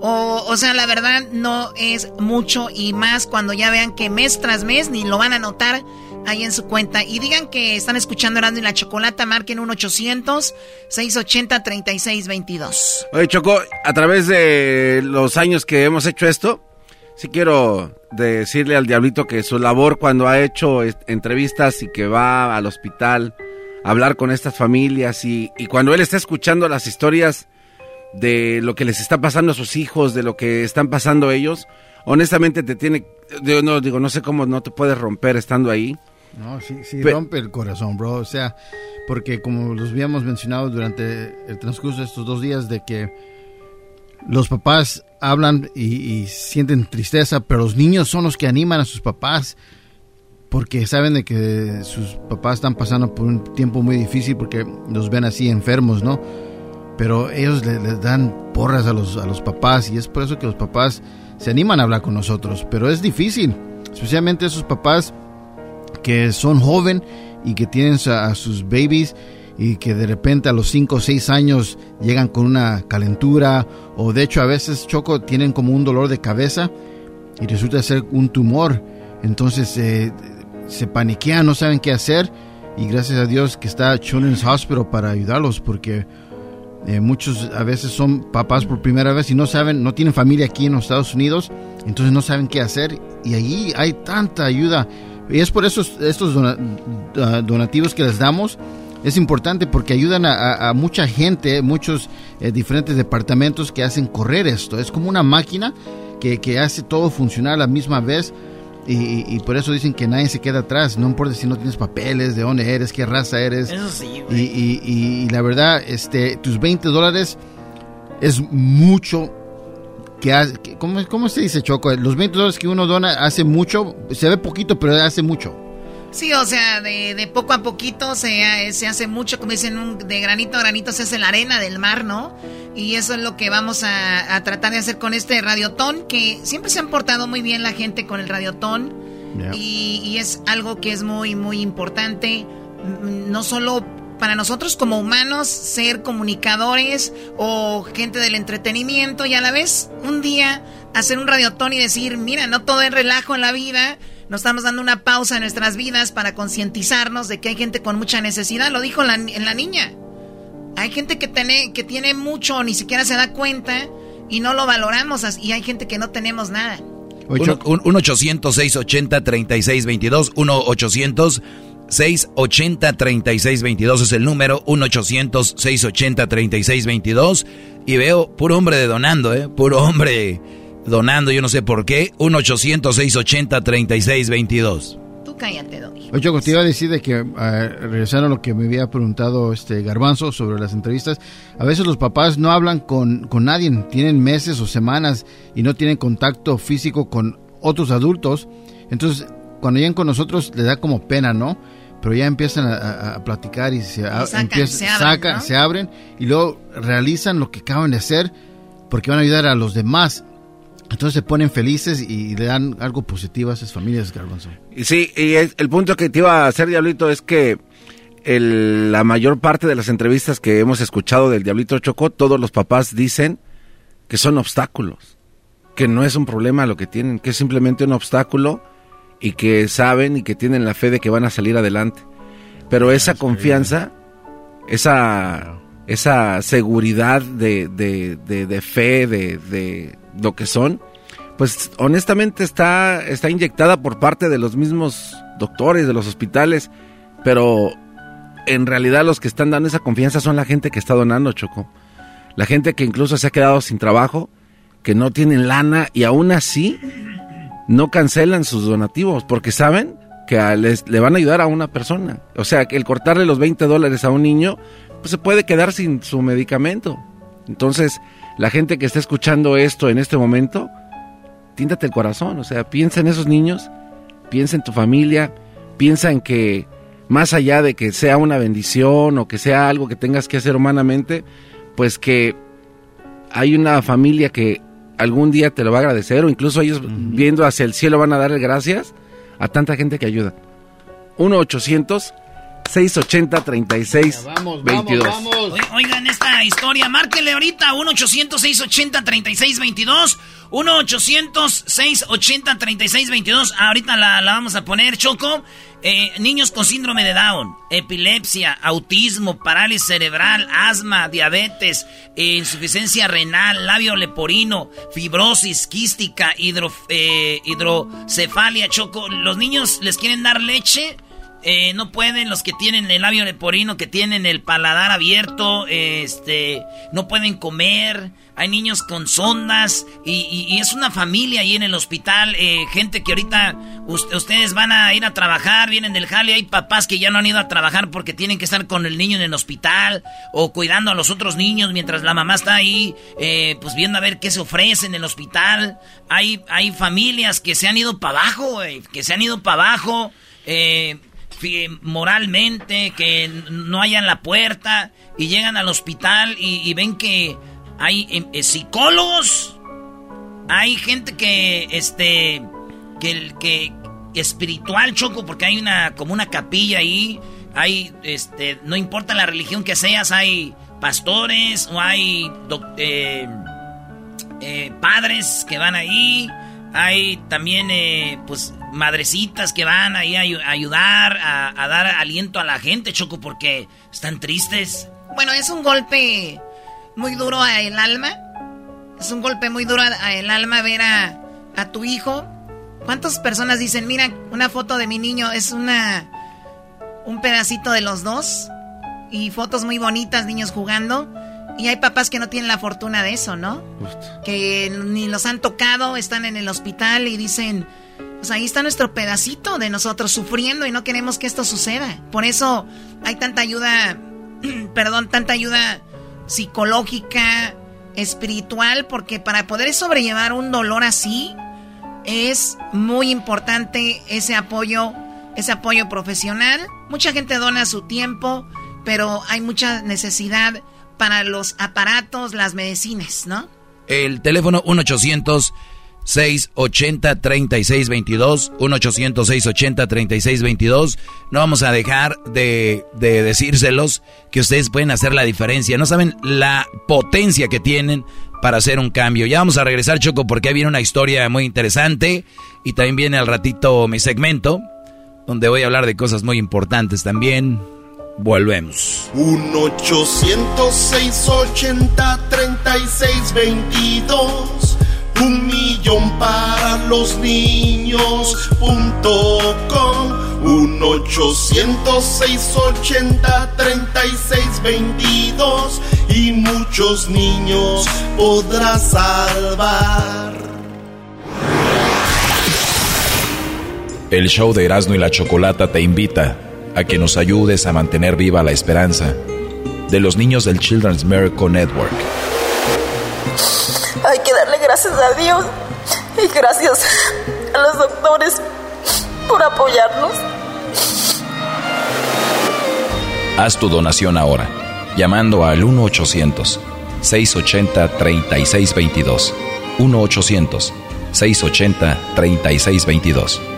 O, o sea, la verdad no es mucho y más cuando ya vean que mes tras mes ni lo van a notar ahí en su cuenta. Y digan que están escuchando Erasmo y la Chocolata, marquen un 800-680-3622. Oye, Choco, a través de los años que hemos hecho esto, sí quiero decirle al Diablito que su labor cuando ha hecho entrevistas y que va al hospital a hablar con estas familias y, y cuando él está escuchando las historias de lo que les está pasando a sus hijos, de lo que están pasando ellos, honestamente te tiene, yo no digo, no sé cómo no te puedes romper estando ahí. No, sí, sí Pe- rompe el corazón, bro. O sea, porque como los habíamos mencionado durante el transcurso de estos dos días, de que los papás hablan y, y sienten tristeza, pero los niños son los que animan a sus papás porque saben de que sus papás están pasando por un tiempo muy difícil porque los ven así enfermos, ¿no? Pero ellos le- les dan porras a los, a los papás y es por eso que los papás se animan a hablar con nosotros, pero es difícil, especialmente esos papás que son joven y que tienen a, a sus babies y que de repente a los 5 o 6 años llegan con una calentura o de hecho a veces choco tienen como un dolor de cabeza y resulta ser un tumor. Entonces eh, se paniquean no saben qué hacer y gracias a Dios que está Children's Hospital para ayudarlos porque eh, muchos a veces son papás por primera vez y no saben, no tienen familia aquí en los Estados Unidos, entonces no saben qué hacer y allí hay tanta ayuda. Y es por eso estos dona- donativos que les damos es importante porque ayudan a mucha gente, muchos eh, diferentes departamentos que hacen correr esto. Es como una máquina que, que hace todo funcionar a la misma vez. Y, y- por eso dicen que nadie se queda atrás, no importa si no tienes papeles, de dónde eres, qué raza eres. Eso sí, Y, y- y- y la verdad, este, tus 20 dólares es mucho que hace, que- ¿cómo, ¿cómo se dice Choco? Los 20 dólares que uno dona hace mucho, se ve poquito, pero hace mucho. Sí, o sea, de, de poco a poquito se, se hace mucho, como dicen, un- de granito a granito se hace la arena del mar, ¿no? Y eso es lo que vamos a, a tratar de hacer con este radiotón, que siempre se han portado muy bien la gente con el radiotón. Y, y es algo que es muy, muy importante, mm, no solo para nosotros como humanos, ser comunicadores o gente del entretenimiento y a la vez un día hacer un radiotón y decir, mira, no todo es relajo en la vida, nos estamos dando una pausa en nuestras vidas para concientizarnos de que hay gente con mucha necesidad, lo dijo la, en la niña. Hay gente que tiene, que tiene mucho, ni siquiera se da cuenta y no lo valoramos y hay gente que no tenemos nada. 1-800-680-3622. 1-800-680-3622 es el número. 1-800-680-3622. Y veo puro hombre de donando, ¿eh? Puro hombre donando, yo no sé por qué. 1-800-680-3622. ¿Tú azúcar ya te doy. Oye, Choco, te iba a decir de que, eh, regresando a lo que me había preguntado este Garbanzo sobre las entrevistas, a veces los papás no hablan con, con nadie, tienen meses o semanas y no tienen contacto físico con otros adultos. Entonces, cuando llegan con nosotros, le da como pena, ¿no? Pero ya empiezan a, a platicar y se, a- sacan, empiezan- se abren, sacan, ¿no? se abren y luego realizan lo que acaban de hacer porque van a ayudar a los demás. Entonces se ponen felices y le dan algo positivo a esas familias, Garbanzo. Y sí, y es- el punto que te iba a hacer, Diablito, es que el- la mayor parte de las entrevistas que hemos escuchado del Diablito Chocó, todos los papás dicen que son obstáculos, que no es un problema lo que tienen, que es simplemente un obstáculo y que saben y que tienen la fe de que van a salir adelante. Pero esa confianza, esa, esa seguridad de, de, de- de fe, de, de lo que son, pues honestamente está, está inyectada por parte de los mismos doctores, de los hospitales, pero en realidad los que están dando esa confianza son la gente que está donando, Choco. La gente que incluso se ha quedado sin trabajo, que no tienen lana y aún así no cancelan sus donativos porque saben que les, le van a ayudar a una persona. O sea, que el cortarle los 20 dólares a un niño, pues se puede quedar sin su medicamento. Entonces, la gente que está escuchando esto en este momento, tíntate el corazón. O sea, piensa en esos niños, piensa en tu familia, piensa en que más allá de que sea una bendición o que sea algo que tengas que hacer humanamente, pues que hay una familia que algún día te lo va a agradecer o incluso ellos viendo hacia el cielo van a darle gracias a tanta gente que ayuda. 1 800 680 36 22 Oi- Oigan esta historia, márquenle ahorita 1-800-680-3622. 1-800-680-3622. Ahorita la, la vamos a poner, Choco. Eh, niños con síndrome de Down, epilepsia, autismo, parálisis cerebral, asma, diabetes, eh, insuficiencia renal, labio leporino, fibrosis quística, hidro, eh, hidrocefalia, Choco. Los niños les quieren dar leche eh, no pueden los que tienen el labio leporino, que tienen el paladar abierto, este, no pueden comer. Hay niños con sondas y, es una familia ahí en el hospital. eh, gente que ahorita ust- ustedes van a ir a trabajar, vienen del jale. Hay papás que ya no han ido a trabajar porque tienen que estar con el niño en el hospital o cuidando a los otros niños mientras la mamá está ahí, eh, pues viendo a ver qué se ofrece en el hospital. Hay, hay familias que se han ido para abajo, que se han ido para abajo. Eh, moralmente, que no hayan la puerta y llegan al hospital y, ven que hay em, eh, psicólogos, hay gente que, este, que, que espiritual choco, porque hay una, como una capilla ahí, hay, este, no importa la religión que seas, hay pastores o hay eh, eh, padres que van ahí. Hay también, eh, pues, madrecitas que van ahí a ayu- a ayudar, a, dar aliento a la gente, Choco, porque están tristes. Bueno, es un golpe muy duro a el alma. Es un golpe muy duro a, a el alma ver a, a tu hijo. ¿Cuántas personas dicen, mira, una foto de mi niño es una un pedacito de los dos? Y fotos muy bonitas, niños jugando. Y hay papás que no tienen la fortuna de eso, ¿no? Que ni los han tocado, están en el hospital y dicen, pues ahí está nuestro pedacito de nosotros sufriendo y no queremos que esto suceda. Por eso hay tanta ayuda, *clears throat* perdón, tanta ayuda psicológica, espiritual, porque para poder sobrellevar un dolor así es muy importante ese apoyo, ese apoyo profesional. Mucha gente dona su tiempo, pero hay mucha necesidad para los aparatos, las medicinas, ¿no? El teléfono 1-800-680-3622. 1-800-680-3622. No vamos a dejar de, de decírselos que ustedes pueden hacer la diferencia. No saben la potencia que tienen para hacer un cambio. Ya vamos a regresar, Choco, porque ahí viene una historia muy interesante. Y también viene al ratito mi segmento, donde voy a hablar de cosas muy importantes también. Volvemos. 1-800-680-3622 Un millón para los niños punto com. 1-800-680-3622 Y muchos niños podrás salvar. El show de Erasmo y la Chocolata te invita a que nos ayudes a mantener viva la esperanza de los niños del Children's Miracle Network. Hay que darle gracias a Dios y gracias a los doctores por apoyarnos. Haz tu donación ahora, llamando al 1-800-680-3622. 1-800-680-3622.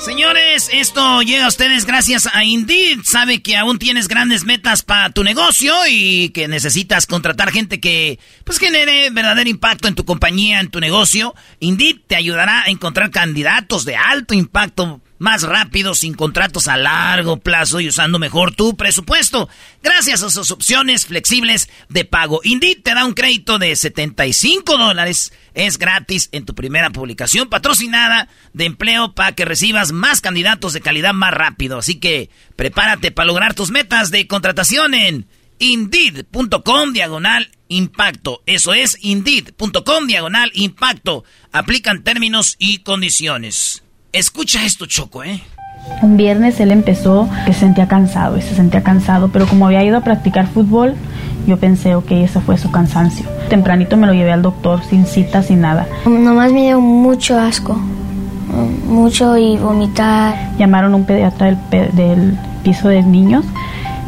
Señores, esto llega a ustedes gracias a Indeed. Sabe que aún tienes grandes metas para tu negocio y que necesitas contratar gente que pues genere verdadero impacto en tu compañía, en tu negocio. Indeed te ayudará a encontrar candidatos de alto impacto más rápido, sin contratos a largo plazo y usando mejor tu presupuesto. Gracias a sus opciones flexibles de pago. Indeed te da un crédito de 75 dólares. Es gratis en tu primera publicación patrocinada de empleo para que recibas más candidatos de calidad más rápido. Así que prepárate para lograr tus metas de contratación en Indeed.com diagonal impacto. Eso es Indeed.com diagonal impacto. Aplican términos y condiciones. Escucha esto, Choco, ¿eh? Un viernes él empezó que se sentía cansado y se sentía cansado, pero como había ido a practicar fútbol, yo pensé, ok, ese fue su cansancio. Tempranito me lo llevé al doctor sin cita, sin nada. Nomás me dio mucho asco, mucho y vomitar. Llamaron a un pediatra del, pe- del piso de niños,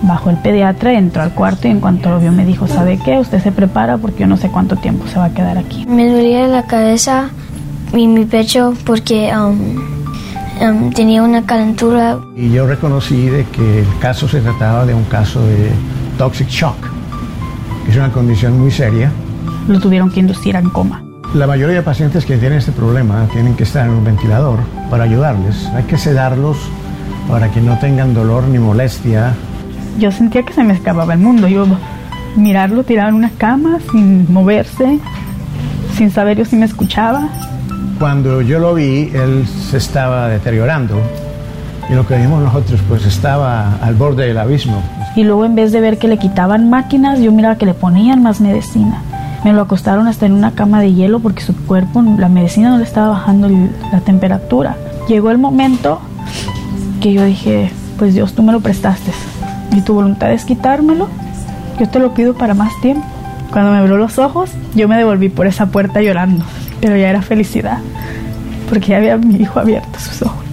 bajó el pediatra, entró al cuarto y en cuanto lo vio me dijo, ¿sabe qué? Usted se prepara porque yo no sé cuánto tiempo se va a quedar aquí. Me dolía la cabeza y mi pecho porque um, um, tenía una calentura. Y yo reconocí de que el caso se trataba de un caso de toxic shock, es una condición muy seria. Lo tuvieron que inducir en coma. La mayoría de pacientes que tienen este problema tienen que estar en un ventilador para ayudarles. Hay que sedarlos para que no tengan dolor ni molestia. Yo sentía que se me escapaba el mundo. Yo mirarlo tirado en una cama sin moverse, sin saber yo si me escuchaba. Cuando yo lo vi, él se estaba deteriorando y lo que vimos nosotros pues estaba al borde del abismo. Y luego en vez de ver que le quitaban máquinas, yo miraba que le ponían más medicina. Me lo acostaron hasta en una cama de hielo porque su cuerpo, la medicina no le estaba bajando la temperatura. Llegó el momento que yo dije, pues Dios, tú me lo prestaste. Y tu voluntad es quitármelo. Yo te lo pido para más tiempo. Cuando me abrió los ojos, yo me devolví por esa puerta llorando. Pero ya era felicidad. Porque ya había mi hijo abierto sus ojos.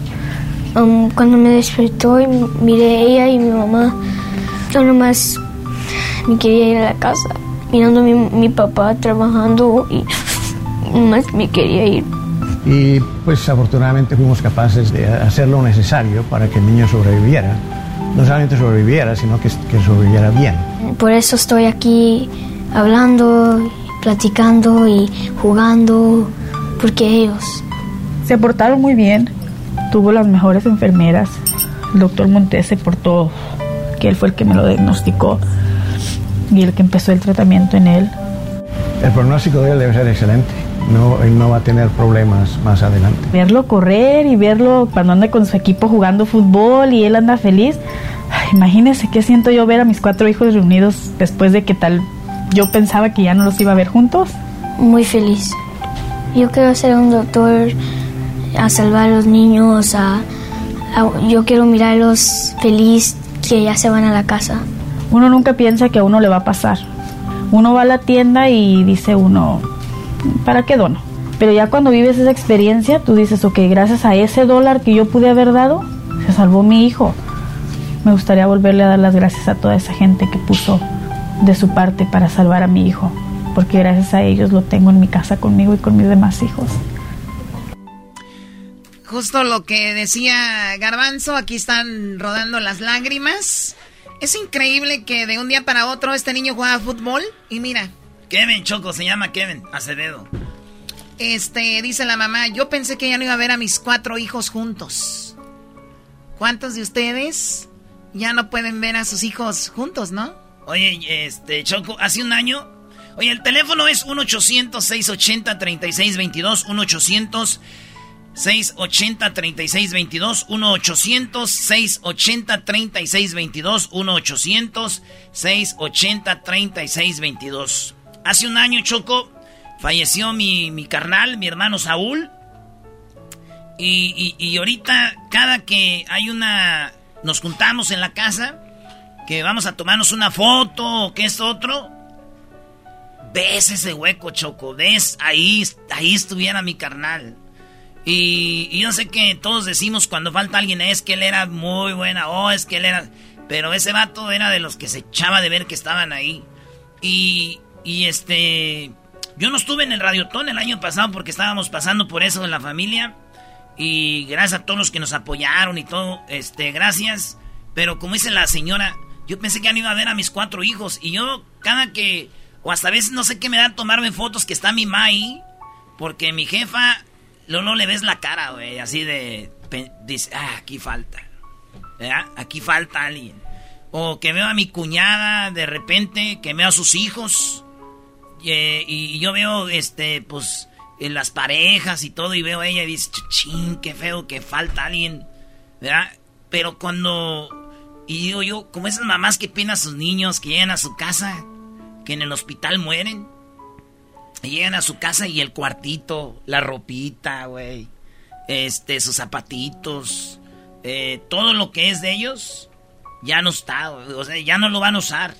Um, cuando me despertó y miré a ella y mi mamá, yo nomás me quería ir a la casa, mirando a mi, mi papá trabajando y *laughs* nomás me quería ir. Y pues afortunadamente fuimos capaces de hacer lo necesario para que el niño sobreviviera. No solamente sobreviviera, sino que, que sobreviviera bien. Por eso estoy aquí hablando, platicando y jugando, porque ellos. Se portaron muy bien. Tuvo las mejores enfermeras. El doctor Montes se portó, que él fue el que me lo diagnosticó y el que empezó el tratamiento en él. El pronóstico de él debe ser excelente. No, él no va a tener problemas más adelante. Verlo correr y verlo cuando anda con su equipo jugando fútbol y él anda feliz. Ay, imagínense qué siento yo ver a mis cuatro hijos reunidos después de que tal yo pensaba que ya no los iba a ver juntos. Muy feliz. Yo quiero ser un doctor a salvar a los niños, a, yo quiero mirarlos feliz que ya se van a la casa. Uno nunca piensa que a uno le va a pasar. Uno va a la tienda y dice uno, ¿para qué dono? Pero ya cuando vives esa experiencia, tú dices, ok, gracias a ese dólar que yo pude haber dado, se salvó mi hijo. Me gustaría volverle a dar las gracias a toda esa gente que puso de su parte para salvar a mi hijo, porque gracias a ellos lo tengo en mi casa conmigo y con mis demás hijos. Justo lo que decía Garbanzo, aquí están rodando las lágrimas. Es increíble que de un día para otro este niño juega fútbol y mira, Kevin Choco, se llama Kevin Acevedo. este dice la mamá, yo pensé que ya no iba a ver a mis cuatro hijos juntos. ¿Cuántos de ustedes ya no pueden ver a sus hijos juntos, no? Oye, este, Choco, hace un año. Oye, el teléfono es 1-800-680-3622. 1-800-680-3622. 1-800-680-3622. 1-800-680-3622. Hace un año, Choco, falleció mi, carnal, mi hermano Saúl. Y, ahorita, cada que hay una. Nos juntamos en la casa, que vamos a tomarnos una foto o que es otro. Ves ese hueco, Choco. Ves, ahí estuviera mi carnal. Y, y, yo sé que todos decimos cuando falta alguien, es que él era muy buena, oh, es que él era... Pero ese vato era de los que se echaba de ver que estaban ahí. Y, y este... Yo no estuve en el Radiotón el año pasado porque estábamos pasando por eso en la familia. Y gracias a todos los que nos apoyaron y todo, este, gracias. Pero como dice la señora, yo pensé que han ido a ver a mis cuatro hijos. Y yo, cada que, o hasta a veces no sé qué me da tomarme fotos que está mi ma ahí. Porque mi jefa Luego no le ves la cara, güey, así de... Dice, ah, aquí falta. ¿Verdad? Aquí falta alguien. O que veo a mi cuñada de repente, que veo a sus hijos. Y, yo veo, este, pues, en las parejas y todo, y veo a ella y dice, ching, qué feo que falta alguien. ¿Verdad? Pero cuando... Y digo yo, como esas mamás que piden a sus niños que llegan a su casa, que en el hospital mueren. Llegan a su casa y el cuartito, la ropita, güey. Este, sus zapatitos. Eh, todo lo que es de ellos ya no está, o sea, ya no lo van a usar.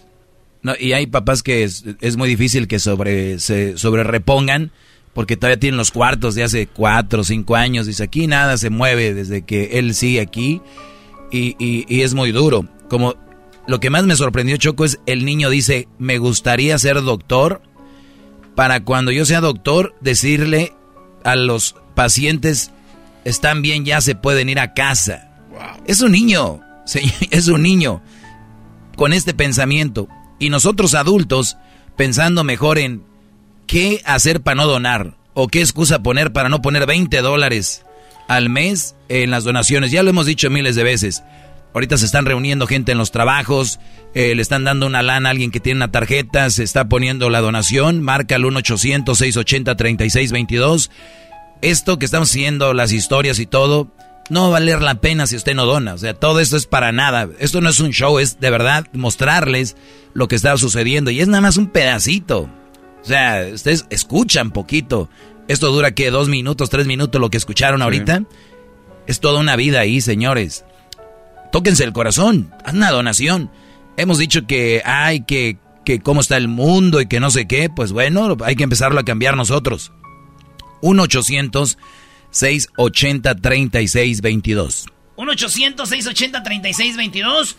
No, y hay papás que es, muy difícil que sobre, se sobre repongan porque todavía tienen los cuartos de hace cuatro o cinco años. Dice, aquí nada se mueve desde que él sigue aquí y, y es muy duro. Como lo que más me sorprendió, Choco, es el niño dice, me gustaría ser doctor para cuando yo sea doctor decirle a los pacientes, están bien, ya se pueden ir a casa. Es un niño, *laughs* es un niño con este pensamiento. Y nosotros adultos pensando mejor en qué hacer para no donar o qué excusa poner para no poner 20 dólares al mes en las donaciones. Ya lo hemos dicho miles de veces. Ahorita se están reuniendo gente en los trabajos, eh, le están dando una lana a alguien que tiene una tarjeta, se está poniendo la donación, marca el 1-800-680-3622. Esto que estamos haciendo, las historias y todo, no va a valer la pena si usted no dona. O sea, todo esto es para nada. Esto no es un show, es de verdad mostrarles lo que está sucediendo. Y es nada más un pedacito. O sea, ustedes escuchan poquito. Esto dura que dos minutos, tres minutos lo que escucharon ahorita. Es toda una vida ahí, señores. Tóquense el corazón, haz una donación. Hemos dicho que hay que, que cómo está el mundo y que no sé qué, pues bueno, hay que empezarlo a cambiar nosotros. 1-800-680-3622. 1-800-680-3622.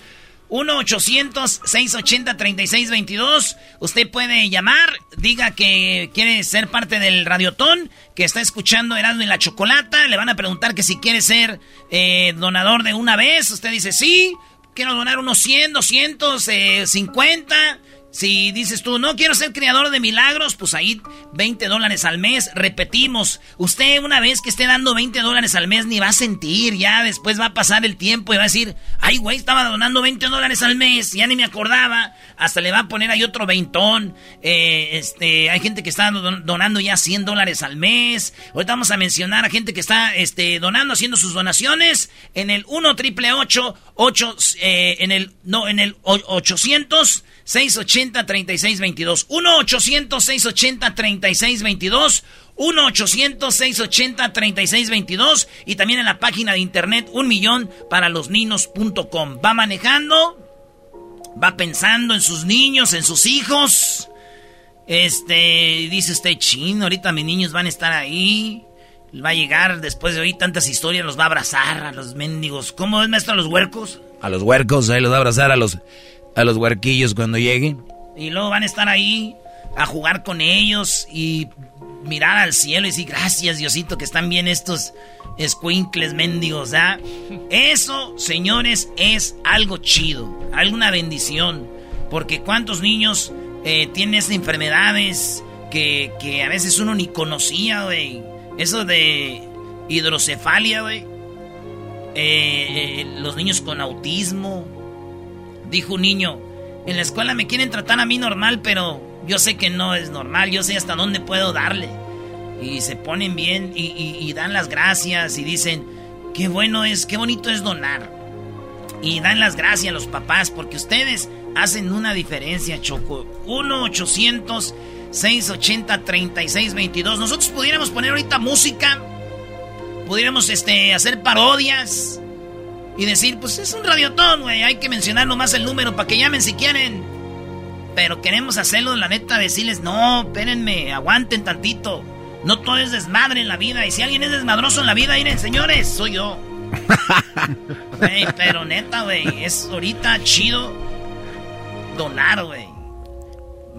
1-800-680-3622. Usted puede llamar, diga que quiere ser parte del Radiotón, que está escuchando Erasmo y la Chocolata. Le van a preguntar que si quiere ser eh, donador de una vez. Usted dice sí, quiero donar unos 100, 200, eh, 50. Si dices tú, no quiero ser creador de milagros, pues ahí 20 dólares al mes. Repetimos, usted una vez que esté dando 20 dólares al mes ni va a sentir, ya después va a pasar el tiempo y va a decir, ay güey, estaba donando 20 dólares al mes, ya ni me acordaba. Hasta le va a poner ahí otro veintón. Eh, este, hay gente que está donando ya 100 dólares al mes. Ahorita vamos a mencionar a gente que está este, donando, haciendo sus donaciones en el 1 triple 8, 8 eh, en el, no, en el 800 680-3622. 1-800-680-3622. 1-800-680-3622. Y también en la página de internet un millón para los niños.com. Va manejando, va pensando en sus niños, en sus hijos. Este, dice usted, chino, ahorita mis niños van a estar ahí. Va a llegar después de oír tantas historias, los va a abrazar a los mendigos. ¿Cómo es, maestro, a los huercos? A los huercos, ahí los va a abrazar a los a los huerquillos cuando lleguen. Y luego van a estar ahí a jugar con ellos y mirar al cielo y decir, gracias Diosito que están bien estos escuincles mendigos, ¿ah? Eso, señores, es algo chido, alguna bendición. Porque cuántos niños eh, tienen enfermedades que, que, a veces uno ni conocía, güey. Eso de hidrocefalia, güey. Eh, eh, los niños con autismo, Dijo un niño, en la escuela me quieren tratar a mí normal, pero yo sé que no es normal, yo sé hasta dónde puedo darle. Y se ponen bien y, dan las gracias y dicen, qué bueno es, qué bonito es donar. Y dan las gracias a los papás porque ustedes hacen una diferencia, Choco. 1-800-680-3622. Nosotros pudiéramos poner ahorita música pudiéramos este, hacer parodias y decir, pues es un radiotón, güey, hay que mencionar nomás el número para que llamen si quieren. Pero queremos hacerlo, la neta, decirles, no, espérenme, aguanten tantito. No todo es desmadre en la vida. Y si alguien es desmadroso en la vida, miren, señores, soy yo. *laughs* Güey, pero neta, güey, es ahorita chido donar, güey.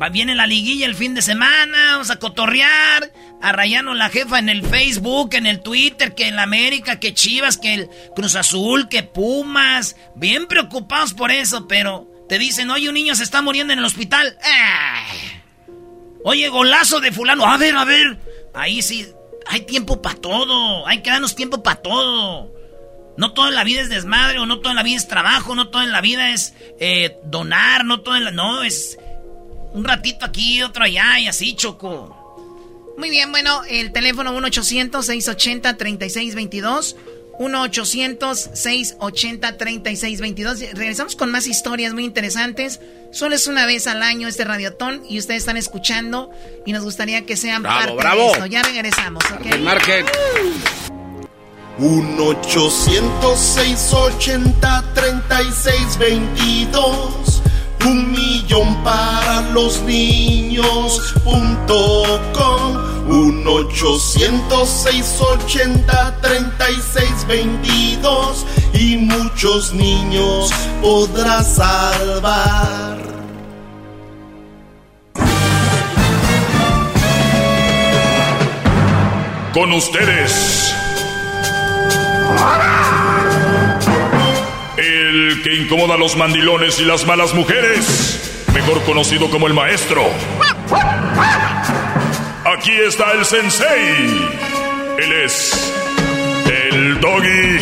Va, viene la liguilla el fin de semana, vamos a cotorrear, a rayarnos la jefa en el Facebook, en el Twitter, que en la América, que Chivas, que el Cruz Azul, que Pumas. Bien preocupados por eso, pero te dicen, oye, un niño se está muriendo en el hospital. Oye, golazo de fulano. A ver, a ver. Ahí sí, hay tiempo para todo. Hay que darnos tiempo para todo. No todo en la vida es desmadre, o no todo en la vida es trabajo, no todo en la vida es eh, donar, no todo en la... No, es un ratito aquí, otro allá y así, Choco. Muy bien, bueno, el teléfono 1-800-680-3622. 1-800-680-3622. Regresamos con más historias muy interesantes. Solo es una vez al año este radiotón y ustedes están escuchando y nos gustaría que sean parte de esto. Ya regresamos, ¿ok? Marquen. 1-800-680-3622 un millón para los niños punto com un 800-680-3622 y muchos niños podrás salvar. Con ustedes. El que incomoda a los mandilones y las malas mujeres, mejor conocido como el maestro. Aquí está el sensei. Él es el doggy. *laughs*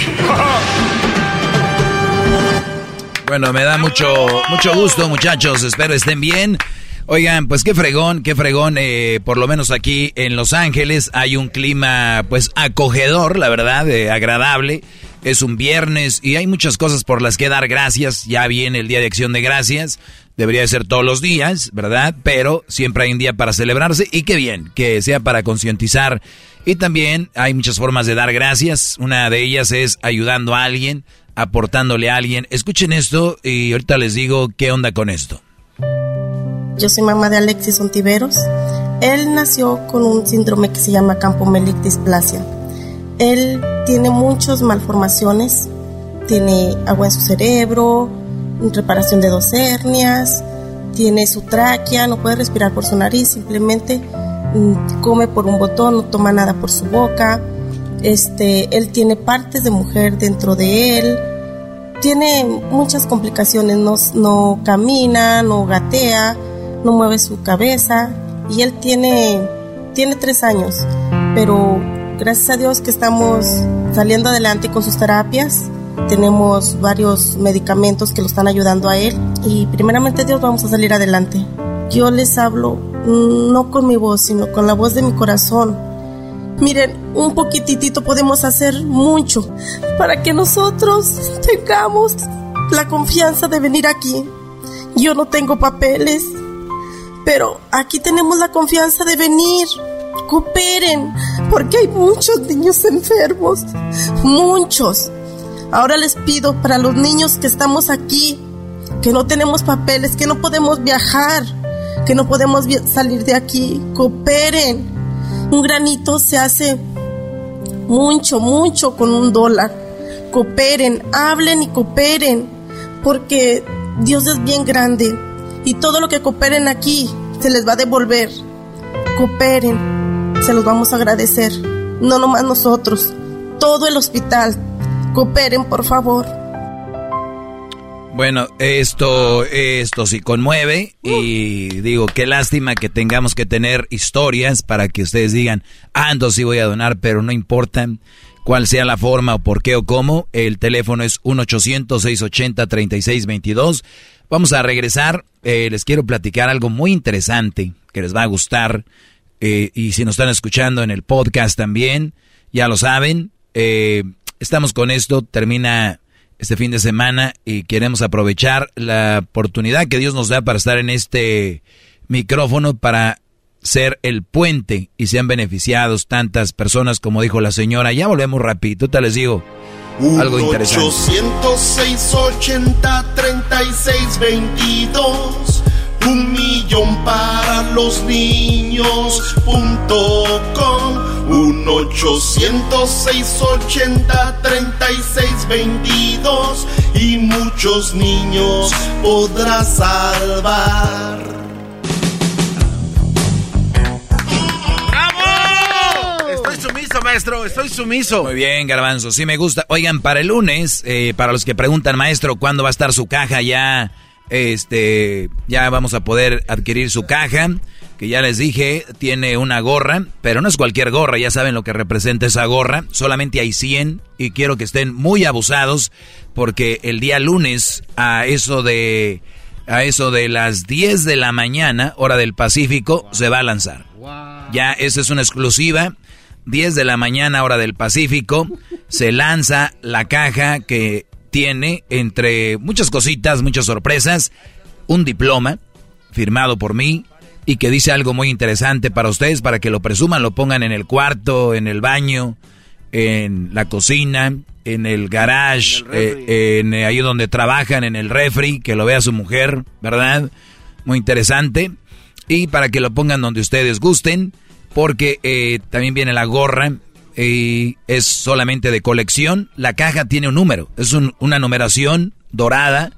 bueno, me da mucho, mucho gusto, muchachos. Espero estén bien. Oigan, pues qué fregón, qué fregón. Eh, por lo menos aquí en Los Ángeles hay un clima, pues acogedor, la verdad, eh, agradable. Es un viernes y hay muchas cosas por las que dar gracias. Ya viene el Día de Acción de Gracias. Debería de ser todos los días, ¿verdad? Pero siempre hay un día para celebrarse y qué bien, que sea para concientizar. Y también hay muchas formas de dar gracias. Una de ellas es ayudando a alguien, aportándole a alguien. Escuchen esto y ahorita les digo qué onda con esto. Yo soy mamá de Alexis Ontiveros. Él nació con un síndrome que se llama campomelic displasia él tiene muchas malformaciones, tiene agua en su cerebro, reparación de dos hernias, tiene su tráquea, no puede respirar por su nariz, simplemente mm, come por un botón, no toma nada por su boca. Este, él tiene partes de mujer dentro de él, tiene muchas complicaciones, no, no camina, no gatea, no mueve su cabeza y él tiene, tiene tres años, pero gracias a Dios que estamos saliendo adelante con sus terapias. Tenemos varios medicamentos que lo están ayudando a él y primeramente Dios vamos a salir adelante. Yo les hablo mm, no con mi voz, sino con la voz de mi corazón. Miren, un poquitito podemos hacer mucho para que nosotros tengamos la confianza de venir aquí. Yo no tengo papeles, pero aquí tenemos la confianza de venir cooperen, porque hay muchos niños enfermos, muchos. Ahora les pido para los niños que estamos aquí, que no tenemos papeles, que no podemos viajar, que no podemos salir de aquí, cooperen. Un granito se hace mucho, mucho con un dólar. Cooperen, hablen y cooperen, porque Dios es bien grande y todo lo que cooperen aquí se les va a devolver. Cooperen se los vamos a agradecer. No nomás nosotros, todo el hospital. Cooperen, por favor. Bueno, esto, esto sí conmueve y digo, qué lástima que tengamos que tener historias para que ustedes digan, ando sí voy a donar, pero no importa cuál sea la forma o por qué o cómo. El teléfono es 1-800-680-3622. Vamos a regresar. Eh, les quiero platicar algo muy interesante que les va a gustar. Eh, y si nos están escuchando en el podcast también, ya lo saben. Eh, estamos con esto, termina este fin de semana y queremos aprovechar la oportunidad que Dios nos da para estar en este micrófono para ser el puente y sean beneficiados tantas personas como dijo la señora. Ya volvemos rapidito, te les digo algo interesante. 806 80 36 22 un millón para los niños punto com un 806 80 36 22 y muchos niños podrás salvar maestro, estoy sumiso. Muy bien, garbanzo, sí me gusta. Oigan, para el lunes, eh, para los que preguntan, maestro, ¿cuándo va a estar su caja ya? Este, ya vamos a poder adquirir su caja, que ya les dije, tiene una gorra, pero no es cualquier gorra, ya saben lo que representa esa gorra, solamente hay 100 y quiero que estén muy abusados porque el día lunes a eso de a eso de las 10 de la mañana, hora del Pacífico, se va a lanzar. Ya esa es una exclusiva. 10 de la mañana, hora del Pacífico, se lanza la caja que tiene, entre muchas cositas, muchas sorpresas, un diploma firmado por mí y que dice algo muy interesante para ustedes, para que lo presuman, lo pongan en el cuarto, en el baño, en la cocina, en el garage, en, eh, ahí donde trabajan, en el refri, que lo vea su mujer, ¿verdad? Muy interesante. Y para que lo pongan donde ustedes gusten porque eh, también viene la gorra y es solamente de colección. La caja tiene un número, es una numeración dorada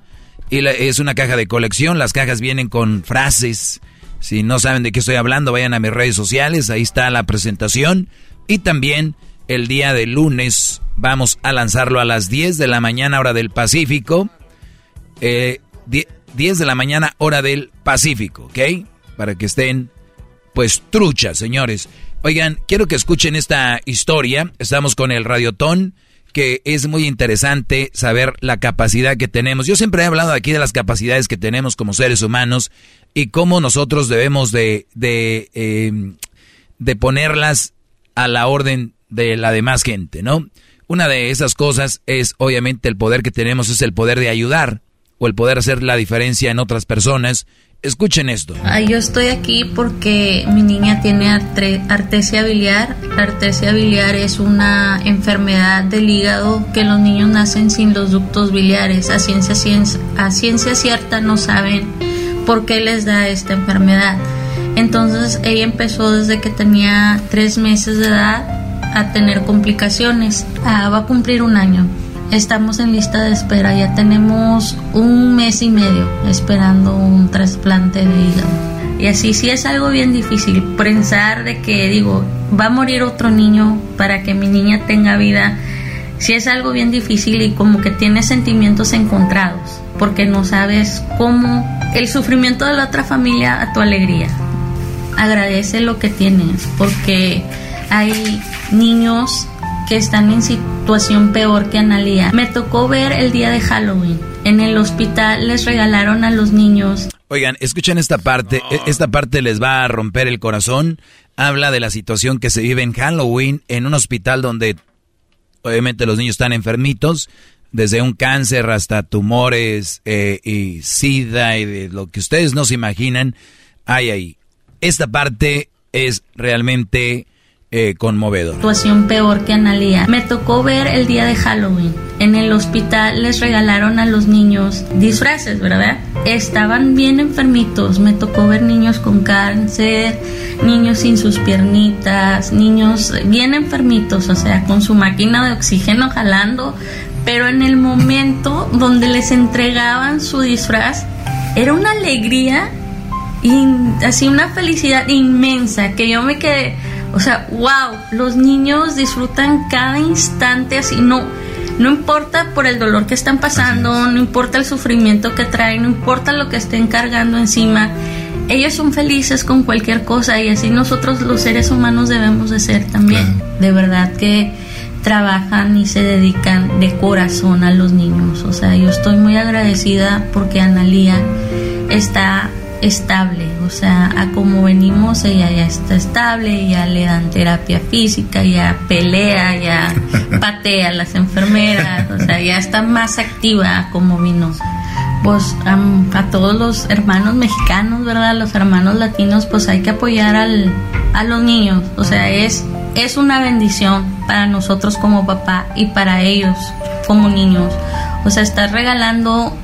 y es una caja de colección. Las cajas vienen con frases. Si no saben de qué estoy hablando, vayan a mis redes sociales, ahí está la presentación. Y también el día de lunes vamos a lanzarlo a las 10 de la mañana hora del Pacífico. 10 eh, de la mañana hora del Pacífico, ¿ok? Para que estén pues trucha, señores. Oigan, quiero que escuchen esta historia. Estamos con el Radiotón, que es muy interesante saber la capacidad que tenemos. Yo siempre he hablado aquí de las capacidades que tenemos como seres humanos y cómo nosotros debemos de, de, em, de ponerlas a la orden de la demás gente, ¿no? Una de esas cosas es, obviamente, el poder que tenemos es el poder de ayudar o el poder hacer la diferencia en otras personas Escuchen esto. yo estoy aquí porque mi niña tiene artesia biliar. La artesia biliar es una enfermedad del hígado que los niños nacen sin los ductos biliares. A ciencia, a ciencia cierta no saben por qué les da esta enfermedad. Entonces ella empezó desde que tenía tres meses de edad a tener complicaciones. Ah, va a cumplir un año. Estamos en lista de espera, ya tenemos un mes y medio esperando un trasplante de hígado. Y así sí es algo bien difícil pensar de que digo, va a morir otro niño para que mi niña tenga vida. Sí es algo bien difícil y como que tienes sentimientos encontrados, porque no sabes cómo el sufrimiento de la otra familia a tu alegría. Agradece lo que tienes, porque hay niños que están en situación peor que Analia. Me tocó ver el día de Halloween. En el hospital les regalaron a los niños. Oigan, escuchen esta parte. E, esta parte les va a romper el corazón. Habla de la situación que se vive en Halloween en un hospital donde obviamente los niños están enfermitos, desde un cáncer hasta tumores eh, y sida y de lo que ustedes no se imaginan hay ahí. Esta parte es realmente eh, conmovedor. Situación peor que Analia. Me tocó ver el día de Halloween. En el hospital les regalaron a los niños disfraces, ¿verdad? Estaban bien enfermitos. Me tocó ver niños con cáncer, niños sin sus piernitas, niños bien enfermitos, o sea, con su máquina de oxígeno jalando. Pero en el momento donde les entregaban su disfraz, era una alegría y así una felicidad inmensa que yo me quedé o sea, wow, los niños disfrutan cada instante así, no, no importa por el dolor que están pasando, no importa el sufrimiento que traen, no importa lo que estén cargando encima, ellos son felices con cualquier cosa y así nosotros los seres humanos debemos de ser también. De verdad que trabajan y se dedican de corazón a los niños. O sea, yo estoy muy agradecida porque Analía está estable, o sea, a como venimos ella ya está estable, ya le dan terapia física, ya pelea, ya *laughs* patea a las enfermeras, o sea, ya está más activa como vino. pues a todos los hermanos mexicanos, ¿verdad? Los hermanos latinos, pues hay que apoyar al, a los niños. O sea, es, es una bendición para nosotros como papá y para ellos como niños. O sea, estás regalando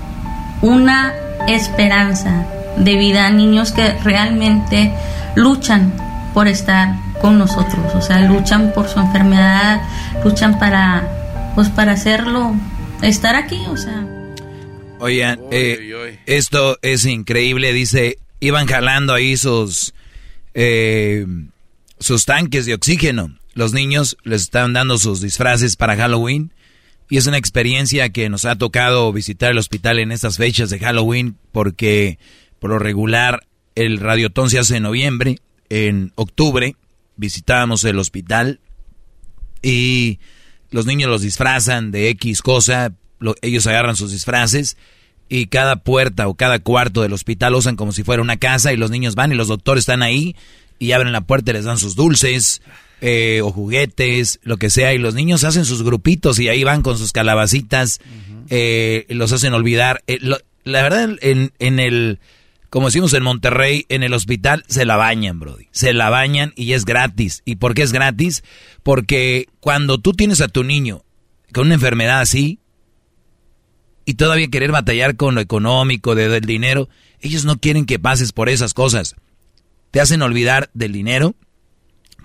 una esperanza de vida a niños que realmente luchan por estar con nosotros, o sea, luchan por su enfermedad, luchan para, pues para hacerlo, estar aquí, o sea. Oigan, eh, esto es increíble, dice, iban jalando ahí sus, eh, sus tanques de oxígeno. Los niños les están dando sus disfraces para Halloween y es una experiencia que nos ha tocado visitar el hospital en estas fechas de Halloween porque por lo regular el radiotón se hace en noviembre, en octubre visitábamos el hospital y los niños los disfrazan de X cosa, ellos agarran sus disfraces y cada puerta o cada cuarto del hospital usan como si fuera una casa y los niños van y los doctores están ahí y abren la puerta y les dan sus dulces eh, o juguetes, lo que sea, y los niños hacen sus grupitos y ahí van con sus calabacitas, eh, los hacen olvidar. Eh, la verdad, en, en el como decimos en Monterrey, en el hospital se la bañan, Brody. Se la bañan y es gratis. ¿Y por qué es gratis? Porque cuando tú tienes a tu niño con una enfermedad así y todavía querer batallar con lo económico, de, del dinero, ellos no quieren que pases por esas cosas. Te hacen olvidar del dinero,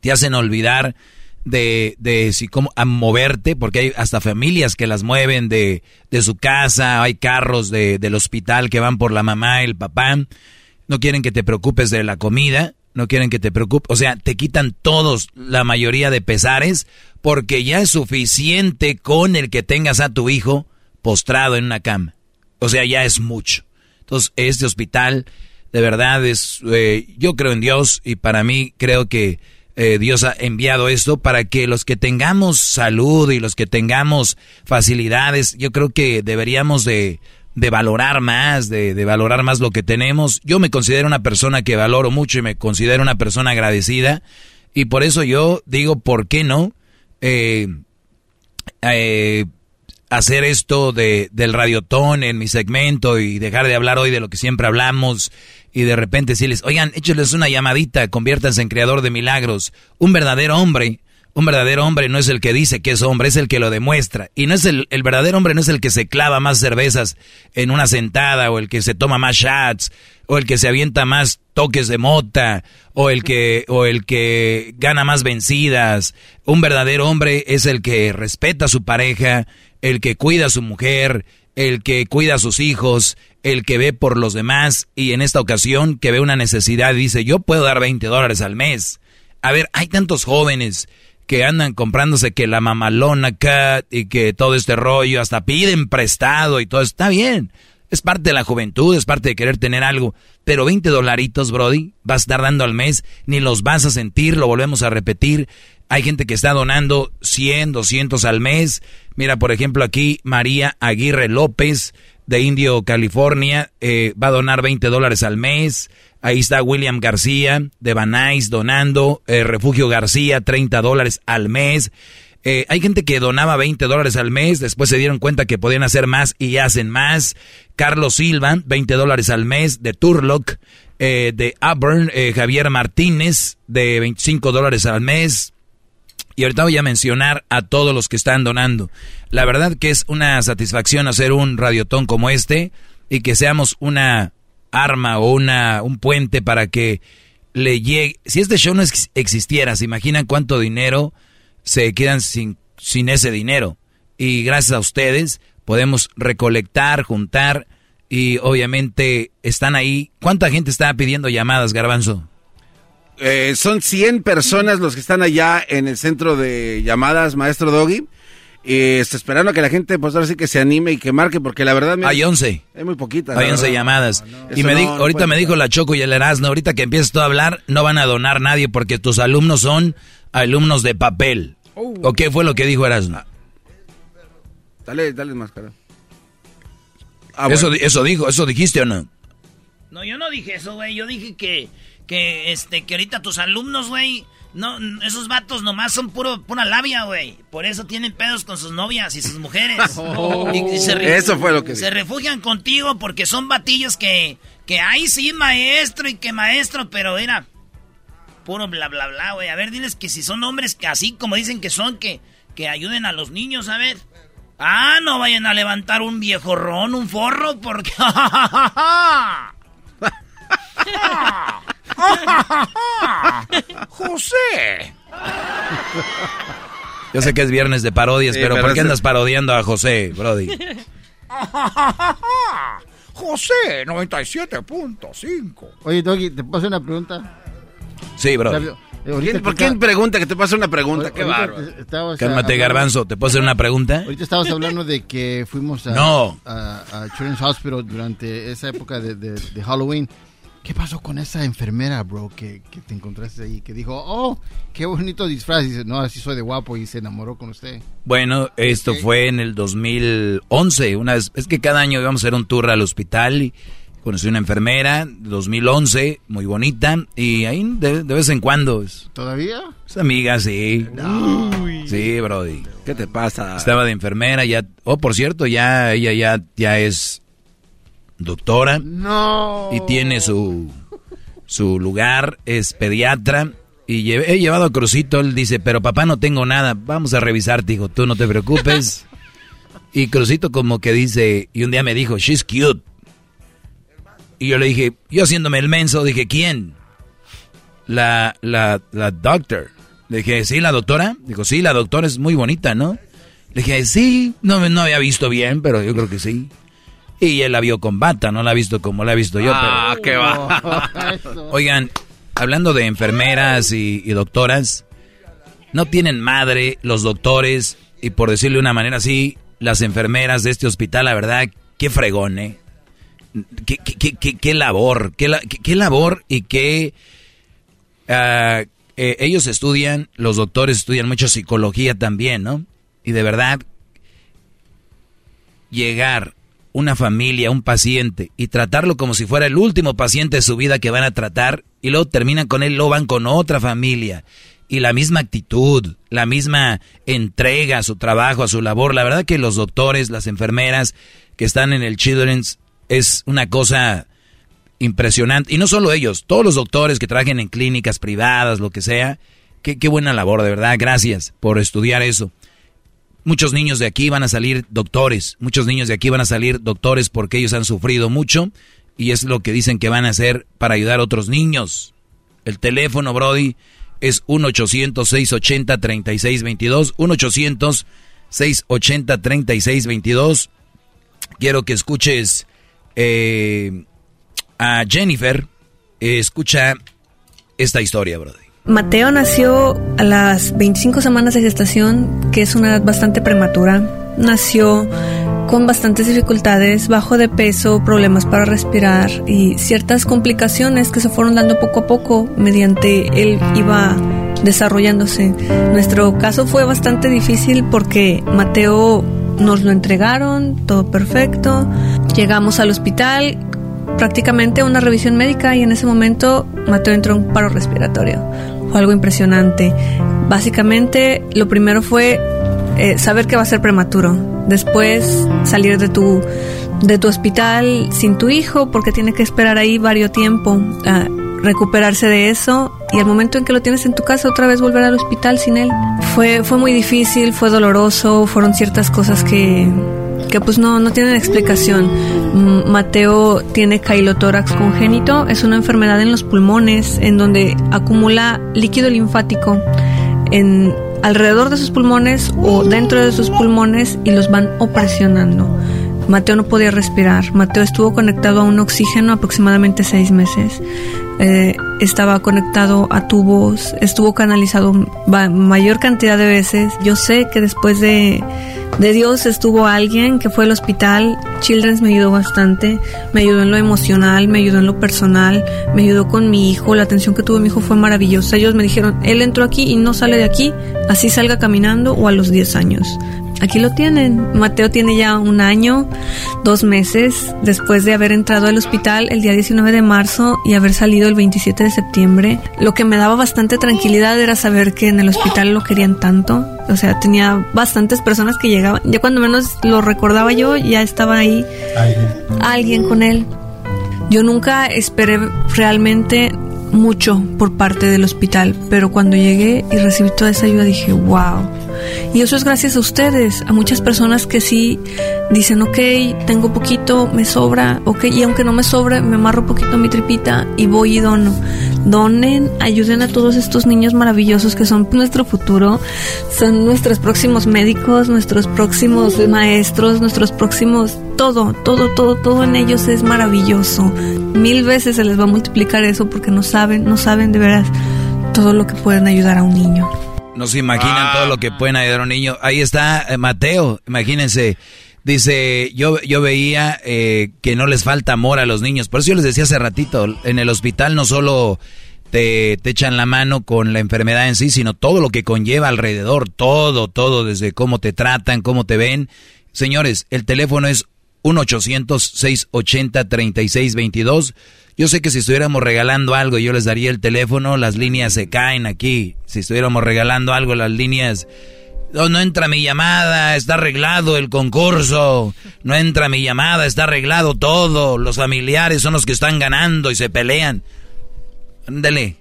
te hacen olvidar de, de si cómo a moverte, porque hay hasta familias que las mueven de, de su casa, hay carros de, del hospital que van por la mamá, el papá, no quieren que te preocupes de la comida, no quieren que te preocupes, o sea, te quitan todos la mayoría de pesares, porque ya es suficiente con el que tengas a tu hijo postrado en una cama, o sea, ya es mucho. Entonces, este hospital, de verdad, es, eh, yo creo en Dios y para mí creo que eh, Dios ha enviado esto para que los que tengamos salud y los que tengamos facilidades, yo creo que deberíamos de, de valorar más, de, de, valorar más lo que tenemos. Yo me considero una persona que valoro mucho y me considero una persona agradecida y por eso yo digo, ¿por qué no? Eh, eh, hacer esto de, del radiotón en mi segmento y dejar de hablar hoy de lo que siempre hablamos y de repente decirles, oigan, échenles una llamadita, conviértanse en creador de milagros. Un verdadero hombre, un verdadero hombre no es el que dice que es hombre, es el que lo demuestra. Y no es el, el verdadero hombre no es el que se clava más cervezas en una sentada o el que se toma más shots o el que se avienta más toques de mota o el que o el que gana más vencidas. Un verdadero hombre es el que respeta a su pareja, el que cuida a su mujer, el que cuida a sus hijos, el que ve por los demás y en esta ocasión que ve una necesidad dice, yo puedo dar 20 dólares al mes. A ver, hay tantos jóvenes que andan comprándose que la mamalona cat y que todo este rollo, hasta piden prestado y todo, está bien. Es parte de la juventud, es parte de querer tener algo. Pero 20 dolaritos, Brody, vas a estar dando al mes, ni los vas a sentir, lo volvemos a repetir. Hay gente que está donando 100, 200 al mes. Mira, por ejemplo, aquí María Aguirre López de Indio, California, eh, va a donar 20 dólares al mes. Ahí está William García de Banais donando. Eh, Refugio García, 30 dólares al mes. Eh, hay gente que donaba 20 dólares al mes, después se dieron cuenta que podían hacer más y hacen más. Carlos Silva, 20 dólares al mes, de Turlock, de Auburn, Javier Martínez, de 25 dólares al mes. Y ahorita voy a mencionar a todos los que están donando. La verdad que es una satisfacción hacer un radiotón como este y que seamos una arma o una, un puente para que le llegue. Si este show no existiera, ¿se imaginan cuánto dinero se quedan sin, sin ese dinero? Y gracias a ustedes podemos recolectar, juntar y obviamente están ahí. ¿Cuánta gente está pidiendo llamadas, Garbanzo? Eh, son 100 personas los que están allá en el centro de llamadas, maestro Doggy. Y está esperando a que la gente, pues ahora sí que se anime y que marque, porque la verdad... Hay 11. Es muy poquita. Hay 11 llamadas. y me ahorita me dijo la Choco y el Erasmo, ahorita que empieces tú a hablar, no van a donar nadie porque tus alumnos son alumnos de papel. Oh. ¿O qué fue lo que dijo Erasmo? Dale, dale más, cara. Ah, eso, eso dijo, ¿eso dijiste o no? No, yo no dije eso, güey. Yo dije que que este que ahorita tus alumnos, güey, No, esos vatos nomás son puro, pura labia, güey. Por eso tienen pedos con sus novias y sus mujeres. *laughs* Oh, eso fue lo que Se refugian contigo porque son batillos que, que, ay, sí, maestro y que maestro, pero era puro bla, bla, bla, güey. A ver, diles que si son hombres que así como dicen que son, que, que ayuden a los niños, a ver. Ah, no vayan a levantar un viejo ron, un forro, porque... *laughs* *laughs* *laughs* José. Yo sé que es viernes de parodias, pero, ¿por qué andas parodiando a José, Brody? *laughs* José, 97.5. Oye, Doggy, ¿te puedo hacer una pregunta? Sí, bro. ¿Por quién pregunta que te pase una pregunta? Qué bárbaro. Cálmate, Garbanzo. ¿Te puedo hacer una pregunta? Ahorita estabas hablando de que fuimos a, no. a, Children's Hospital durante esa época de, de Halloween. ¿Qué pasó con esa enfermera, bro, que, que, te encontraste ahí? Que dijo, oh, qué bonito disfraz. Y dice, no, así soy de guapo y se enamoró con usted. Bueno, esto fue en el 2011. Una vez, es que cada año íbamos a hacer un tour al hospital y conocí una enfermera, 2011, muy bonita. Y ahí de, vez en cuando. Es, ¿Todavía? Es amiga, sí. Sí, brody. ¿Qué te pasa? Estaba de enfermera, ya. Oh, por cierto, ya ella ya, ya es doctora. No. Y tiene su, su lugar, es pediatra. Y he llevado a Crucito, él dice, pero papá no tengo nada, vamos a revisarte, hijo, tú no te preocupes. *laughs* y Crucito como que dice, y un día me dijo, she's cute. Y yo le dije, yo haciéndome el menso, dije, ¿quién? La, la, la doctor. Le dije, ¿sí, la doctora? Dijo, sí, la doctora es muy bonita, ¿no? Le dije, sí, no, no había visto bien, pero yo creo que sí. Y él la vio con bata, no la ha visto como la he visto yo. Ah, qué va. *laughs* Oigan, hablando de enfermeras y, doctoras, no tienen madre los doctores y por decirle de una manera así, las enfermeras de este hospital, la verdad, qué fregón, ¿eh? Qué, qué, qué, qué labor, qué, qué, labor y qué... Ah, eh, ellos estudian, los doctores estudian mucho psicología también, ¿no? Y de verdad, llegar una familia, un paciente, y tratarlo como si fuera el último paciente de su vida que van a tratar, y luego terminan con él, luego van con otra familia, y la misma actitud, la misma entrega a su trabajo, a su labor. La verdad que los doctores, las enfermeras que están en el Children's es una cosa impresionante. Y no solo ellos, todos los doctores que trabajen en clínicas privadas, lo que sea. Qué, qué buena labor, de verdad. Gracias por estudiar eso. Muchos niños de aquí van a salir doctores, muchos niños de aquí van a salir doctores porque ellos han sufrido mucho y es lo que dicen que van a hacer para ayudar a otros niños. El teléfono, Brody, es 1-800-680-3622, 1-800-680-3622. Quiero que escuches eh, a Jennifer, escucha esta historia, Brody. Mateo nació a las 25 semanas de gestación, que es una edad bastante prematura. Nació con bastantes dificultades, bajo de peso, problemas para respirar y ciertas complicaciones que se fueron dando poco a poco mediante él iba desarrollándose. Nuestro caso fue bastante difícil porque Mateo nos lo entregaron, todo perfecto. Llegamos al hospital, prácticamente una revisión médica y en ese momento Mateo entró en paro respiratorio. Algo impresionante. Básicamente lo primero fue eh, saber que va a ser prematuro. Después salir de tu, de tu hospital sin tu hijo porque tiene que esperar ahí varios tiempo a recuperarse de eso y al momento en que lo tienes en tu casa otra vez volver al hospital sin él. Fue, fue muy difícil, fue doloroso, fueron ciertas cosas que, que pues no, no tienen explicación. Mateo tiene cailotórax congénito, es una enfermedad en los pulmones en donde acumula líquido linfático en alrededor de sus pulmones o dentro de sus pulmones y los van opresionando. Mateo no podía respirar. Mateo estuvo conectado a un oxígeno aproximadamente seis meses. Eh, estaba conectado a tubos, estuvo canalizado mayor cantidad de veces. Yo sé que después de, de Dios estuvo alguien que fue al hospital. Children's me ayudó bastante, me ayudó en lo emocional, me ayudó en lo personal, me ayudó con mi hijo. La atención que tuvo mi hijo fue maravillosa. Ellos me dijeron, él entró aquí y no sale de aquí, así salga caminando o a los 10 años. Aquí lo tienen. Mateo tiene ya un año, dos meses después de haber entrado al hospital el día 19 de marzo y haber salido el 27 de septiembre. Lo que me daba bastante tranquilidad era saber que en el hospital lo querían tanto. O sea, tenía bastantes personas que llegaban. Ya cuando menos lo recordaba yo, ya estaba ahí alguien con él. Yo nunca esperé realmente mucho por parte del hospital, pero cuando llegué y recibí toda esa ayuda dije, wow. Y eso es gracias a ustedes, a muchas personas que sí dicen, ok, tengo poquito, me sobra, ok, y aunque no me sobre, me amarro poquito mi tripita y voy y dono. Donen, ayuden a todos estos niños maravillosos que son nuestro futuro, son nuestros próximos médicos, nuestros próximos maestros, nuestros próximos, todo, todo, todo, todo en ellos es maravilloso. Mil veces se les va a multiplicar eso porque no saben, no saben de veras todo lo que pueden ayudar a un niño. No se imaginan todo lo que pueden ayudar a un niño. Ahí está eh, Mateo, imagínense. Dice, yo, yo veía eh, que no les falta amor a los niños. Por eso yo les decía hace ratito, en el hospital no solo te, te, echan la mano con la enfermedad en sí, sino todo lo que conlleva alrededor, todo, todo, desde cómo te tratan, cómo te ven. Señores, el teléfono es 1-800-680-3622. Yo sé que si estuviéramos regalando algo, yo les daría el teléfono, las líneas se caen aquí. Si estuviéramos regalando algo, las líneas... No, no entra mi llamada, está arreglado el concurso. No entra mi llamada, está arreglado todo. Los familiares son los que están ganando y se pelean. Ándale.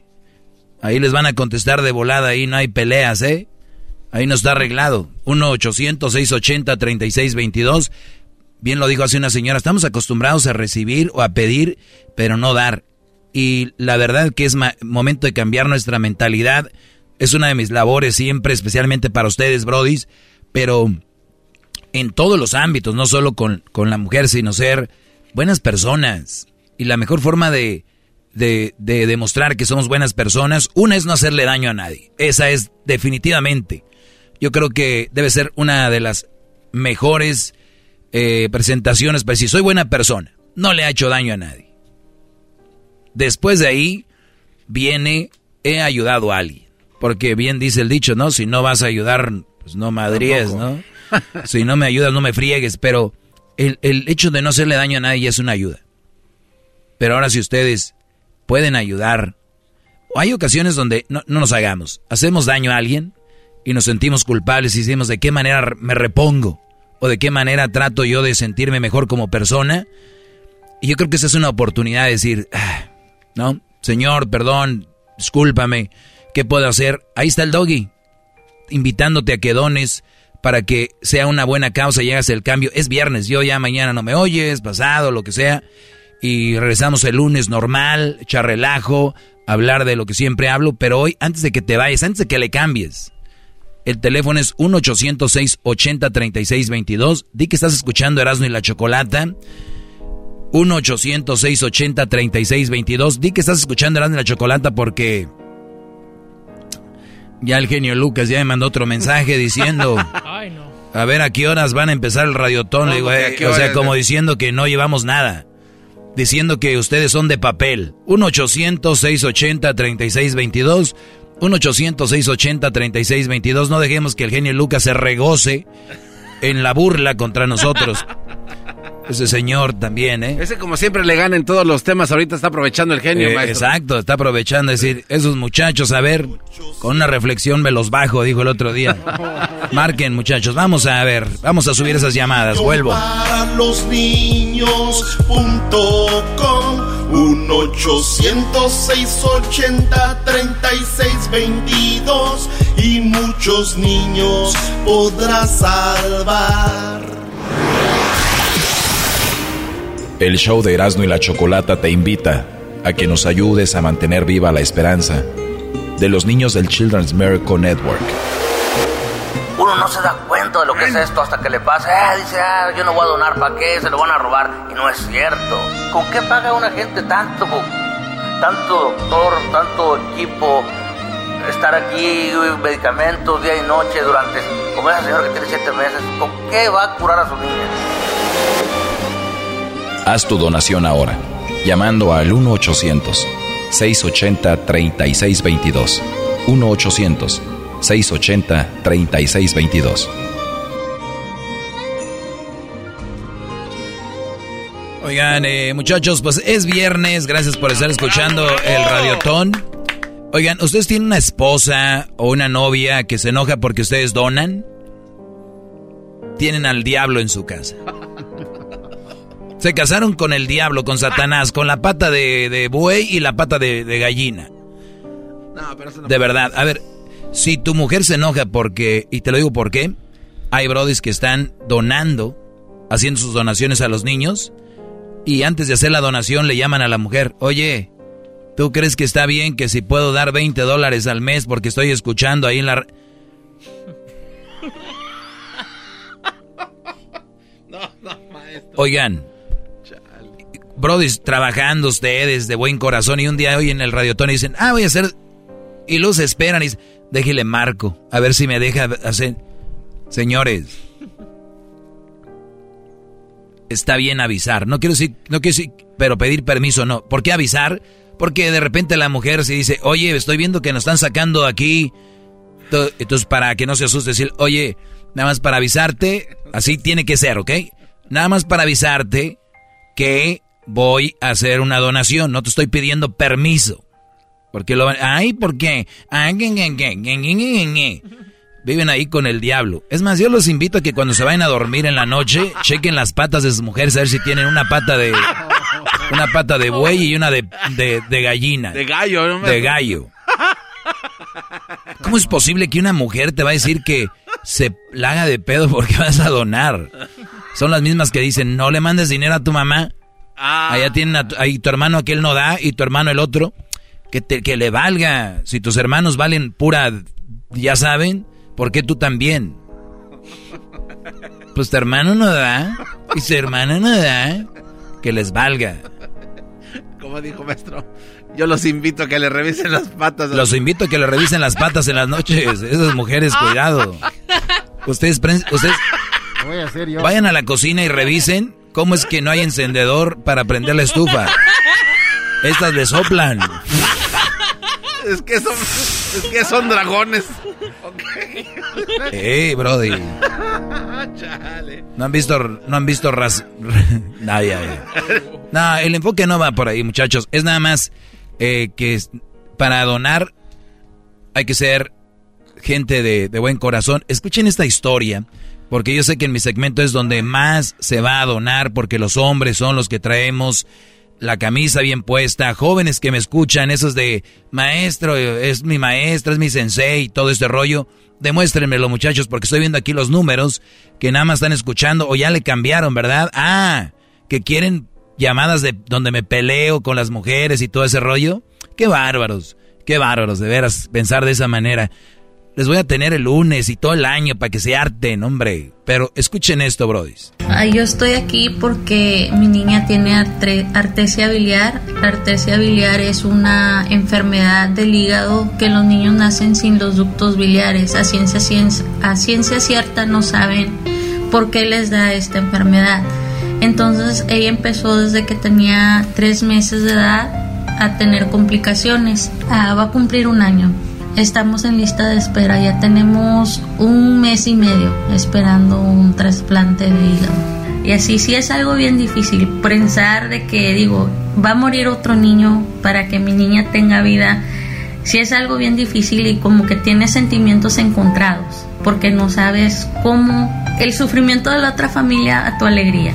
Ahí les van a contestar de volada, ahí no hay peleas, ¿eh? Ahí no está arreglado. 1-800-680-3622. Bien lo dijo hace una señora, estamos acostumbrados a recibir o a pedir, pero no dar. Y la verdad que es momento de cambiar nuestra mentalidad. Es una de mis labores siempre, especialmente para ustedes, brodis, pero en todos los ámbitos, no solo con, con la mujer, sino ser buenas personas. Y la mejor forma de, de, de demostrar que somos buenas personas, una es no hacerle daño a nadie. Esa es definitivamente. Yo creo que debe ser una de las mejores eh, presentaciones, pero si soy buena persona, no le ha hecho daño a nadie. Después de ahí viene, he ayudado a alguien. Porque bien dice el dicho, ¿no? Si no vas a ayudar, pues no madríes, ¿no? *laughs* si no me ayudas, no me friegues. Pero el, el, hecho de no hacerle daño a nadie es una ayuda. Pero ahora si ustedes pueden ayudar, hay ocasiones donde no, no nos hagamos. Hacemos daño a alguien y nos sentimos culpables y decimos, ¿de qué manera me repongo? O de qué manera trato yo de sentirme mejor como persona. Y yo creo que esa es una oportunidad de decir, ah, ¿no? Señor, perdón, discúlpame, ¿qué puedo hacer? Ahí está el doggy, invitándote a que dones para que sea una buena causa y hagas el cambio. Es viernes, yo ya mañana no me oyes, pasado, lo que sea. Y regresamos el lunes normal, echar relajo, hablar de lo que siempre hablo, pero hoy, antes de que te vayas, antes de que le cambies, el teléfono es 1-800-680-3622. Di que estás escuchando Erasmo y la Chocolata. 1-800-680-3622. Di que estás escuchando Erasmo y la Chocolata porque... Ya el genio Lucas ya me mandó otro mensaje diciendo... *laughs* A ver a qué horas van a empezar el radiotón. digo, eh, o sea, como diciendo que no llevamos nada. Diciendo que ustedes son de papel. 1-800-680-3622. 1-800-680-3622. No dejemos que el genio Lucas se regoce en la burla contra nosotros. Ese señor también, ¿eh? Ese como siempre le gana en todos los temas, ahorita está aprovechando el genio, eh, Exacto, está aprovechando, es decir, esos muchachos, a ver, con una reflexión me los bajo, dijo el otro día. *laughs* Marquen, muchachos, vamos a ver, vamos a subir esas llamadas, vuelvo. Para los niños un 800-680-3622 y muchos niños podrás salvar. El show de Erasmo y la Chocolata te invita a que nos ayudes a mantener viva la esperanza de los niños del Children's Miracle Network. Uno no se da cuenta de lo que es esto hasta que le pasa. Ah, dice, ah, yo no voy a donar, ¿para qué? Se lo van a robar. Y no es cierto. ¿Con qué paga una gente tanto? Tanto doctor, tanto equipo, estar aquí, medicamentos día y noche durante, como esa señora que tiene siete meses, ¿con qué va a curar a su niña? Haz tu donación ahora, llamando al 1-800-680-3622. 680 3622. Oigan, eh, muchachos, pues es viernes. Gracias por estar escuchando el Radiotón. Oigan, ¿ustedes tienen una esposa o una novia que se enoja porque ustedes donan? Tienen al diablo en su casa. Se casaron con el diablo, con Satanás, con la pata de, de buey y la pata de, gallina. De verdad. A ver, si tu mujer se enoja porque, y te lo digo por qué, hay brodis que están donando, haciendo sus donaciones a los niños, y antes de hacer la donación le llaman a la mujer, oye, ¿tú crees que está bien que si puedo dar 20 dólares al mes porque estoy escuchando ahí en la... *laughs* Oigan, brodis trabajando ustedes de buen corazón y un día hoy en el radiotón dicen, ah, voy a hacer... Y los esperan y dicen, déjele marco, a ver si me deja hacer... Señores, está bien avisar. No quiero decir, no quiero decir, pero pedir permiso no. ¿Por qué avisar? Porque de repente la mujer se dice, oye, estoy viendo que nos están sacando aquí. Entonces, para que no se asuste, decir, oye, nada más para avisarte, así tiene que ser, ¿ok? Nada más para avisarte que voy a hacer una donación, no te estoy pidiendo permiso. Porque lo ay, ¿por qué? Viven ahí con el diablo. Es más, yo los invito a que cuando se vayan a dormir en la noche, chequen las patas de sus mujeres a ver si tienen una pata de una pata de buey y una de, de, gallina. De gallo, ¿no? De gallo. ¿Cómo es posible que una mujer te va a decir que se la haga de pedo porque vas a donar? Son las mismas que dicen, no le mandes dinero a tu mamá. Ah. Allá tienen ahí tu hermano aquel no da y tu hermano el otro. Que, te, que le valga. Si tus hermanos valen pura, ya saben, ¿Por qué tú también? Pues tu hermano no da y su hermana no da. Que les valga. Como dijo maestro, yo los invito a que le revisen las patas. Los invito a que le revisen las patas en las noches. Esas mujeres, cuidado. Ustedes, ustedes vayan a la cocina y revisen cómo es que no hay encendedor para prender la estufa. Estas le soplan. Es que son, es que son dragones. Hey, Brody. *laughs* No han visto, no han visto ras... *laughs* Nadie. No, el enfoque no va por ahí, muchachos. Es nada más eh, que para donar hay que ser gente de, de buen corazón. Escuchen esta historia, porque yo sé que en mi segmento es donde más se va a donar, porque los hombres son los que traemos la camisa bien puesta, jóvenes que me escuchan, esos de maestro, es mi maestra, es mi sensei, todo este rollo, demuéstrenmelo muchachos, porque estoy viendo aquí los números que nada más están escuchando o ya le cambiaron, ¿verdad? Ah, que quieren llamadas de donde me peleo con las mujeres y todo ese rollo. Qué bárbaros, qué bárbaros, de veras, pensar de esa manera. Les voy a tener el lunes y todo el año para que se harten, hombre. Pero escuchen esto, brodis. Yo estoy aquí porque mi niña tiene artesia biliar. La artesia biliar es una enfermedad del hígado que los niños nacen sin los ductos biliares. A ciencia, ciencia, a ciencia cierta no saben por qué les da esta enfermedad. Entonces ella empezó desde que tenía tres meses de edad a tener complicaciones. Ah, va a cumplir un año Estamos en lista de espera, ya tenemos un mes y medio esperando un trasplante de hígado. Y así sí es algo bien difícil pensar de que digo, va a morir otro niño para que mi niña tenga vida. Sí es algo bien difícil y como que tienes sentimientos encontrados, porque no sabes cómo el sufrimiento de la otra familia a tu alegría.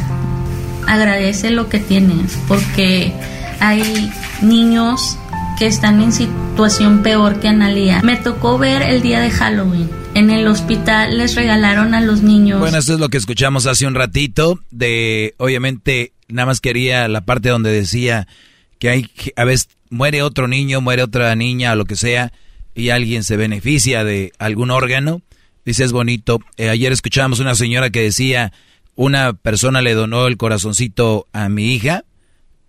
Agradece lo que tienes, porque hay niños que están en situación peor que Analia. Me tocó ver el día de Halloween. En el hospital les regalaron a los niños. Bueno, eso es lo que escuchamos hace un ratito. De, obviamente, nada más quería la parte donde decía que hay, a veces muere otro niño, muere otra niña, o lo que sea, y alguien se beneficia de algún órgano. Dice, es bonito. Eh, ayer escuchábamos una señora que decía, una persona le donó el corazoncito a mi hija,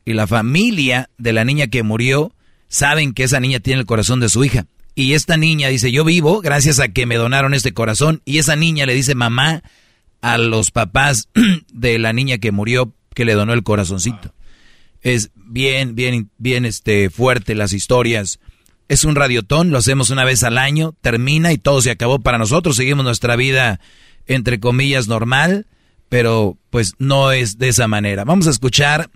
y la familia de la niña que murió saben que esa niña tiene el corazón de su hija. Y esta niña dice, yo vivo gracias a que me donaron este corazón. Y esa niña le dice mamá a los papás *clears throat* de la niña que murió que le donó el corazoncito. Es bien, bien, bien este, fuerte las historias. Es un radiotón, lo hacemos una vez al año, termina y todo se acabó para nosotros. Seguimos nuestra vida, entre comillas, normal, pero pues no es de esa manera. Vamos a escuchar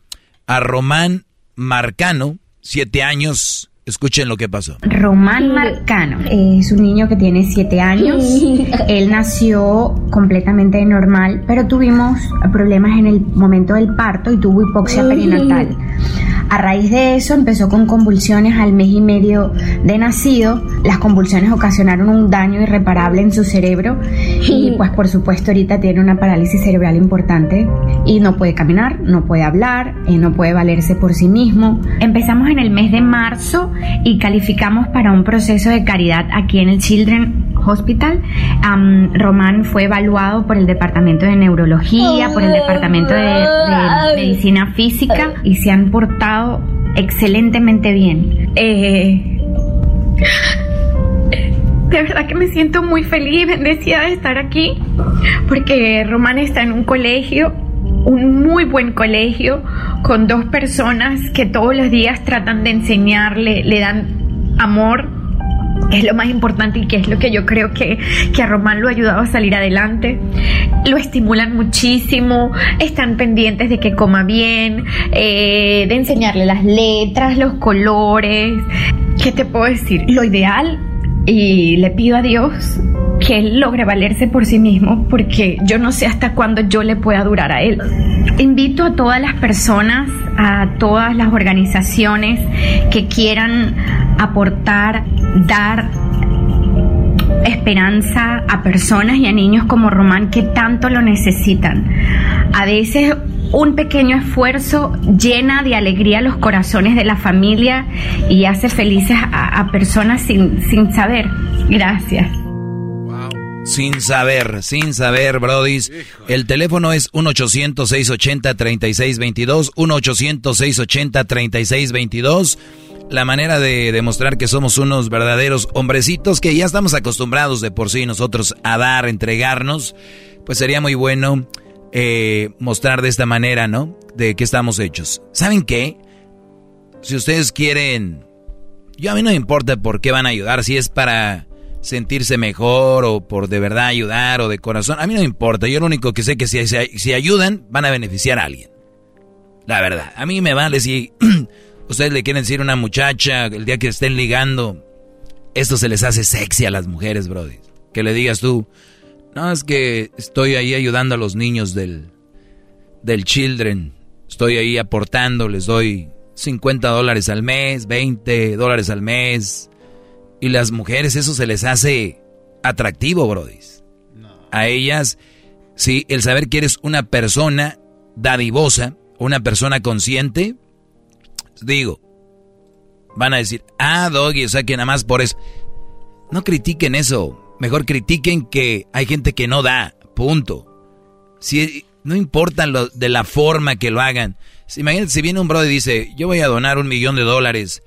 a Román Marcano, siete años. Escuchen lo que pasó. Román Marcano es un niño que tiene siete años. Él nació completamente normal, pero tuvimos problemas en el momento del parto y tuvo hipoxia perinatal. A raíz de eso empezó con convulsiones al mes y medio de nacido. Las convulsiones ocasionaron un daño irreparable en su cerebro y *laughs* pues por supuesto ahorita tiene una parálisis cerebral importante y no puede caminar, no puede hablar, eh, no puede valerse por sí mismo. Empezamos en el mes de marzo y calificamos para un proceso de caridad aquí en el Children Hospital. Román fue evaluado por el Departamento de Neurología, por el Departamento de, de Medicina Física y se han portado excelentemente bien. Eh, *laughs* de verdad que me siento muy feliz y bendecida de estar aquí, porque Román está en un colegio, un muy buen colegio, con dos personas que todos los días tratan de enseñarle, le dan amor es lo más importante y que es lo que yo creo que, que a Román lo ha ayudado a salir adelante. Lo estimulan muchísimo, están pendientes de que coma bien, eh, de enseñarle las letras, los colores. ¿Qué te puedo decir? Lo ideal, y le pido a Dios que él logre valerse por sí mismo, porque yo no sé hasta cuándo yo le pueda durar a él. Invito a todas las personas, a todas las organizaciones que quieran aportar, dar esperanza a personas y a niños como Román que tanto lo necesitan. A veces un pequeño esfuerzo llena de alegría los corazones de la familia y hace felices a, personas sin, sin saber. Gracias. Sin saber, sin saber, Brodis. El teléfono es 1-800-680-3622. 1-800-680-3622. La manera de demostrar que somos unos verdaderos hombrecitos que ya estamos acostumbrados de por sí nosotros a dar, entregarnos, pues sería muy bueno eh, mostrar de esta manera, ¿no? De qué estamos hechos. ¿Saben qué? Si ustedes quieren, yo a mí no me importa por qué van a ayudar, si es para sentirse mejor o por de verdad ayudar o de corazón, a mí no me importa. Yo lo único que sé que si, si ayudan van a beneficiar a alguien. La verdad, a mí me vale si *clears throat* ustedes le quieren decir a una muchacha el día que estén ligando, esto se les hace sexy a las mujeres, brody. Que le digas tú, no, es que estoy ahí ayudando a los niños del, del Children. Estoy ahí aportando, les doy 50 dólares al mes, 20 dólares al mes. Y las mujeres eso se les hace atractivo, Brody. A ellas, sí, el saber que eres una persona dadivosa, una persona consciente, digo, van a decir, ah, Doggy, o sea que nada más por eso. No critiquen eso. Mejor critiquen que hay gente que no da, punto. Si, no importa de la forma que lo hagan. Imagínate si viene un brother y dice, yo voy a donar un millón de dólares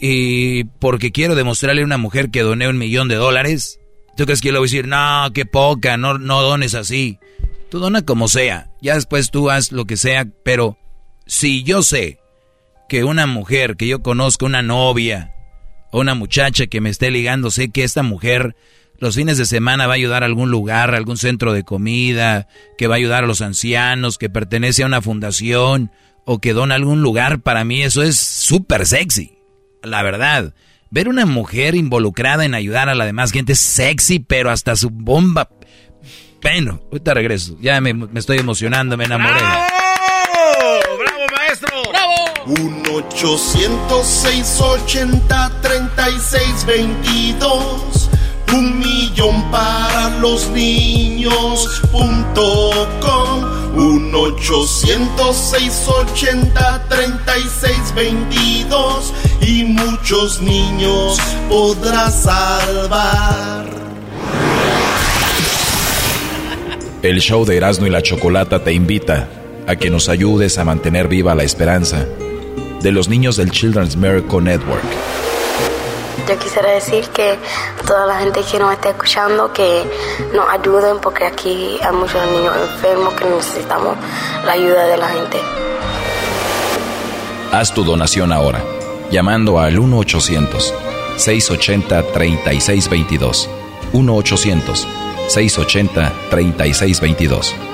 y porque quiero demostrarle a una mujer que doné un millón de dólares, ¿tú crees que yo le voy a decir, no, qué poca, no, no dones así? Tú dona como sea, ya después tú haz lo que sea, pero si yo sé que una mujer que yo conozco, una novia o una muchacha que me esté ligando, sé que esta mujer los fines de semana va a ayudar a algún lugar, a algún centro de comida, que va a ayudar a los ancianos, que pertenece a una fundación o que dona algún lugar, para mí eso es súper sexy. La verdad, ver una mujer involucrada en ayudar a la demás gente es sexy, pero hasta su bomba. Bueno, ahorita regreso. Ya me, estoy emocionando, me enamoré. ¡Bravo! ¡Bravo, maestro! ¡Bravo! 1-800-680-3622 un millón para los niños punto com. Un 806 80 36 22 y muchos niños podrás salvar. El show de Erasmo y la Chocolata te invita a que nos ayudes a mantener viva la esperanza de los niños del Children's Miracle Network. Yo quisiera decir que toda la gente que nos esté escuchando, que nos ayuden porque aquí hay muchos niños enfermos que necesitamos la ayuda de la gente. Haz tu donación ahora, llamando al 1-800-680-3622. 1-800-680-3622.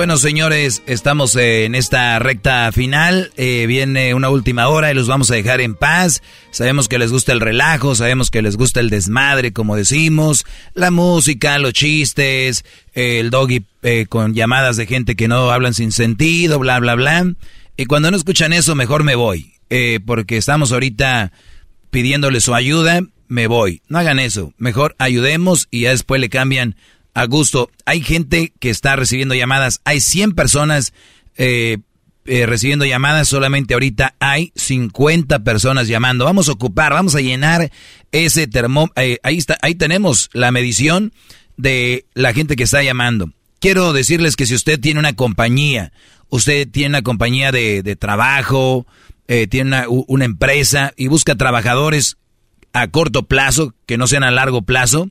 Bueno, señores, estamos en esta recta final. Eh, viene una última hora y los vamos a dejar en paz. Sabemos que les gusta el relajo, sabemos que les gusta el desmadre, como decimos, la música, los chistes, el doggy eh, con llamadas de gente que no hablan sin sentido, bla, bla, bla. Y cuando no escuchan eso, mejor me voy, eh, porque estamos ahorita pidiéndole su ayuda, me voy. No hagan eso, mejor ayudemos y ya después le cambian a gusto. Hay gente que está recibiendo llamadas. Hay 100 personas eh, eh, recibiendo llamadas. Solamente ahorita hay 50 personas llamando. Vamos a ocupar, vamos a llenar ese termómetro. Eh, ahí, está, ahí tenemos la medición de la gente que está llamando. Quiero decirles que si usted tiene una compañía, usted tiene una compañía de, trabajo, tiene una, una empresa y busca trabajadores a corto plazo, que no sean a largo plazo,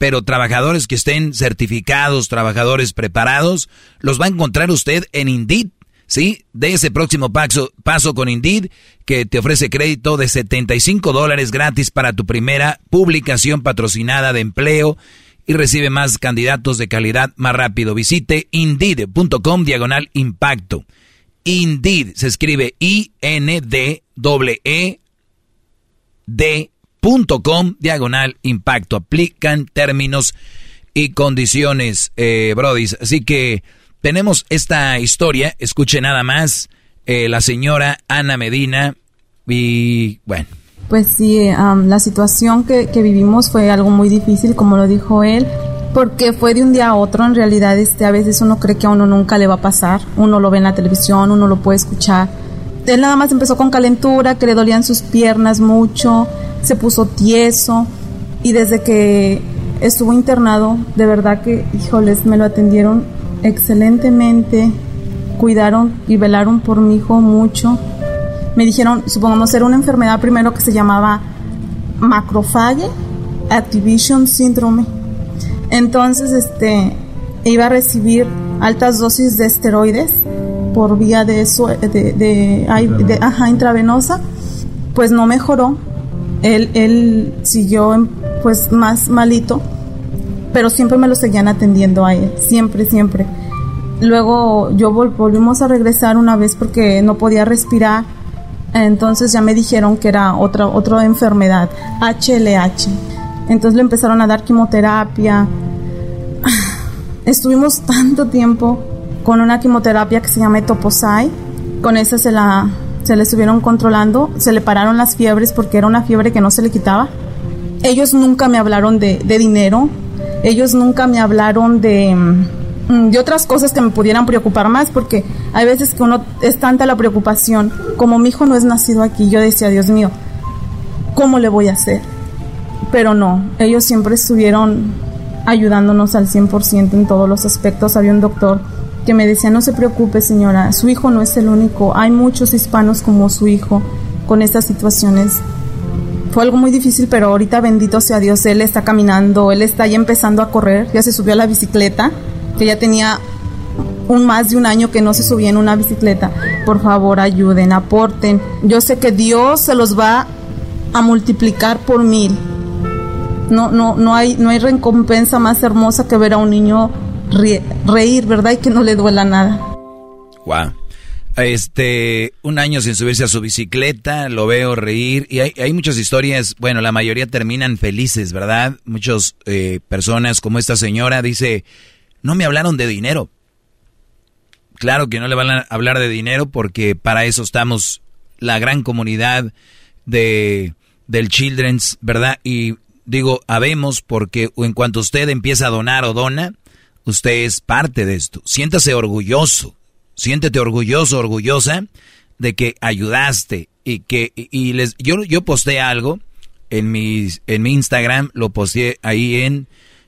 pero trabajadores que estén certificados, trabajadores preparados, los va a encontrar usted en Indeed. ¿Sí? De ese próximo paso, con Indeed, que te ofrece crédito de 75 dólares gratis para tu primera publicación patrocinada de empleo y recibe más candidatos de calidad más rápido. Visite indeed.com diagonal impacto. Indeed se escribe I-N-D-E-D com diagonal impacto. Aplican términos y condiciones, eh, brodis. Así que tenemos esta historia. Escuche nada más. Eh, la señora Ana Medina. Y bueno. Pues sí, la situación que, que, vivimos fue algo muy difícil, como lo dijo él, porque fue de un día a otro. En realidad, este, a veces uno cree que a uno nunca le va a pasar. Uno lo ve en la televisión, uno lo puede escuchar. Él nada más empezó con calentura, que le dolían sus piernas mucho se puso tieso y desde que estuvo internado, de verdad que, híjoles, me lo atendieron excelentemente, cuidaron y velaron por mi hijo mucho. Me dijeron, supongamos, era una enfermedad primero que se llamaba macrophage activation syndrome. Entonces, este, iba a recibir altas dosis de esteroides por vía de, de, de, ajá, intravenosa. Pues no mejoró él, él siguió pues más malito, pero siempre me lo seguían atendiendo a él, siempre, siempre. Luego yo volvimos a regresar una vez porque no podía respirar, entonces ya me dijeron que era otra, otra enfermedad, HLH. Entonces le empezaron a dar quimioterapia. *sighs* Estuvimos tanto tiempo con una quimioterapia que se llama Toposai. Con esa se la se le estuvieron controlando, se le pararon las fiebres porque era una fiebre que no se le quitaba. Ellos nunca me hablaron de, dinero, ellos nunca me hablaron de, mm, de otras cosas que me pudieran preocupar más, porque hay veces que uno es tanta la preocupación, como mi hijo no es nacido aquí, yo decía, Dios mío, ¿cómo le voy a hacer? Pero no, ellos siempre estuvieron ayudándonos al 100% en todos los aspectos. Había un doctor que me decía, no se preocupe señora, su hijo no es el único, hay muchos hispanos como su hijo con estas situaciones. Fue algo muy difícil, pero ahorita bendito sea Dios, él está caminando, él está ya empezando a correr, ya se subió a la bicicleta, que ya tenía un más de un año que no se subía en una bicicleta. Por favor, ayuden, aporten. Yo sé que Dios se los va a multiplicar por mil. No, no, no hay, no hay recompensa más hermosa que ver a un niño reír, ¿verdad? Y que no le duela nada. Wow. Este, un año sin subirse a su bicicleta, lo veo reír y hay, muchas historias, bueno, la mayoría terminan felices, ¿verdad? Muchas eh, personas como esta señora dice, no me hablaron de dinero. Claro que no le van a hablar de dinero porque para eso estamos la gran comunidad de del Children's, ¿verdad? Y digo, habemos porque en cuanto usted empieza a donar o dona, Usted es parte de esto. Siéntase orgulloso. Siéntete orgulloso, orgullosa de que ayudaste y que y les yo yo posté algo en mi en mi Instagram, lo posté ahí en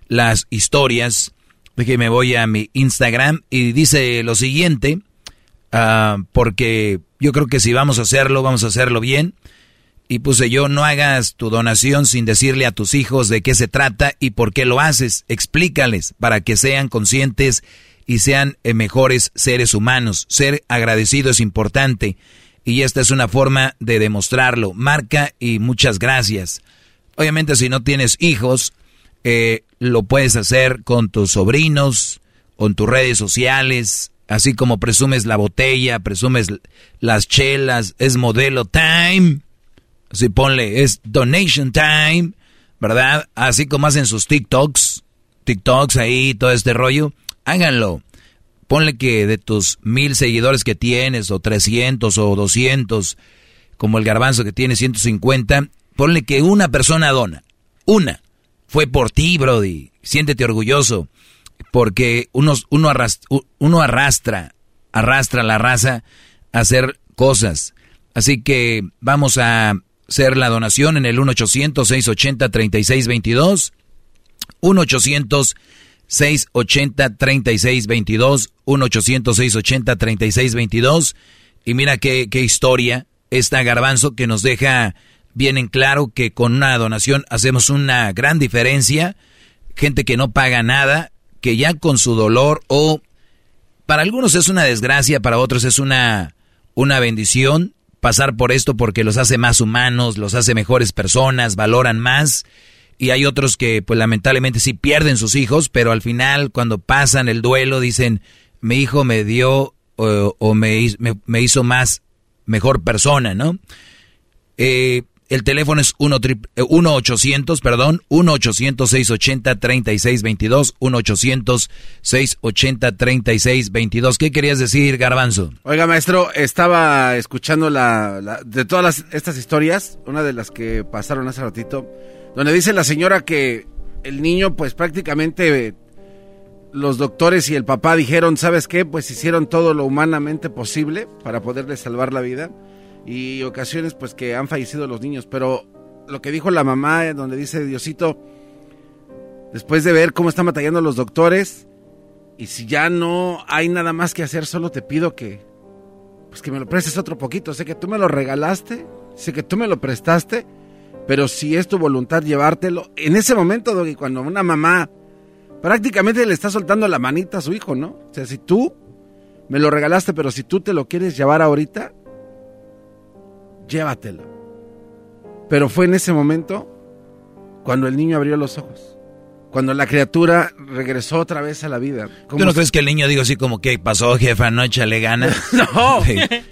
las historias que me voy a mi Instagram y dice lo siguiente, ah, porque yo creo que si vamos a hacerlo, vamos a hacerlo bien. Y puse yo, no hagas tu donación sin decirle a tus hijos de qué se trata y por qué lo haces. Explícales para que sean conscientes y sean eh, mejores seres humanos. Ser agradecido es importante y esta es una forma de demostrarlo. Marca y muchas gracias. Obviamente si no tienes hijos, eh, lo puedes hacer con tus sobrinos, con tus redes sociales, así como presumes la botella, presumes las chelas, es modelo time Así ponle, es donation time, ¿verdad? Así como hacen sus TikToks, TikToks ahí, todo este rollo, háganlo. Ponle que de tus mil seguidores que tienes, o 300 o 200, como el garbanzo que tiene 150, ponle que una persona dona. Una. Fue por ti, Brody. Siéntete orgulloso. Porque uno, uno, arrastra, uno arrastra, arrastra la raza a hacer cosas. Así que vamos a ser la donación en el 1-800-680-3622. 1-800-680-3622. 1-800-680-3622. Y mira qué, qué historia esta garbanzo que nos deja bien en claro que con una donación hacemos una gran diferencia. Gente que no paga nada, que ya con su dolor o para algunos es una desgracia, para otros es una, una bendición pasar por esto porque los hace más humanos, los hace mejores personas, valoran más. Y hay otros que pues lamentablemente sí pierden sus hijos, pero al final cuando pasan el duelo dicen, mi hijo me dio o, me, me, hizo más mejor persona, ¿no? Eh, el teléfono es 1-800, eh, perdón, 1-800-680-3622, 1-800-680-3622. ¿Qué querías decir, Garbanzo? Oiga, maestro, estaba escuchando la, de todas estas historias, una de las que pasaron hace ratito, donde dice la señora que el niño, pues prácticamente los doctores y el papá dijeron, ¿sabes qué? Pues hicieron todo lo humanamente posible para poderle salvar la vida y ocasiones pues que han fallecido los niños, pero lo que dijo la mamá, eh, donde dice Diosito, después de ver cómo están batallando los doctores, y si ya no hay nada más que hacer, solo te pido que, pues que me lo prestes otro poquito. Sé que tú me lo regalaste, sé que tú me lo prestaste, pero si es tu voluntad llevártelo, en ese momento, Doggy, cuando una mamá prácticamente le está soltando la manita a su hijo, ¿no? O sea, si tú me lo regalaste, pero si tú te lo quieres llevar ahorita, llévatelo. Pero fue en ese momento cuando el niño abrió los ojos. Cuando la criatura regresó otra vez a la vida. ¿Tú no crees que el niño digo así como que pasó, jefa, anoche le gana? *laughs* no,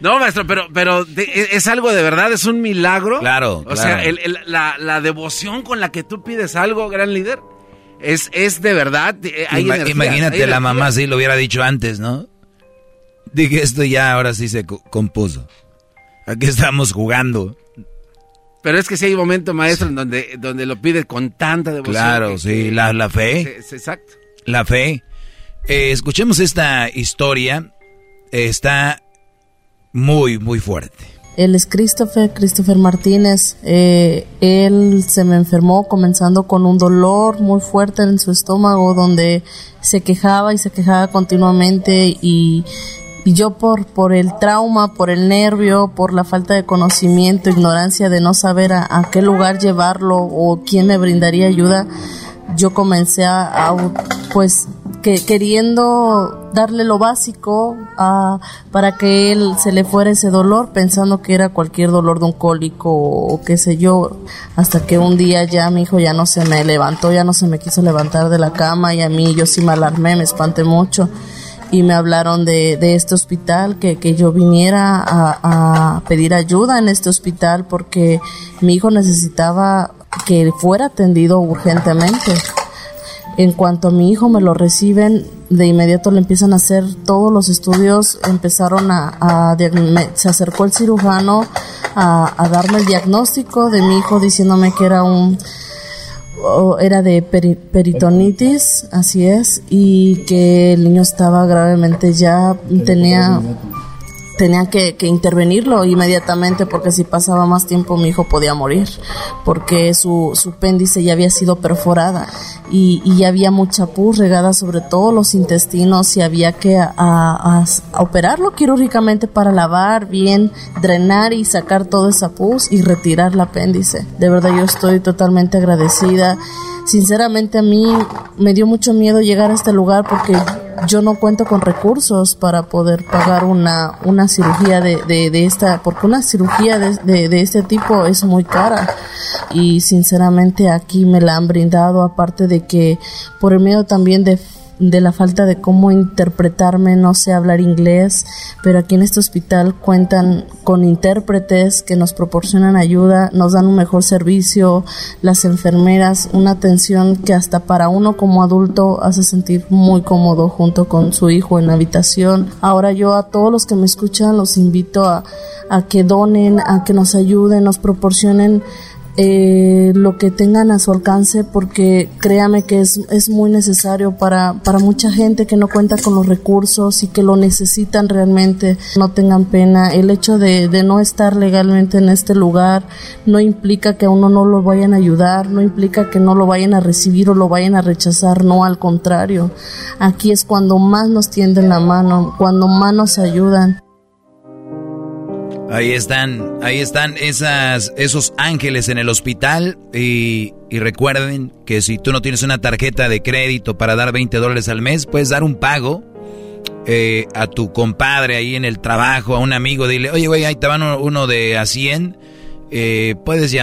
no, maestro, pero, pero e, es algo de verdad, es un milagro. Claro. O sea, la, devoción con la que tú pides algo, gran líder, es, es de verdad. Eh, imagínate, la mamá si lo hubiera dicho antes, ¿no? Dije, esto ya ahora sí se compuso. Aquí estamos jugando. Pero es que si hay un momento, maestro, en donde, donde lo pide con tanta devoción. Claro, sí, la, la fe. exacto. La fe. Eh, escuchemos esta historia. está muy, muy fuerte. Él es Christopher, Christopher Martínez. Eh, él se me enfermó comenzando con un dolor muy fuerte en su estómago donde se quejaba y se quejaba continuamente y y yo por, por el trauma, por el nervio, por la falta de conocimiento, ignorancia de no saber a, qué lugar llevarlo o quién me brindaría ayuda, yo comencé a, pues que queriendo darle lo básico a, para que él se le fuera ese dolor, pensando que era cualquier dolor de un cólico o qué sé yo, hasta que un día ya mi hijo ya no se me levantó, ya no se me quiso levantar de la cama y a mí yo sí me alarmé, me espanté mucho y me hablaron de, de este hospital, que, que yo viniera a, a, pedir ayuda en este hospital porque mi hijo necesitaba que fuera atendido urgentemente. En cuanto a mi hijo me lo reciben, de inmediato le empiezan a hacer todos los estudios, empezaron a, a se acercó el cirujano a, a darme el diagnóstico de mi hijo diciéndome que era un era de peritonitis, así es, y que el niño estaba gravemente ya, tenía, tenía que, intervenirlo inmediatamente porque si pasaba más tiempo mi hijo podía morir porque su, su apéndice ya había sido perforada y, y ya había mucha pus regada sobre todos los intestinos y había que a, operarlo quirúrgicamente para lavar bien, drenar y sacar toda esa pus y retirar el apéndice. De verdad yo estoy totalmente agradecida. Sinceramente a mí me dio mucho miedo llegar a este lugar porque yo no cuento con recursos para poder pagar una, una cirugía de, de, esta, porque una cirugía de, de, este tipo es muy cara. Y sinceramente aquí me la han brindado aparte de que por el medio también de de la falta de cómo interpretarme, no sé hablar inglés, pero aquí en este hospital cuentan con intérpretes que nos proporcionan ayuda, nos dan un mejor servicio, las enfermeras, una atención que hasta para uno como adulto hace sentir muy cómodo junto con su hijo en la habitación. Ahora yo a todos los que me escuchan los invito a, a que donen, a que nos ayuden, nos proporcionen eh, lo que tengan a su alcance porque créame que es, es muy necesario para, para mucha gente que no cuenta con los recursos y que lo necesitan realmente. No tengan pena. El hecho de, de no estar legalmente en este lugar no implica que a uno no lo vayan a ayudar, no implica que no lo vayan a recibir o lo vayan a rechazar, no, al contrario. Aquí es cuando más nos tienden la mano, cuando más nos ayudan. Ahí están, ahí están esas, esos ángeles en el hospital y, recuerden que si tú no tienes una tarjeta de crédito para dar 20 dólares al mes, puedes dar un pago eh, a tu compadre ahí en el trabajo, a un amigo, dile, oye, güey, ahí te van uno de a 100, eh, puedes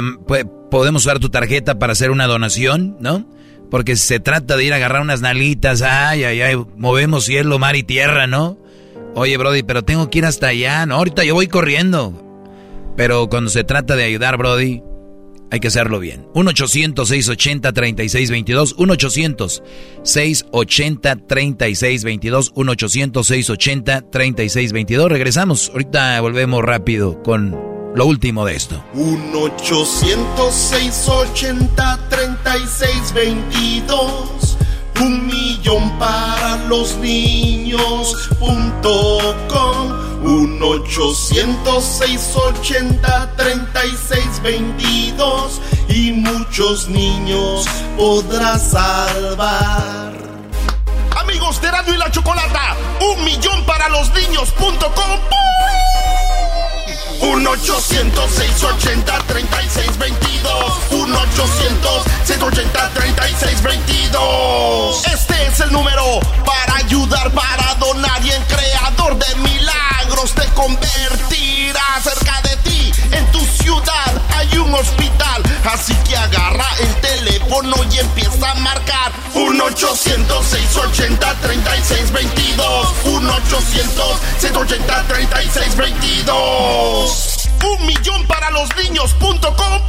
podemos usar tu tarjeta para hacer una donación, ¿no? Porque si se trata de ir a agarrar unas nalitas, ay, ay, ay, movemos cielo, mar y tierra, ¿no? Oye, Brody, pero tengo que ir hasta allá. No, ahorita yo voy corriendo. Pero cuando se trata de ayudar, Brody, hay que hacerlo bien. 1-800-680-3622. 1-800-680-3622. 1-800-680-3622. Regresamos. Ahorita volvemos rápido con lo último de esto. 1-800-680-3622. Millón para los niños punto com. Un 806 80 36 22 y muchos niños podrás salvar. Amigos de Radio y la Chocolata, un millón para los niños.com. 1-800-680-3622. 1-800-680-3622. Este es el número para ayudar, para donar y en creador de milagros te convertirá cerca de ti. En tu ciudad hay un hospital, así que agarra el teléfono y empieza a marcar. 1-800-680-3622. 1-800-680-3622. Un millón para los niños.com.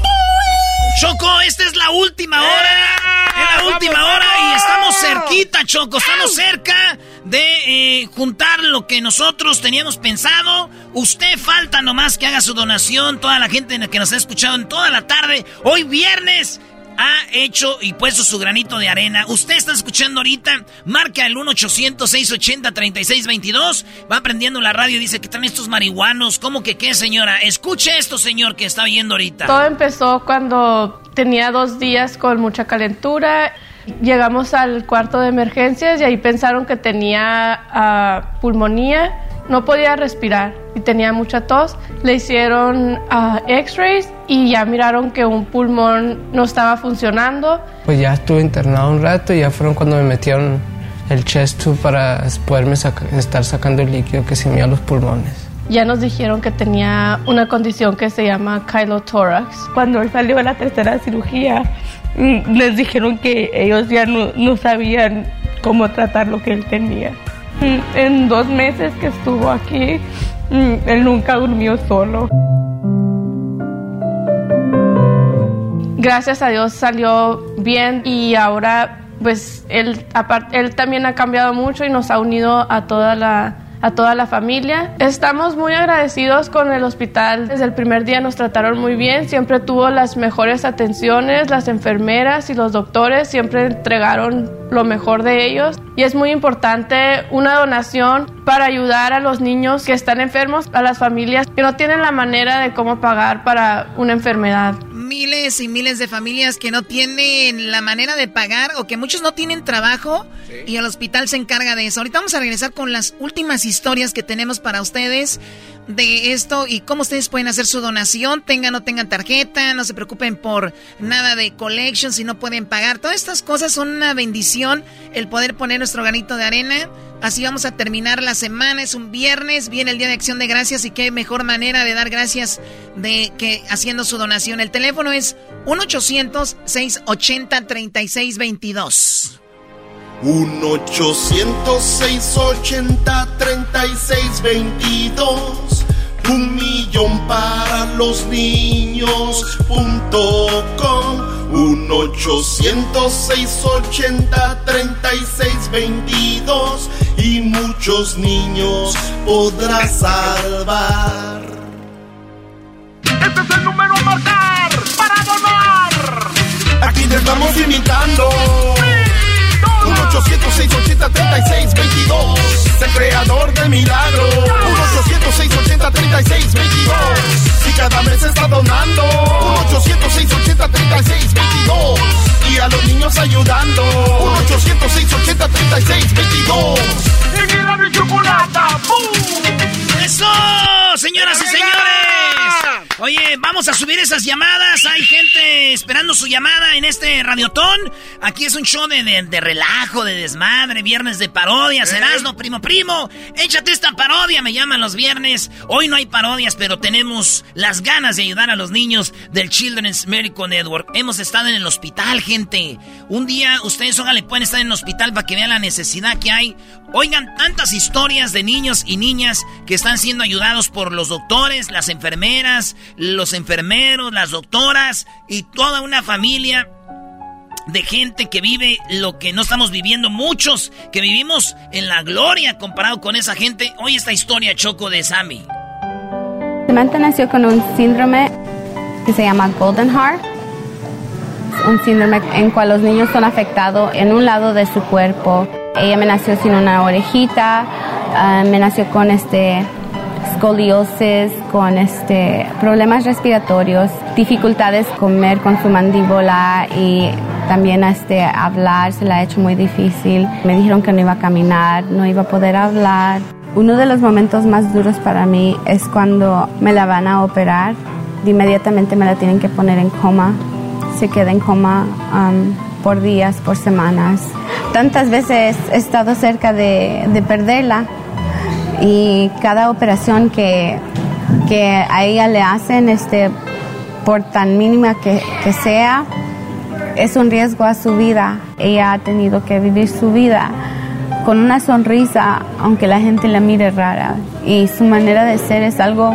Choco, esta es la última hora. Es la última hora y estamos cerquita, Choco. Estamos cerca de eh, juntar lo que nosotros teníamos pensado. Usted falta nomás que haga su donación. Toda la gente que nos ha escuchado en toda la tarde. Hoy viernes ha hecho y puesto su granito de arena. Usted está escuchando ahorita, marca el 1-800-680-3622. Va prendiendo la radio y dice que están estos marihuanos. ¿Cómo que qué, señora? Escuche esto, señor, que está oyendo ahorita. Todo empezó cuando tenía dos días con mucha calentura. Llegamos al cuarto de emergencias y ahí pensaron que tenía uh, pulmonía no podía respirar y tenía mucha tos. Le hicieron uh, x-rays y ya miraron que un pulmón no estaba funcionando. Pues ya estuve internado un rato y ya fueron cuando me metieron el chest tube para poderme estar sacando el líquido que se me a los pulmones. Ya nos dijeron que tenía una condición que se llama kylotórax. Cuando él salió de la tercera cirugía, mm, les dijeron que ellos ya no, no sabían cómo tratar lo que él tenía. Mm, en dos meses que estuvo aquí, mm, él nunca durmió solo. Gracias a Dios salió bien y ahora pues él, él también ha cambiado mucho y nos ha unido a toda la, a toda la familia. Estamos muy agradecidos con el hospital. Desde el primer día nos trataron muy bien, siempre tuvo las mejores atenciones, las enfermeras y los doctores siempre entregaron lo mejor de ellos y es muy importante una donación para ayudar a los niños que están enfermos, a las familias que no tienen la manera de cómo pagar para una enfermedad miles y miles de familias que no tienen la manera de pagar o que muchos no tienen trabajo y el hospital se encarga de eso. Ahorita vamos a regresar con las últimas historias que tenemos para ustedes de esto y cómo ustedes pueden hacer su donación, tengan o no tengan tarjeta, no se preocupen por nada de collection si no pueden pagar. Todas estas cosas son una bendición el poder poner nuestro granito de arena. Así vamos a terminar la semana, es un viernes, viene el Día de Acción de Gracias y qué mejor manera de dar gracias de que haciendo su donación. El teléfono es 1-800-680-3622. 1-800-680-3622. Un millón para los niños punto com. 1-800-680-3622. Y muchos niños podrás salvar. Este es el número a marcar para donar. Aquí te estamos imitando. 1-800-680-3622. El creador de milagros. 1-800-680-3622. Si cada mes está donando. 1-800-680-3622. Y a los niños ayudando. 1-800-680-3622. En Erasmo y Chocolata. ¡Bum! ¡Eso! Señoras y señores. Oye, vamos a subir esas llamadas. Hay gente esperando su llamada en este radiotón. Aquí es un show de, de- de relajo, de desmadre, viernes de parodias. Erasno, primo, primo. Échate esta parodia, me llaman los viernes. Hoy no hay parodias, pero tenemos las ganas de ayudar a los niños del Children's Medical Network. Hemos estado en el hospital, gente. Un día ustedes, ojalá, pueden estar en el hospital para que vean la necesidad que hay. Oigan tantas historias de niños y niñas que están siendo ayudados por los doctores, las enfermeras, los enfermeros, las doctoras y toda una familia de gente que vive lo que no estamos viviendo muchos, que vivimos en la gloria comparado con esa gente. Hoy esta historia choco de Sammy. Samantha nació con un síndrome que se llama Golden Heart, un síndrome en cual los niños son afectados en un lado de su cuerpo. Ella me nació sin una orejita, ah, me nació con este escoliosis, con este problemas respiratorios, dificultades comer con su mandíbula y también este hablar se le ha hecho muy difícil. Me dijeron que no iba a caminar, no iba a poder hablar. Uno de los momentos más duros para mí es cuando me la van a operar. Inmediatamente me la tienen que poner en coma. Se queda en coma um, por días, por semanas. Tantas veces he estado cerca de, de perderla y cada operación que, que a ella le hacen, este, por tan mínima que, que sea, es un riesgo a su vida. Ella ha tenido que vivir su vida con una sonrisa, aunque la gente la mire rara. Y su manera de ser es algo,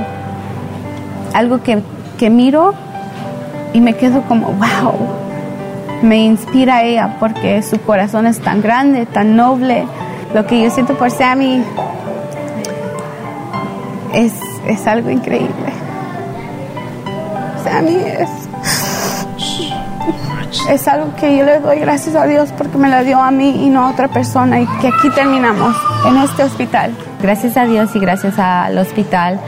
algo que, que miro y me quedo como, wow. Me inspira ella porque su corazón es tan grande, tan noble. Lo que yo siento por Sammy es, es algo increíble. Sammy es, es algo que yo le doy gracias a Dios porque me la dio a mí y no a otra persona y que aquí terminamos en este hospital. Gracias a Dios y gracias al hospital.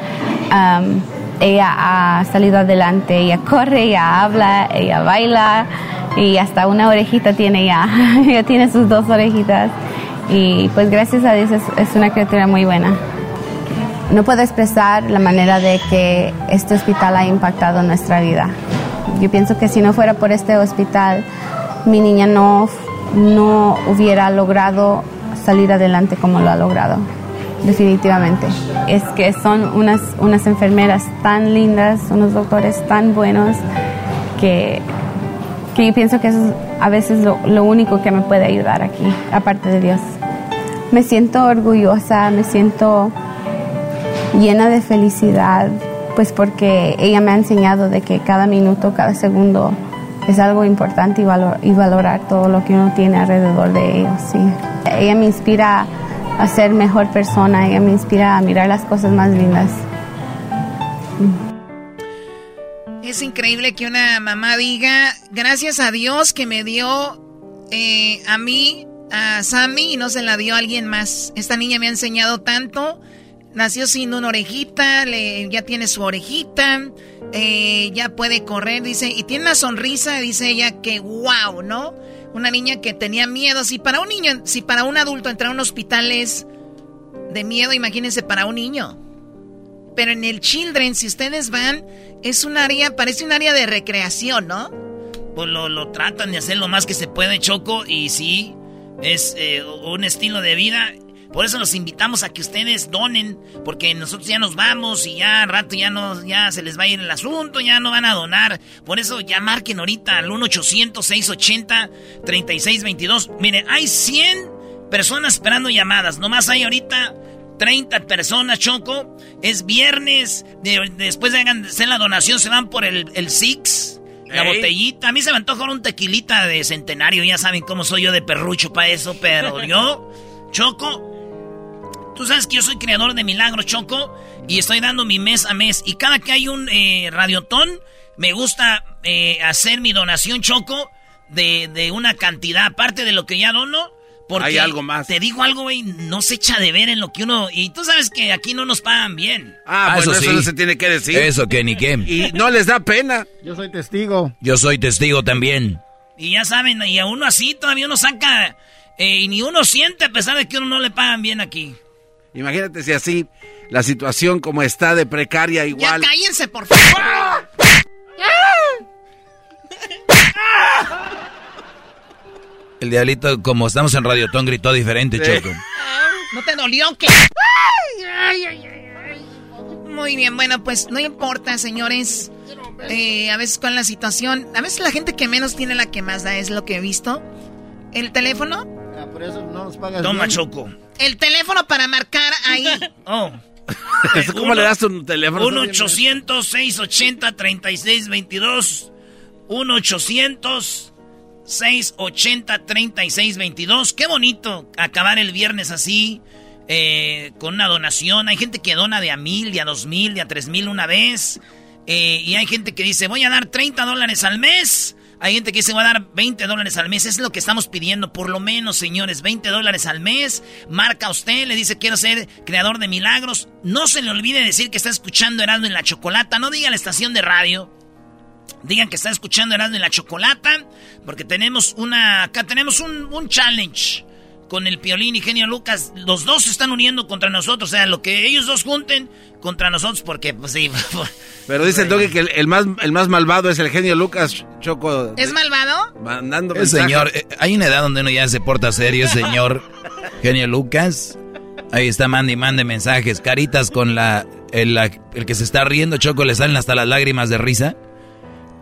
um, ella ha salido adelante, ella corre, ella habla, ella baila y hasta una orejita tiene ya. *laughs* ella tiene sus dos orejitas y pues gracias a Dios es, es una criatura muy buena. No puedo expresar la manera de que este hospital ha impactado nuestra vida. Yo pienso que si no fuera por este hospital, mi niña no, no hubiera logrado salir adelante como lo ha logrado, definitivamente. Es que son unas, unas enfermeras tan lindas, unos doctores tan buenos, que, que yo pienso que eso es a veces lo, lo único que me puede ayudar aquí, aparte de Dios. Me siento orgullosa, me siento llena de felicidad, pues porque ella me ha enseñado de que cada minuto, cada segundo es algo importante y, valor- y valorar todo lo que uno tiene alrededor de ellos. Sí. Ella me inspira a ser mejor persona. Ella me inspira a mirar las cosas más lindas. Es increíble que una mamá diga, gracias a Dios que me dio eh, a mí, a Sammy, y no se la dio a alguien más. Esta niña me ha enseñado tanto. Nació sin una orejita, le, ya tiene su orejita, eh, ya puede correr, dice, y tiene una sonrisa, dice ella, que wow, ¿no? Una niña que tenía miedo. Si para un niño, si para un adulto entrar a un hospital es de miedo, imagínense para un niño. Pero en el Children, si ustedes van, es un área, parece un área de recreación, ¿no? Pues lo, lo tratan de hacer lo más que se puede, Choco, y sí, es eh, un estilo de vida. Por eso los invitamos a que ustedes donen, porque nosotros ya nos vamos y ya rato ya no, ya se les va a ir el asunto, ya no van a donar. Por eso ya marquen ahorita al 1-800-680-3622. Miren, hay 100 personas esperando llamadas, nomás hay ahorita 30 personas, Choco. Es viernes. después de hacer la donación, se van por el, el Six. La botellita. A mí se me antoja un tequilita de centenario. Ya saben cómo soy yo de perrucho para eso. Pero yo, Choco. Tú sabes que yo soy creador de milagros, Choco. Y estoy dando mi mes a mes. Y cada que hay un eh, radiotón, me gusta eh, hacer mi donación, Choco. De, de una cantidad. Aparte de lo que ya dono porque Hay algo más. Te digo algo, güey, no se echa de ver en lo que uno... Y tú sabes que aquí no nos pagan bien. Ah, Ah, bueno, eso no se tiene que decir. Eso, que ni qué. Y no les da pena. Yo soy testigo. Yo soy testigo también. Y ya saben, y a uno así todavía uno saca... eh, y ni uno siente a pesar de que uno no le pagan bien aquí. Imagínate si así la situación como está de precaria igual. Ya cállense, por favor. *laughs* El diablito, como estamos en Radiotón, gritó diferente, Choco. ¿No te dolió que? Muy bien, bueno, pues no importa, señores. Eh, a veces con la situación, a veces la gente que menos tiene la que más da, es lo que he visto. El teléfono, Ah, por eso no nos pagas Toma, bien. Choco. el teléfono para marcar ahí. *laughs* Oh. *laughs* ¿Cómo le das tu teléfono? 1-800-680-3622. 1-800-680-3622. Qué bonito acabar el viernes así, eh, con una donación. Hay gente que dona de a mil, de a dos mil, de a tres mil una vez. Eh, y hay gente que dice, voy a dar 30 dólares al mes. Hay gente que dice, voy a dar 20 dólares al mes. Es lo que estamos pidiendo, por lo menos, señores. 20 dólares al mes. Marca usted, le dice, quiero ser creador de milagros. No se le olvide decir que está escuchando Erasmo en la Chocolata. No diga la estación de radio. Digan que está escuchando Erasmo en la Chocolata. Porque tenemos una... Acá tenemos un, un challenge. Con el Piolín y Genio Lucas. Los dos se están uniendo contra nosotros. O sea, lo que ellos dos junten contra nosotros. Porque, pues sí... *laughs* Pero dice el Doggy que el, el más, el más malvado es el genio Lucas Choco. ¿Es malvado? Mandando El mensajes. señor, eh, hay una edad donde uno ya se porta serio, señor *laughs* genio Lucas. Ahí está, mande y mande mensajes, caritas con la el, la- el que se está riendo, Choco, le salen hasta las lágrimas de risa.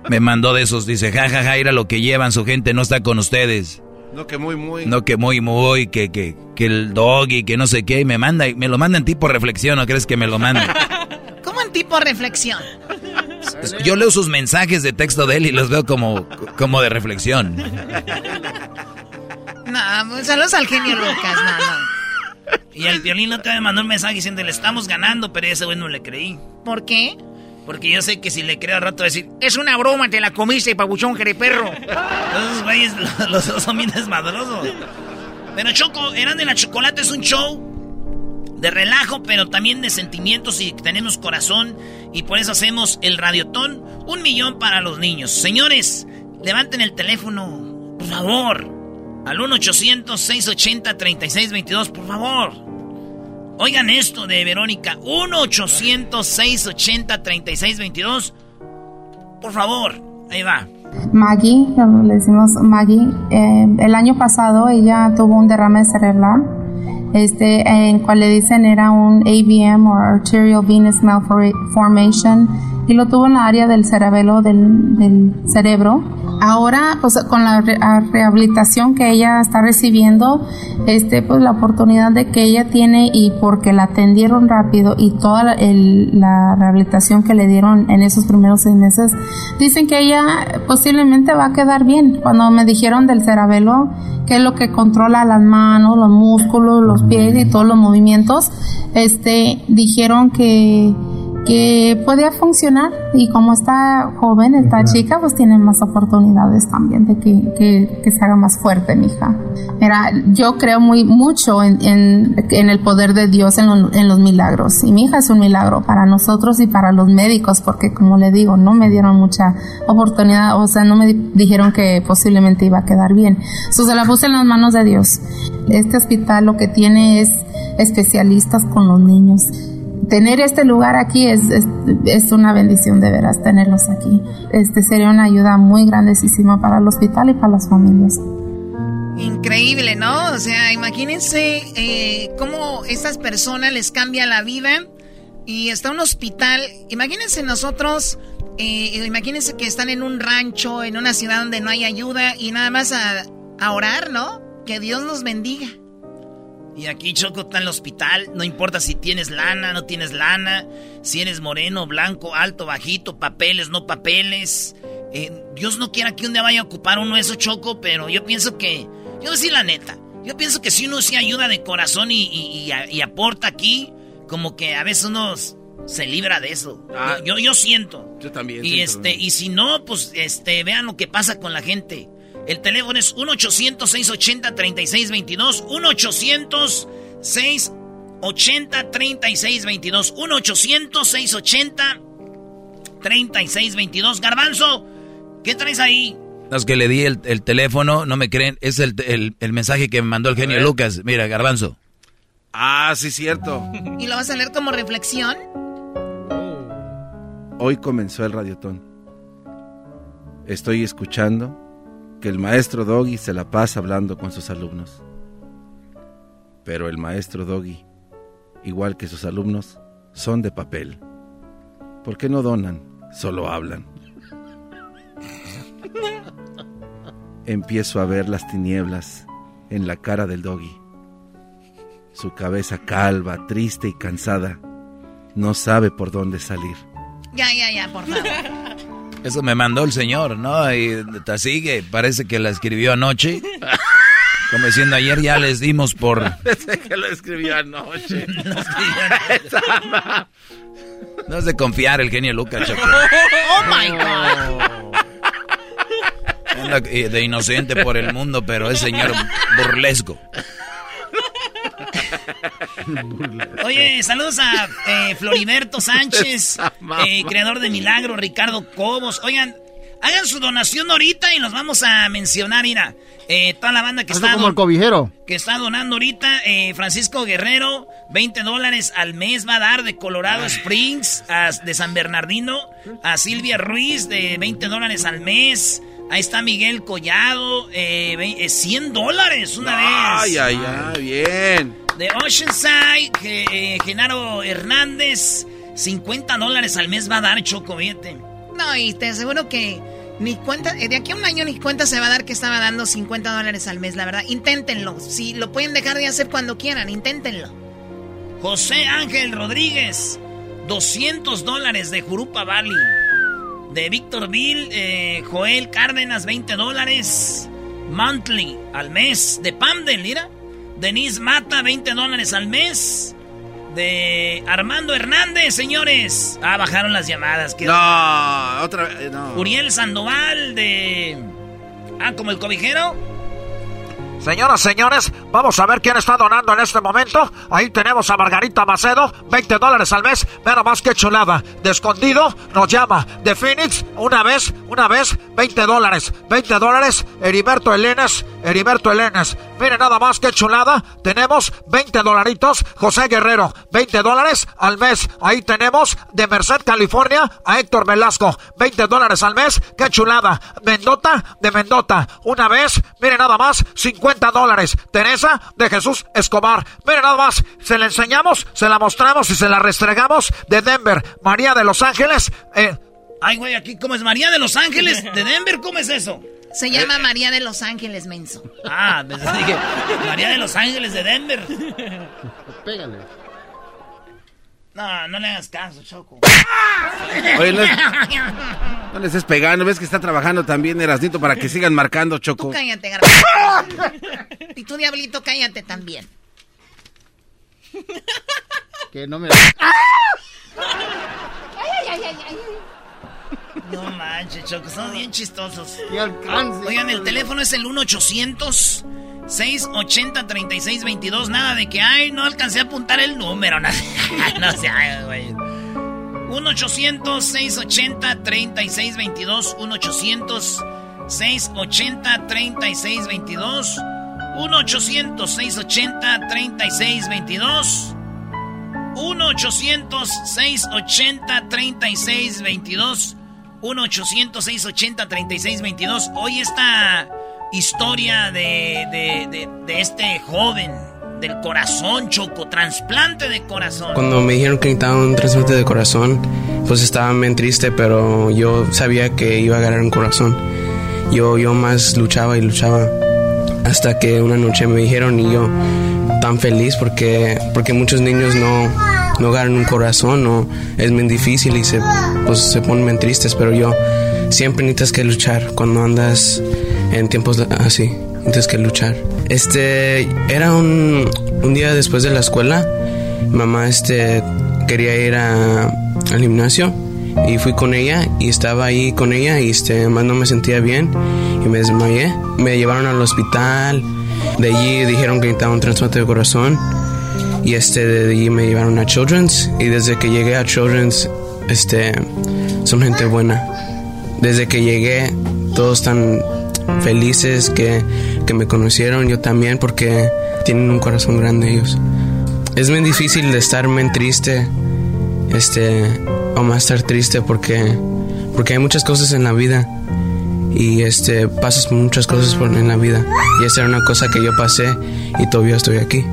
Me mandó de esos, dice, jajaja, ja, ja, mira lo que llevan, su gente no está con ustedes. No, que muy, muy. No que muy, muy, que, que, que el doggy, que no sé qué, y me manda, me lo manda en tipo reflexión, ¿no crees que me lo manda? *laughs* ¿Cómo en tipo reflexión? Yo leo sus mensajes de texto de él y los veo como, como de reflexión. No, pues, saludos al genio Lucas, no, no. Y el Piolín no te me mandó un mensaje diciendo, le estamos ganando, pero ese güey no le creí. ¿Por qué? Porque yo sé que si le creo al rato decir, Es una broma, te la comiste, pabuchón jereperro. esos güeyes, los, *laughs* los dos son bien desmadrosos. Pero Choco, Eran de la Chocolate es un show de relajo, pero también de sentimientos y tenemos corazón. Y por eso hacemos el radiotón, un millón para los niños. Señores, levanten el teléfono, por favor. Al 1-800-680-3622, por favor. Oigan esto de Verónica. 1-800-680-3622. Por favor, ahí va. Maggie, le decimos Maggie, eh, el año pasado ella tuvo un derrame cerebral, este, en cual le dicen era un AVM o Arterial Venous Malformation y lo tuvo en la área del cerebelo del, del cerebro. Ahora, pues con la rehabilitación que ella está recibiendo, este, pues la oportunidad de que ella tiene y porque la atendieron rápido y toda la, el- la rehabilitación que le dieron en esos primeros seis meses, dicen que ella posiblemente va a quedar bien. Cuando me dijeron del cerebelo, que es lo que controla las manos, los músculos, los los pies y todos los movimientos, este, dijeron que que podía funcionar y como está joven, está chica, pues tiene más oportunidades también de que, que, que se haga más fuerte mi hija. Mira, yo creo muy mucho en, en, en el poder de Dios en, lo, en, los milagros y mi hija es un milagro para nosotros y para los médicos porque como le digo, no me dieron mucha oportunidad, o sea, no me dijeron que posiblemente iba a quedar bien. Entonces se la puse en las manos de Dios. Este hospital lo que tiene es especialistas con los niños tener este lugar aquí es, es, una bendición de veras tenerlos aquí. Este sería una ayuda muy grandísima para el hospital y para las familias. Increíble, ¿no? O sea, imagínense eh, cómo estas personas les cambia la vida y está un hospital. Imagínense nosotros, eh, imagínense que están en un rancho, en una ciudad donde no hay ayuda y nada más a, orar, ¿no? Que Dios los bendiga. Y aquí Choco está en el hospital, no importa si tienes lana, no tienes lana, si eres moreno, blanco, alto, bajito, papeles, no papeles. Eh, Dios no quiera que un día vaya a ocupar uno eso, Choco, pero yo pienso que, yo decir la neta, yo pienso que si uno sí ayuda de corazón y, y, y, aporta aquí, como que a veces uno se libra de eso. Ah, yo, yo, siento. Yo también. Y este, y si no, pues este, vean lo que pasa con la gente. El teléfono es 1-800-680-3622. 1-800-680-3622. 1-800-680-3622. Garbanzo, ¿qué traes ahí? Los que le di el, el teléfono, no me creen, es el, el, el, mensaje que me mandó el genio Lucas. Mira, Garbanzo. Ah, sí, cierto. ¿Y lo vas a leer como reflexión? Hoy comenzó el radiotón. Estoy escuchando que el maestro Doggy se la pasa hablando con sus alumnos. Pero el maestro Doggy, igual que sus alumnos, son de papel. ¿Por qué no donan? Solo hablan. Empiezo a ver las tinieblas en la cara del Doggy. Su cabeza calva, triste y cansada, no sabe por dónde salir. Ya, ya, ya, por favor. Eso me mandó el señor, ¿no? Y te sigue, parece que la escribió anoche. Como diciendo, ayer ya les dimos por... *laughs* Parece que lo escribió anoche. *laughs* no, no es de confiar el genio Lucas, *laughs* Choco. ¡Oh, my God! Anda de inocente por el mundo, pero es señor burlesco. Oye, saludos a eh, Floriberto *laughs* Sánchez, eh, creador de Milagro, Ricardo Cobos. Oigan, hagan su donación ahorita y los vamos a mencionar, mira. Eh, toda la banda que está, como el cobijero. que está donando ahorita, eh, Francisco Guerrero, 20 dólares al mes va a dar de Colorado Springs, a, de San Bernardino, a Silvia Ruiz de 20 dólares al mes. Ahí está Miguel Collado, eh, 100 dólares una vez. Ay, ay, ay, bien. De Oceanside, eh, Genaro Hernández, 50 dólares al mes va a dar Chocobete. No, y te aseguro que ni cuenta, de aquí a un año ni cuenta se va a dar que estaba dando 50 dólares al mes, la verdad. Inténtenlo. Si lo pueden dejar de hacer cuando quieran, inténtenlo. José Ángel Rodríguez, 200 dólares de Jurupa Valley. De Víctor Bill, eh, Joel Cárdenas, 20 dólares. Monthly al mes. De Pamdel, mira. Denise Mata, 20 dólares al mes. De Armando Hernández, señores. Ah, bajaron las llamadas. No, otra vez, no. Uriel Sandoval, de... Ah, como el cobijero. Señoras, señores, vamos a ver quién está donando en este momento. Ahí tenemos a Margarita Macedo, 20 dólares al mes. Mira más que chulada. De escondido nos llama. De Phoenix, una vez, una vez, 20 dólares. 20 dólares. Heriberto Elenes, Heriberto Elenes. Mire nada más que chulada. Tenemos 20 dolaritos. José Guerrero, 20 dólares al mes. Ahí tenemos de Merced, California, a Héctor Velasco, 20 dólares al mes. Qué chulada. Mendota, de Mendota, una vez. Mire nada más, 50 dólares. Teresa de Jesús Escobar. Mire nada más, se la enseñamos, se la mostramos y se la restregamos de Denver. María de Los Ángeles. Eh. Ay, güey, aquí, ¿cómo es María de Los Ángeles? ¿De Denver? ¿Cómo es eso? Se llama María de Los Ángeles, menso. Ah, pensé dije, María de Los Ángeles de Denver. Pégale. No, no le hagas caso, Choco. Oye, no, no le estés pegando. Ves que está trabajando también Erasnito para que sigan marcando, Choco. Tú cállate, garbanzo. y tú, Diablito, cállate también. que no me... No manches, Choco, son bien chistosos. ¡Qué alcance! Oigan, el teléfono es el 1-800. 680-3622. Nada de que, ay, no alcancé a apuntar el número. No, no se haga, güey. 1-800-680-3622. 1-800-680-3622. 1-800-680-3622. 1-800-680-3622. 1-800-680-3622. Hoy esta historia de, de, de, este joven del corazón, Choco, trasplante de corazón. Cuando me dijeron que necesitaba un trasplante de corazón, pues estaba bien triste, pero yo sabía que iba a ganar un corazón. Yo, yo más luchaba y luchaba hasta que una noche me dijeron y yo tan feliz porque, porque muchos niños no, no ganan un corazón o es muy difícil y se, pues, se ponen tristes, pero yo siempre necesitas que luchar cuando andas en tiempos así, necesitas que luchar. Este, era un, un día después de la escuela, mamá este, quería ir a, al gimnasio y fui con ella y estaba ahí con ella y este, más no me sentía bien y me desmayé. Me llevaron al hospital, de allí dijeron que necesitaba un trasplante de corazón y este de allí me llevaron a Children's. Y desde que llegué a Children's este son gente buena. Desde que llegué todos están felices que, que me conocieron yo también porque tienen un corazón grande ellos. Es muy difícil de estar muy triste este o más estar triste porque porque hay muchas cosas en la vida. Y este pasas muchas cosas en la vida. Y esa era una cosa que yo pasé y todavía estoy aquí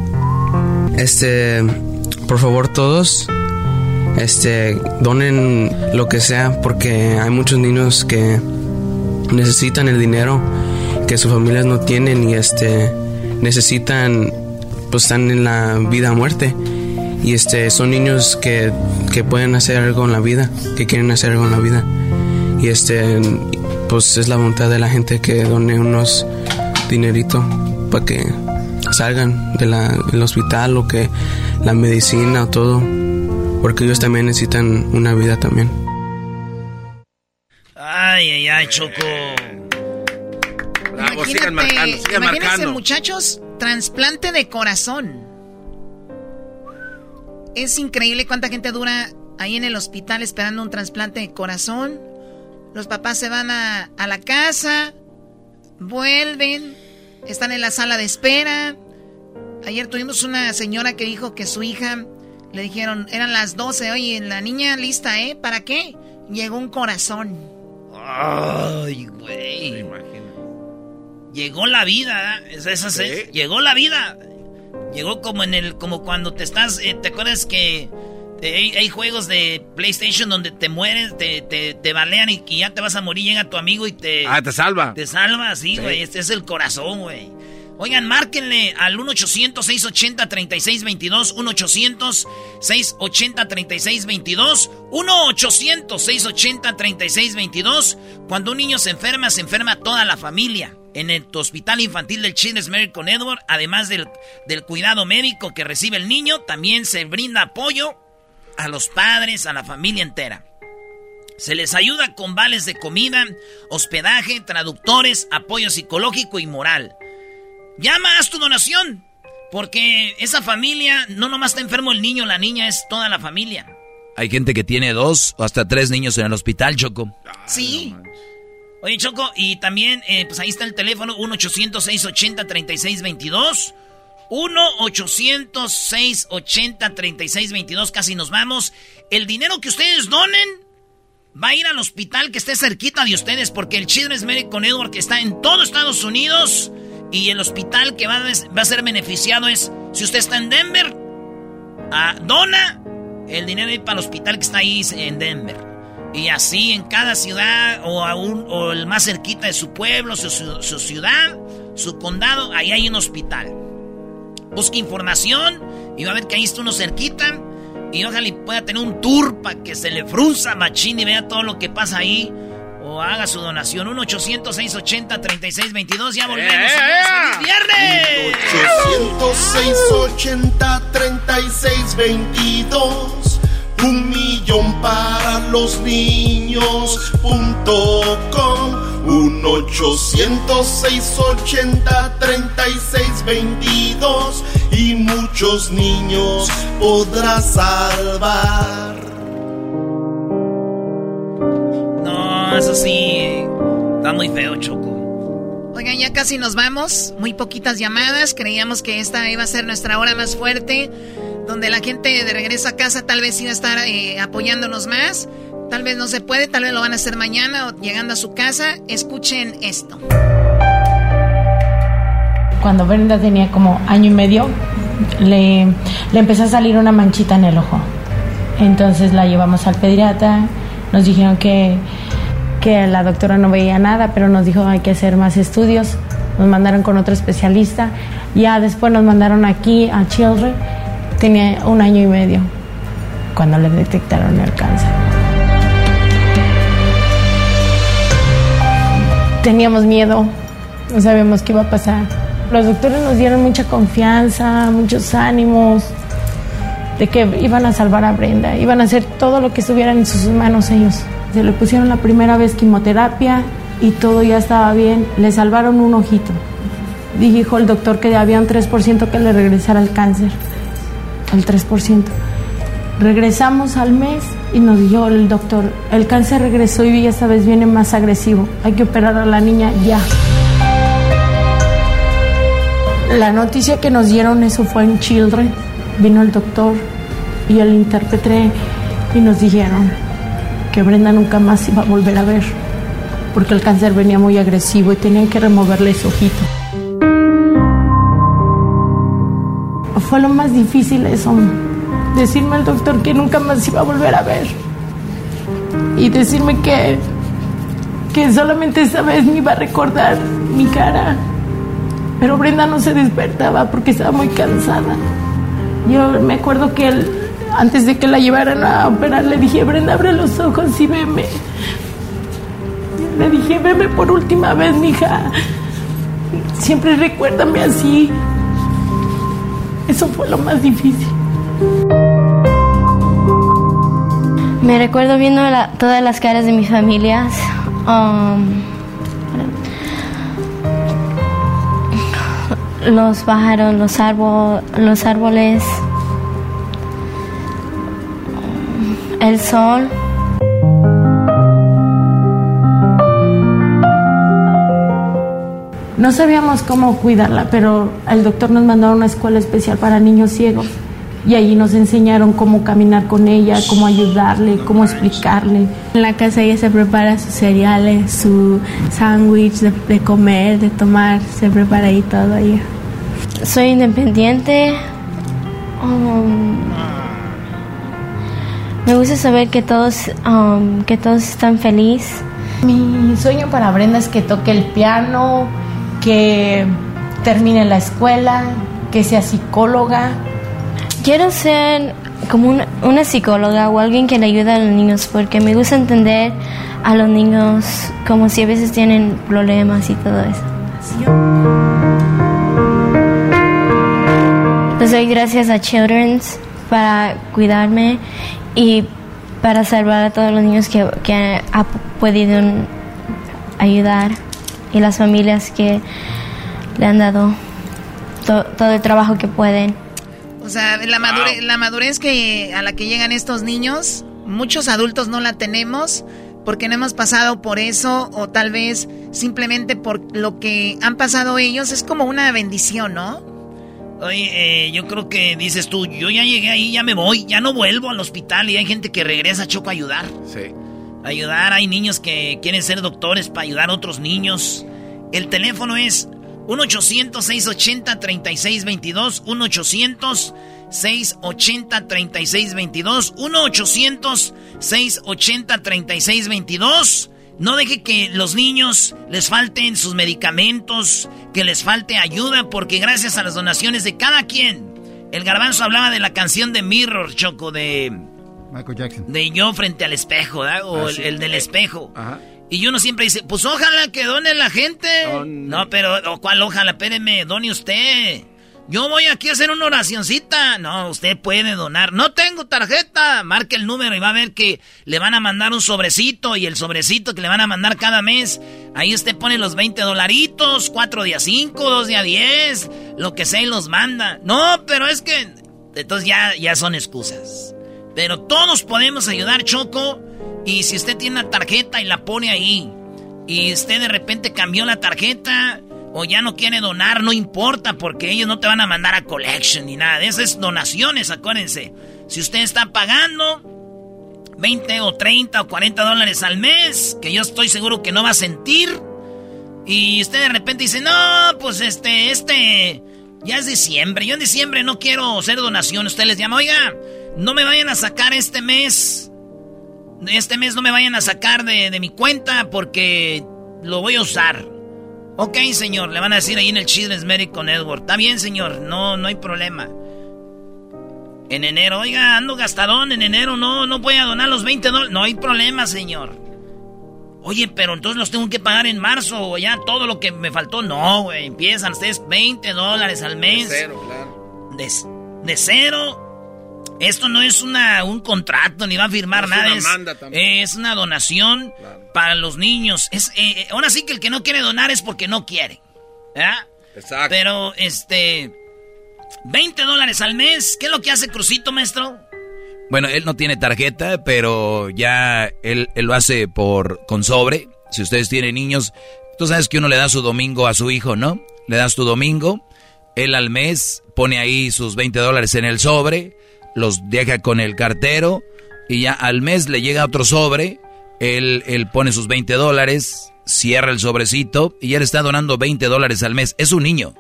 este, por favor todos, este, donen lo que sea porque hay muchos niños que necesitan el dinero que sus familias no tienen y este, necesitan, pues están en la vida muerte. Y este, son niños que, que pueden hacer algo en la vida, que quieren hacer algo en la vida. Y este, pues es la voluntad de la gente que done unos dinerito para que salgan de del hospital o que la medicina o todo, porque ellos también necesitan una vida también. Ay, ay, ay, Choco. Bravo, sigan marcando, sigan imagínense, marcando. muchachos, trasplante de corazón. Es increíble cuánta gente dura ahí en el hospital esperando un trasplante de corazón. Los papás se van a, a la casa, vuelven, están en la sala de espera. Ayer tuvimos una señora que dijo que su hija le dijeron, eran las 12, oye, la niña lista, ¿eh? ¿Para qué? Llegó un corazón. Ay, güey. Llegó la vida, ¿eh? Esa- esa- esa- llegó la vida. Llegó como en el, como cuando te estás, eh, ¿te acuerdas que hay, hay juegos de PlayStation donde te mueres, te, te, te balean y, y ya te vas a morir, llega tu amigo y te... Ah, te salva. Te salva, sí, Sí. güey. Este es el corazón, güey. Oigan, márquenle al 1-800-680-3622. 1-800-680-3622. 1-800-680-3622. Cuando un niño se enferma, se enferma toda la familia. En el hospital infantil del Children's Medical Network, además del, del cuidado médico que recibe el niño, también se brinda apoyo a los padres, a la familia entera. Se les ayuda con vales de comida, hospedaje, traductores, apoyo psicológico y moral. Llama, haz tu donación. Porque esa familia no nomás está enfermo el niño, la niña es toda la familia. Hay gente que tiene dos o hasta tres niños en el hospital, Choco. Sí. Oye, Choco, y también, eh, pues ahí está el teléfono, 1-800-680-3622. 1-800-680-3622, casi nos vamos. El dinero que ustedes donen va a ir al hospital que esté cerquita de ustedes, porque el Children's Medical Network está en todo Estados Unidos y el hospital que va a, a ser beneficiado es, si usted está en Denver, ah, dona el dinero a para el hospital que está ahí en Denver. Y así en cada ciudad o, o el más cerquita de su pueblo, su- su ciudad, su condado, ahí hay un hospital busque información y va a ver que ahí está uno cerquita. Y ojalá y pueda tener un tour para que se le frunza machín y vea todo lo que pasa ahí. O haga su donación. 1-800-680-3622. Ya eh, volvemos. ¡Eh! ¡Feliz viernes! 800-680-3622. Un millón para los niños.com 1 806 80 36 y muchos niños podrás salvar. No, eso sí, está muy feo, Choco. Oigan, ya casi nos vamos, muy poquitas llamadas, creíamos que esta iba a ser nuestra hora más fuerte, donde la gente de regreso a casa tal vez iba a estar eh, apoyándonos más. Tal vez no se puede, tal vez lo van a hacer mañana o llegando a su casa. Escuchen esto. Cuando Brenda tenía como año y medio, le, le empezó a salir una manchita en el ojo. Entonces la llevamos al pediatra, nos dijeron que, que la doctora no veía nada, pero nos dijo hay que hacer más estudios. Nos mandaron con otro especialista. Ya después nos mandaron aquí a Children. Tenía un año y medio cuando le detectaron el cáncer. Teníamos miedo, no sabíamos qué iba a pasar. Los doctores nos dieron mucha confianza, muchos ánimos de que iban a salvar a Brenda, iban a hacer todo lo que estuviera en sus manos ellos. Se le pusieron la primera vez quimioterapia y todo ya estaba bien. Le salvaron un ojito. Dijo el doctor que había un 3% que le regresara el cáncer. El 3%. Regresamos al mes y nos dijo el doctor, el cáncer regresó y esta vez viene más agresivo. Hay que operar a la niña ya. La noticia que nos dieron eso fue en Children. Vino el doctor y el intérprete y nos dijeron que Brenda nunca más iba a volver a ver porque el cáncer venía muy agresivo y tenían que removerle su ojito. Fue lo más difícil eso, decirme al doctor que nunca más iba a volver a ver y decirme que que solamente esa vez me iba a recordar mi cara. Pero Brenda no se despertaba porque estaba muy cansada. Yo me acuerdo que antes de que la llevaran a operar, le dije, Brenda, abre los ojos y veme. Le dije, veme por última vez, mija. Siempre recuérdame así. Eso fue lo más difícil. Me recuerdo viendo todas las caras de mis familias. um, los pájaros, los, árbol, los árboles, el sol. No sabíamos cómo cuidarla, pero el doctor nos mandó a una escuela especial para niños ciegos. Y allí nos enseñaron cómo caminar con ella, cómo ayudarle, cómo explicarle. En la casa ella se prepara sus cereales, su sándwich de, de comer, de tomar, se prepara ahí todo ella. Soy independiente. um, me gusta saber que todos, um, que todos están felices. Mi sueño para Brenda es que toque el piano, que termine la escuela, que sea psicóloga. Quiero ser como una, una psicóloga o alguien que le ayude a los niños porque me gusta entender a los niños como si a veces tienen problemas y todo eso. Les doy gracias a Children's para cuidarme y para salvar a todos los niños que, que ha podido ayudar y las familias que le han dado to- todo el trabajo que pueden. O sea, la, madure- la madurez que a la que llegan estos niños, muchos adultos no la tenemos porque no hemos pasado por eso o tal vez simplemente por lo que han pasado ellos. Es como una bendición, ¿no? Oye, eh, yo creo que dices tú, yo ya llegué ahí, ya me voy, ya no vuelvo al hospital y hay gente que regresa, Choco, a ayudar. Sí. Ayudar, hay niños que quieren ser doctores para ayudar a otros niños. El teléfono es 1-800-680-3622, 1-800-680-3622, 1-800-680-3622. No deje que los niños les falten sus medicamentos, que les falte ayuda, porque gracias a las donaciones de cada quien. El garbanzo hablaba de la canción de Mirror, Choco, de, Michael Jackson. de yo frente al espejo, ¿verdad? O Ah, el, sí. el del espejo. Y uno siempre dice, pues ojalá que done la gente. No, pero, ¿cuál ojalá? Espéreme, done usted. Yo voy aquí a hacer una oracioncita. No, usted puede donar. No tengo tarjeta. Marque el número y va a ver que le van a mandar un sobrecito y el sobrecito que le van a mandar cada mes. Ahí usted pone los 20 dolaritos, 4 días 5, 2 días 10, lo que sea y los manda. No, pero es que... Entonces ya, ya son excusas. Pero todos podemos ayudar, Choco. Y si usted tiene una tarjeta y la pone ahí, y usted de repente cambió la tarjeta o ya no quiere donar, no importa, porque ellos no te van a mandar a collection ni nada. Esas es donaciones, acuérdense. Si usted está pagando 20 o 30 o 40 dólares al mes, que yo estoy seguro que no va a sentir, y usted de repente dice, no, pues este, este, ya es diciembre, yo en diciembre no quiero hacer donación, usted les llama, oiga, no me vayan a sacar este mes, este mes no me vayan a sacar de, de mi cuenta porque lo voy a usar. Ok, señor, le van a decir ahí en el Children's Medical Network. Está bien, señor, no, no hay problema. En enero, oiga, ando gastadón, en enero no, no voy a donar los 20 dólares. No hay problema, señor. Oye, pero entonces los tengo que pagar en marzo o ya todo lo que me faltó. No, güey, empiezan ustedes 20 dólares al mes. De cero, claro. De, de cero esto no es una, un contrato, ni va a firmar nada. Es, es, una donación para los niños. Es, eh, eh, ahora sí que el que no quiere donar es porque no quiere. Exacto. Pero, este. 20 dólares al mes. ¿Qué es lo que hace Crucito, maestro? Bueno, él no tiene tarjeta, pero ya él, él lo hace por con sobre. Si ustedes tienen niños, tú sabes que uno le da su domingo a su hijo, ¿no? Le das tu domingo, él al mes pone ahí sus 20 dólares en el sobre los deja con el cartero y ya al mes le llega otro sobre, él, él pone sus 20 dólares, cierra el sobrecito y él está donando 20 dólares al mes. Es un niño.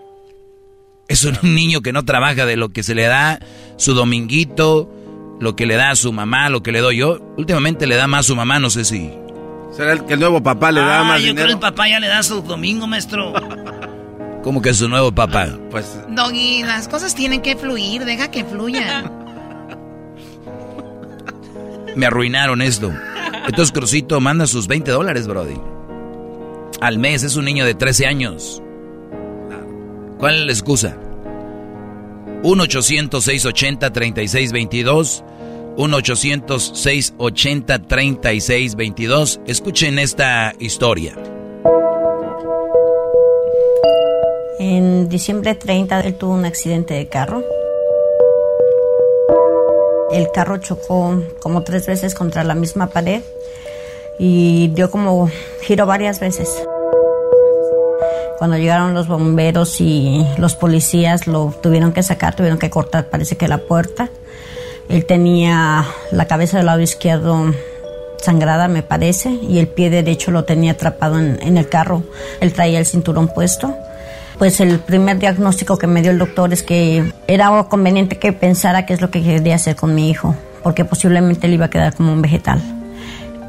Es un niño que no trabaja de lo que se le da su dominguito, lo que le da a su mamá, lo que le doy yo. Últimamente le da más a su mamá, no sé si. ¿Será el que el nuevo papá le da ah, más yo dinero? creo que el papá ya le da su domingo, maestro. *laughs* ¿Cómo que su nuevo papá? Pues. Doggy, las cosas tienen que fluir, deja que fluyan. *laughs* Me arruinaron esto. Entonces Crucito manda sus 20 dólares, Brody. Al mes es un niño de 13 años. ¿Cuál es la excusa? 1-800-680-3622. 1-800-680-3622. Escuchen esta historia. En diciembre 30 él tuvo un accidente de carro. El carro chocó como tres veces contra la misma pared y dio como giro varias veces. Cuando llegaron los bomberos y los policías lo tuvieron que sacar, tuvieron que cortar, parece que la puerta. Él tenía la cabeza del lado izquierdo sangrada, me parece, y el pie derecho lo tenía atrapado en, en el carro. Él traía el cinturón puesto pues el primer diagnóstico que me dio el doctor es que era conveniente que pensara qué es lo que quería hacer con mi hijo, porque posiblemente él iba a quedar como un vegetal.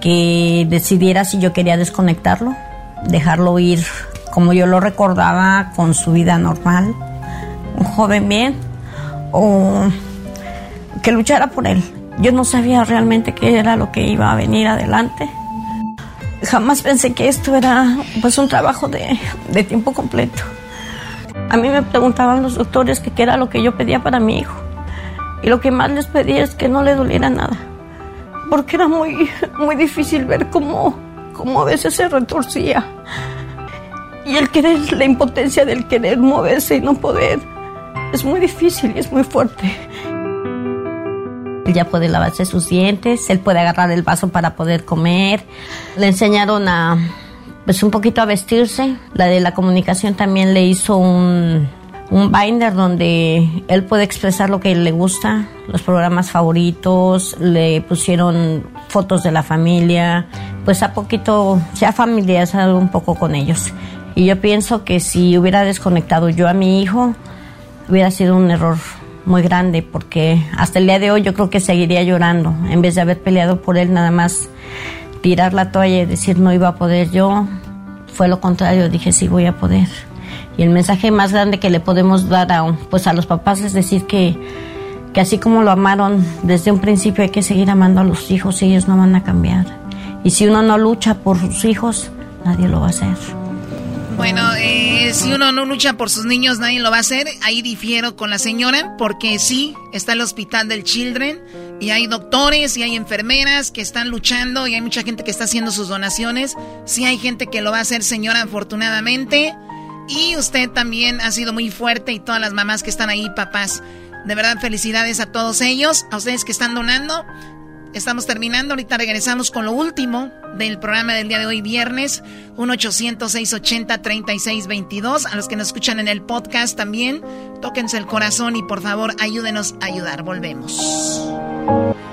Que decidiera si yo quería desconectarlo, dejarlo ir como yo lo recordaba con su vida normal, un joven bien, o que luchara por él. Yo no sabía realmente qué era lo que iba a venir adelante. Jamás pensé que esto era pues un trabajo de, de tiempo completo. A mí me preguntaban los doctores qué era lo que yo pedía para mi hijo. Y lo que más les pedía es que no le doliera nada. Porque era muy, muy difícil ver cómo, cómo a veces se retorcía. Y el querer, la impotencia del querer moverse y no poder, es muy difícil y es muy fuerte. Él ya puede lavarse sus dientes, él puede agarrar el vaso para poder comer. Le enseñaron a, pues un poquito a vestirse. La de la comunicación también le hizo un, un binder donde él puede expresar lo que le gusta, los programas favoritos, le pusieron fotos de la familia, pues a poquito se ha familiarizado un poco con ellos. Y yo pienso que si hubiera desconectado yo a mi hijo, hubiera sido un error muy grande porque hasta el día de hoy yo creo que seguiría llorando en vez de haber peleado por él nada más tirar la toalla y decir no iba a poder yo, fue lo contrario, dije sí voy a poder. Y el mensaje más grande que le podemos dar a, pues a los papás es decir que, que así como lo amaron desde un principio hay que seguir amando a los hijos ellos no van a cambiar. Y si uno no lucha por sus hijos, nadie lo va a hacer. Bueno, eh, si uno no lucha por sus niños, nadie lo va a hacer. Ahí difiero con la señora, porque sí, está el hospital del Children y hay doctores y hay enfermeras que están luchando y hay mucha gente que está haciendo sus donaciones. Sí hay gente que lo va a hacer, señora, afortunadamente. Y usted también ha sido muy fuerte y todas las mamás que están ahí, papás. De verdad, felicidades a todos ellos, a ustedes que están donando. Estamos terminando, ahorita regresamos con lo último del programa del día de hoy, viernes, 1-800-680-3622. A los que nos escuchan en el podcast también, tóquense el corazón y por favor ayúdenos a ayudar. Volvemos.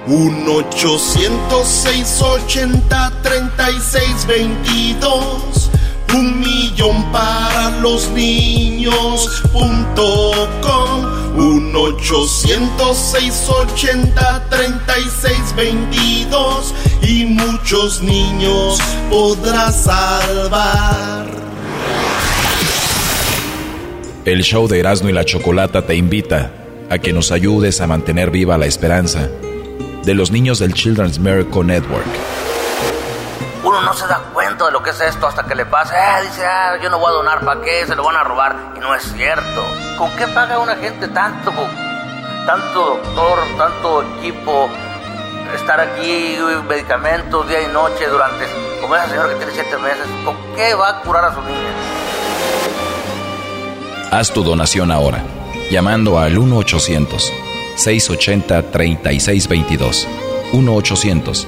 1-800-680-3622. Un millón para los niños.com 1 806 80 36 22 y muchos niños podrás salvar. El show de Erasmo y la Chocolata te invita a que nos ayudes a mantener viva la esperanza de los niños del Children's Miracle Network. Uno no se da cuenta de lo que es esto hasta que le pasa. Ah, dice, ah, yo no voy a donar, ¿para qué? Se lo van a robar. Y no es cierto. ¿Con qué paga una gente tanto? Tanto doctor, tanto equipo, estar aquí, medicamentos día y noche durante, como esa señora que tiene siete meses, ¿con qué va a curar a su niña? Haz tu donación ahora, llamando al 1-800-680-3622. 1-800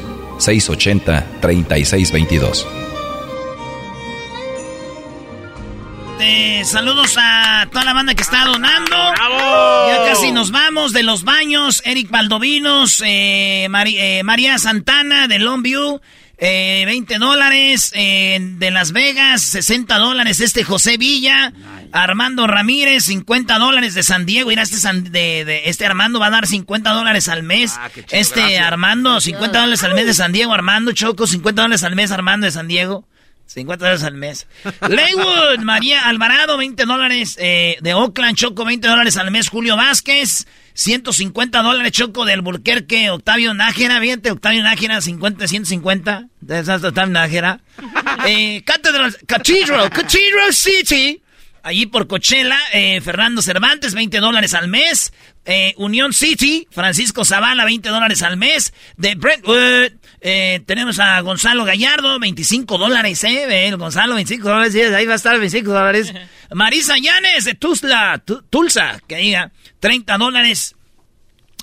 680-3622. Eh, saludos a toda la banda que está donando. Ya casi nos vamos de los baños. Eric Valdovinos, eh, eh, María Santana de Longview. 20 dólares de Las Vegas, 60 dólares este José Villa, Armando Ramírez, 50 dólares de San Diego. Mira, este, de, este Armando va a dar 50 dólares al mes. Ah, este Armando, 50 dólares al mes de San Diego. Armando Choco, 50 dólares al mes Armando de San Diego. 50 dólares al mes. *laughs* Leywood, María Alvarado, 20 dólares eh, de Oakland, Choco, 20 dólares al mes. Julio Vázquez, 150 dólares, Choco, del Burquerque. Octavio Nájera, fíjate, Octavio Nájera, 50, 150. De esas Octavio Nájera. *laughs* Eh, Cathedral, Cathedral City. Allí por Coachella, eh, Fernando Cervantes, 20 dólares al mes. Eh, Unión City, Francisco Zavala, 20 dólares al mes. De Brentwood, eh, tenemos a Gonzalo Gallardo, 25 dólares, ¿eh? Gonzalo, 25 dólares, ahí va a estar 25 dólares. *laughs* Marisa Llanes, de Tuzla, Tulsa, que diga, 30 dólares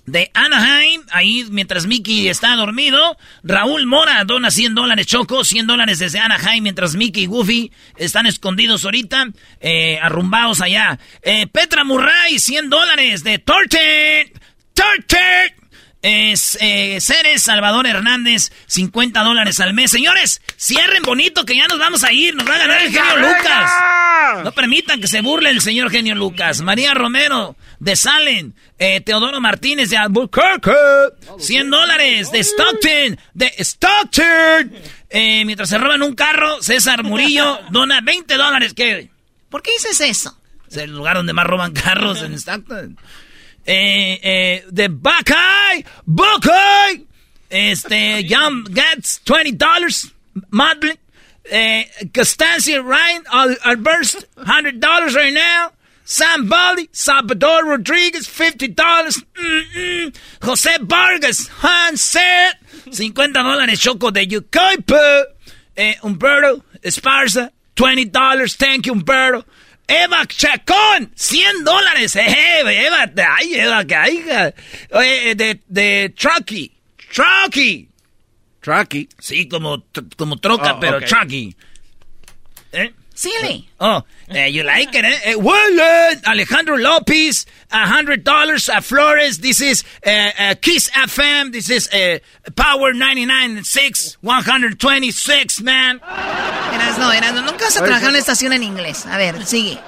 de Anaheim, ahí mientras Mickey está dormido. Raúl Mora dona 100 dólares, Choco, 100 dólares desde Anaheim, mientras Mickey y Goofy están escondidos ahorita, eh, arrumbados allá. Eh, Petra Murray, 100 dólares de Torten. Torten. Es, eh, Ceres Salvador Hernández, 50 dólares al mes. Señores, cierren bonito que ya nos vamos a ir. Nos va a ganar el genio Lucas. No permitan que se burle el señor genio Lucas. María Romero, de Salen. Eh, Teodoro Martínez de Albuquerque. 100 dólares de Stockton. De Stockton. Eh, mientras se roban un carro, César Murillo *laughs* dona 20 dólares. ¿Qué? ¿Por qué dices eso? Es el lugar donde más roban carros en Stockton. Eh, eh, de Buckeye. Buckeye. Este, Young gets 20 dólares. Madeline. Eh, Costancia Ryan, Alberst, $100 right now. Sam Baldi, Salvador Rodríguez, $50. Mm -mm. José Vargas, Hanset, 50 dólares. Choco de Yucaipa. Eh, Humberto Esparza, $20. Thank you, Humberto. Eva Chacón, 100 dólares. Eh, Eva, ay, Eva, que eh, de, de Trucky. Trucky. Trucky. Sí, como, como troca, oh, pero okay. Trucky. ¿Eh? Silly. Oh, uh, you like it, eh? Uh, well, uh, Alejandro Lopez, $100. Uh, Flores, this is uh, Kiss FM. This is Power 99.6, 126, man. Eras no, eras no. Nunca vas a trabajar en una estación en inglés. A ver, sigue.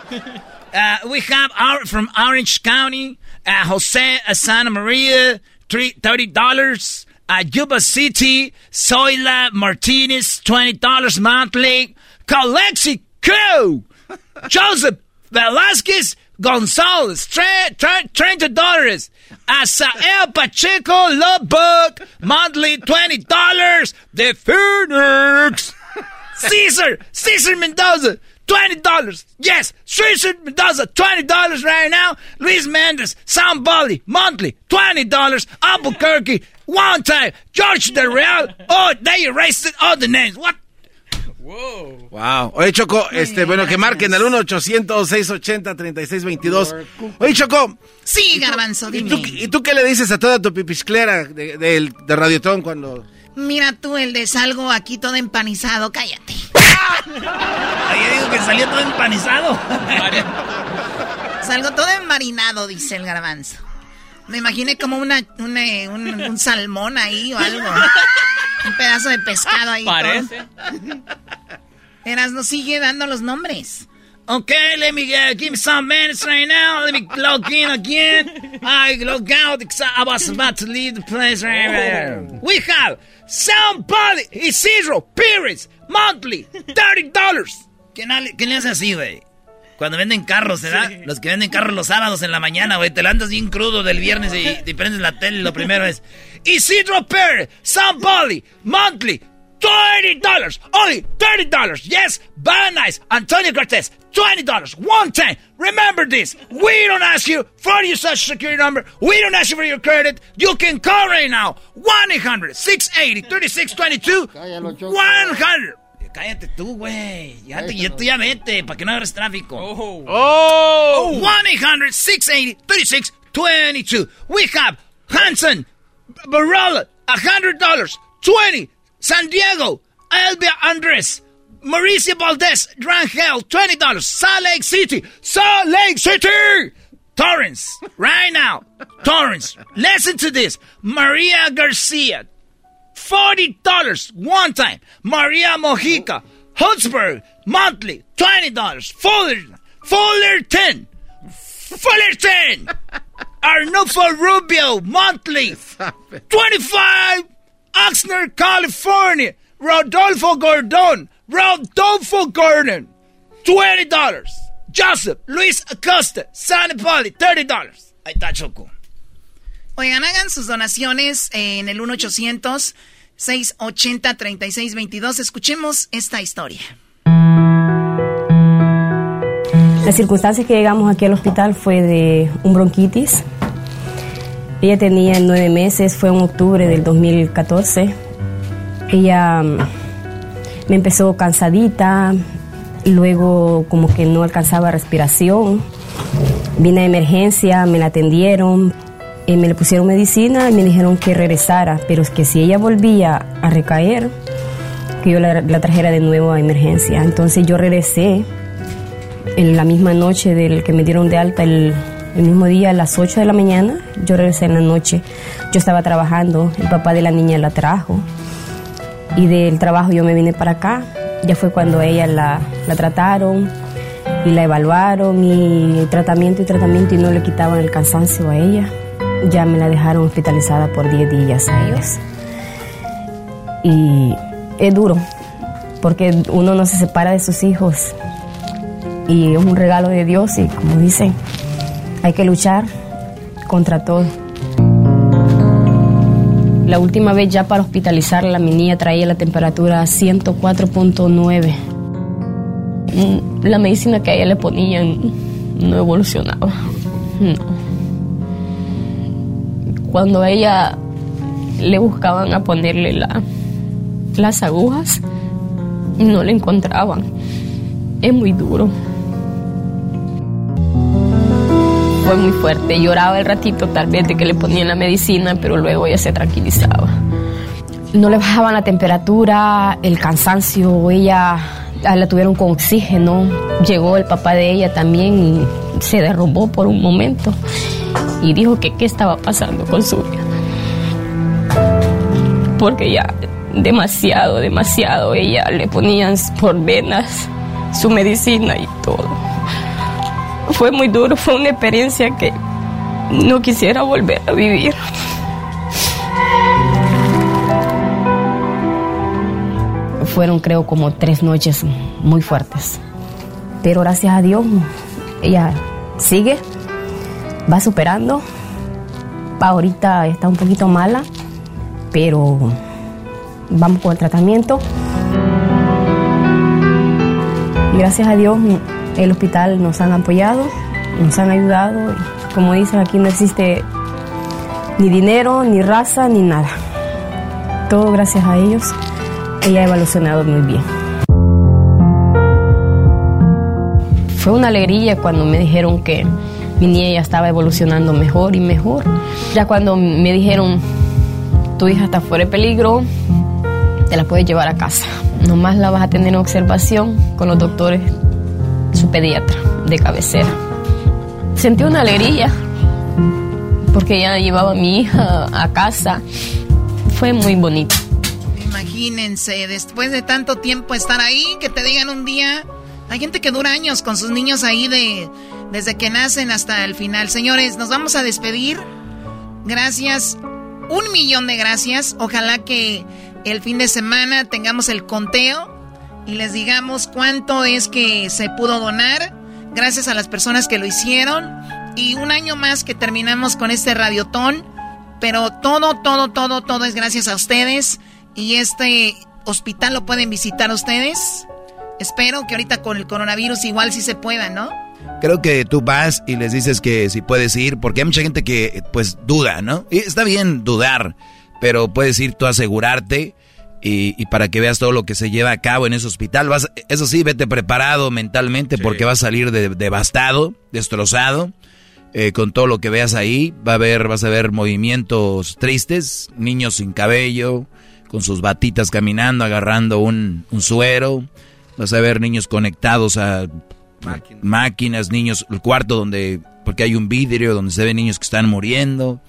we have our, from Orange County, Jose Santa Maria, $30. Uh, Yuba City, Zoila Martinez, $20 monthly. Calexi Co. Joseph Velasquez, Gonzalez, $30. Asael Pacheco Lubbock, monthly $20. The Phoenix. Caesar, Caesar Mendoza, $20. Yes, Caesar Mendoza, $20 right now. Luis Mendez, Sam monthly, $20. Albuquerque, one time. George Del Real, oh, they erased all the names. What? Wow. Wow. Oye, Choco, este, bueno, que marquen al 1-800-680-3622. Oye, Choco. Sí, Garbanzo, dime. ¿y tú, qué le dices a toda tu pipisclera de, de, de Radiotón cuando Mira tú el de salgo aquí todo empanizado, cállate. *laughs* Ahí digo que salió todo empanizado. salgo todo enmarinado, dice el garbanzo. Me imaginé como una, un, salmón ahí o algo. Un pedazo de pescado ahí. Parece. Eras no sigue dando los nombres. Okay, let me uh, give me some minutes right now. Let me log in again. I log out because I was about to leave the place right there. We have somebody, Isidro Pires, monthly, $30. ¿Quién, ¿Quién le hace así, güey? Cuando venden carros, ¿verdad? Los que venden carros los sábados en la mañana, güey. Te landas bien crudo del viernes y te prendes la tele. Lo primero es Isidro Pérez, somebody, monthly, $30. Only $30. Yes, very nice. Antonio Cortez, $20. One time. Remember this. We don't ask you for your social security number. We don't ask you for your credit. You can call right now. 1-800-680-3622. 100. Cállate tú, güey. Ya, te, ya, ya vete, para que no hagas tráfico. Oh. oh. 1-800-680-3622. We have Hanson, Barola, $100. 20 San Diego, Elvia Andres, Mauricio Valdez, Rangel, $20. Salt Lake City, Salt Lake City! Torrance, right now. Torrance, listen to this. Maria Garcia, $40 one time. Maria Mojica, Huntsburg, monthly, $20. Fuller, Fullerton, Fullerton. *laughs* Arnulfo Rubio, monthly, 25 Oxnard, California. Rodolfo Gordon. Rodolfo Gordon. $20. Joseph Luis Acosta. San Poli. $30. Ahí está Choco. Oigan, hagan sus donaciones en el 1-800-680-3622. Escuchemos esta historia. Las circunstancias que llegamos aquí al hospital fue de un bronquitis ella tenía nueve meses, fue en octubre del 2014. Ella mm, me empezó cansadita, luego como que no alcanzaba respiración. Vine a emergencia, me la atendieron, y me le pusieron medicina y me dijeron que regresara, pero que si ella volvía a recaer, que yo la, la trajera de nuevo a emergencia. Entonces yo regresé en la misma noche del que me dieron de alta el el mismo día a las 8 de la mañana, yo regresé en la noche. Yo estaba trabajando, el papá de la niña la trajo y del trabajo yo me vine para acá. Ya fue cuando ella la, la trataron y la evaluaron y tratamiento y tratamiento y no le quitaban el cansancio a ella. Ya me la dejaron hospitalizada por 10 días a ellos. Y es duro, porque uno no se separa de sus hijos y es un regalo de Dios y como dicen, hay que luchar contra todo. La última vez ya para hospitalizarla, mi niña traía la temperatura a 104.9. Mm, la medicina que a ella le ponían no evolucionaba. Cuando ella le buscaban a ponerle la, las agujas, no le encontraban. Es muy duro. fue muy fuerte. Lloraba el ratito tal vez de que le ponían la medicina, pero luego ella se tranquilizaba. No le bajaban la temperatura, el cansancio, ella la tuvieron con oxígeno. Llegó el papá de ella también y se derrumbó por un momento y dijo que qué estaba pasando con su vida. Porque ya demasiado, demasiado, ella le ponían por venas su medicina y todo fue muy duro, fue una experiencia que no quisiera volver a vivir. Fueron creo como tres noches muy fuertes, pero gracias a Dios ella sigue, va superando. Ahorita está un poquito mala, pero vamos con el tratamiento. Gracias a Dios el hospital nos han apoyado, nos han ayudado. Como dicen, aquí no existe ni dinero, ni raza, ni nada. Todo gracias a ellos. Ella ha evolucionado muy bien. Fue una alegría cuando me dijeron que mi niña ya estaba evolucionando mejor y mejor. Ya cuando me dijeron, tu hija está fuera de peligro, te la puedes llevar a casa. Nomás la vas a tener en observación con los doctores, su pediatra de cabecera. Sentí una alegría porque ya llevaba a mi hija a casa. Fue muy bonito. Imagínense, después de tanto tiempo estar ahí, que te digan un día, hay gente que dura años con sus niños ahí de desde que nacen hasta el final. Señores, nos vamos a despedir. Gracias, un millón de gracias. Ojalá que el fin de semana tengamos el conteo y les digamos cuánto es que se pudo donar. Gracias a las personas que lo hicieron. Y un año más que terminamos con este radiotón. Pero todo, todo, todo, todo es gracias a ustedes. Y este hospital lo pueden visitar ustedes. Espero que ahorita con el coronavirus igual sí se pueda, ¿no? Creo que tú vas y les dices que si puedes ir, porque hay mucha gente que pues duda, ¿no? Y está bien dudar, pero puedes ir tú a asegurarte y, para que veas todo lo que se lleva a cabo en ese hospital. Vas, eso sí, vete preparado mentalmente porque vas a salir devastado, destrozado. Eh, con todo lo que veas ahí, va a ver, vas a ver movimientos tristes, niños sin cabello, con sus batitas caminando, agarrando un, un suero. Vas a ver niños conectados a máquinas, niños, el cuarto donde, porque hay un vidrio donde se ven niños que están muriendo.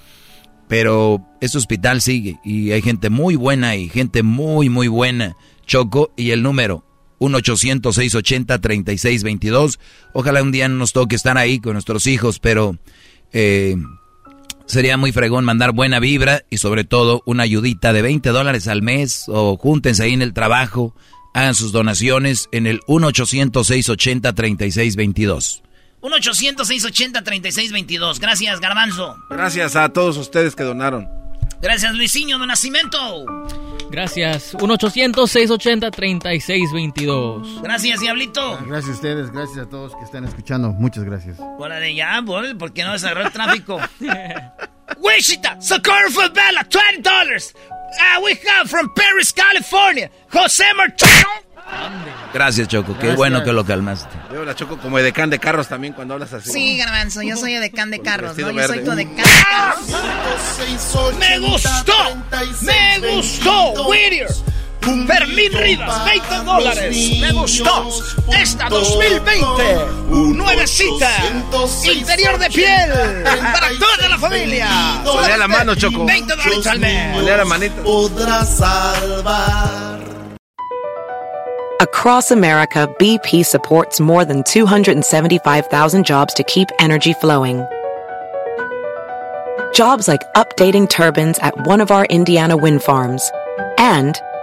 Pero este hospital sigue y hay gente muy buena y gente muy, muy buena. Choco y el número 1-800-680-3622. Ojalá un día nos toque estar ahí con nuestros hijos, pero eh, sería muy fregón mandar buena vibra y sobre todo una ayudita de 20 dólares al mes o júntense ahí en el trabajo Hagan sus donaciones en el 1-800-680-3622. 1-800-680-3622. Gracias, Garbanzo. Gracias a todos ustedes que donaron. Gracias, Luisinho de Nacimiento. Gracias. 1-800-680-3622. Gracias, Diablito. Gracias a ustedes, gracias a todos que están escuchando. Muchas gracias. Hola de ya, ¿por qué no desarrolló el tráfico? Wichita, Socorro Bella, $20. Uh, we come from Paris, California. José Martín. Gracias, Choco. Qué bueno que lo calmaste. Veo la Choco como edecán de carros también cuando hablas así. Sí, Garbanzo, yo soy edecán de carros, ¿no? Yo soy tu edecán de carros. ¡Me gustó! ¡Me gustó, Whittier! Fermín Rivas, 20 dólares. Me gustó. Esta 2020. Nuevecita. Interior de piel. Para toda la familia. Ponle la mano, Choco. 20 dólares al mes. Ponle la manita. Podrá salvar. Across America, BP supports more than 275,000 jobs to keep energy flowing. Jobs like updating turbines at one of our Indiana wind farms and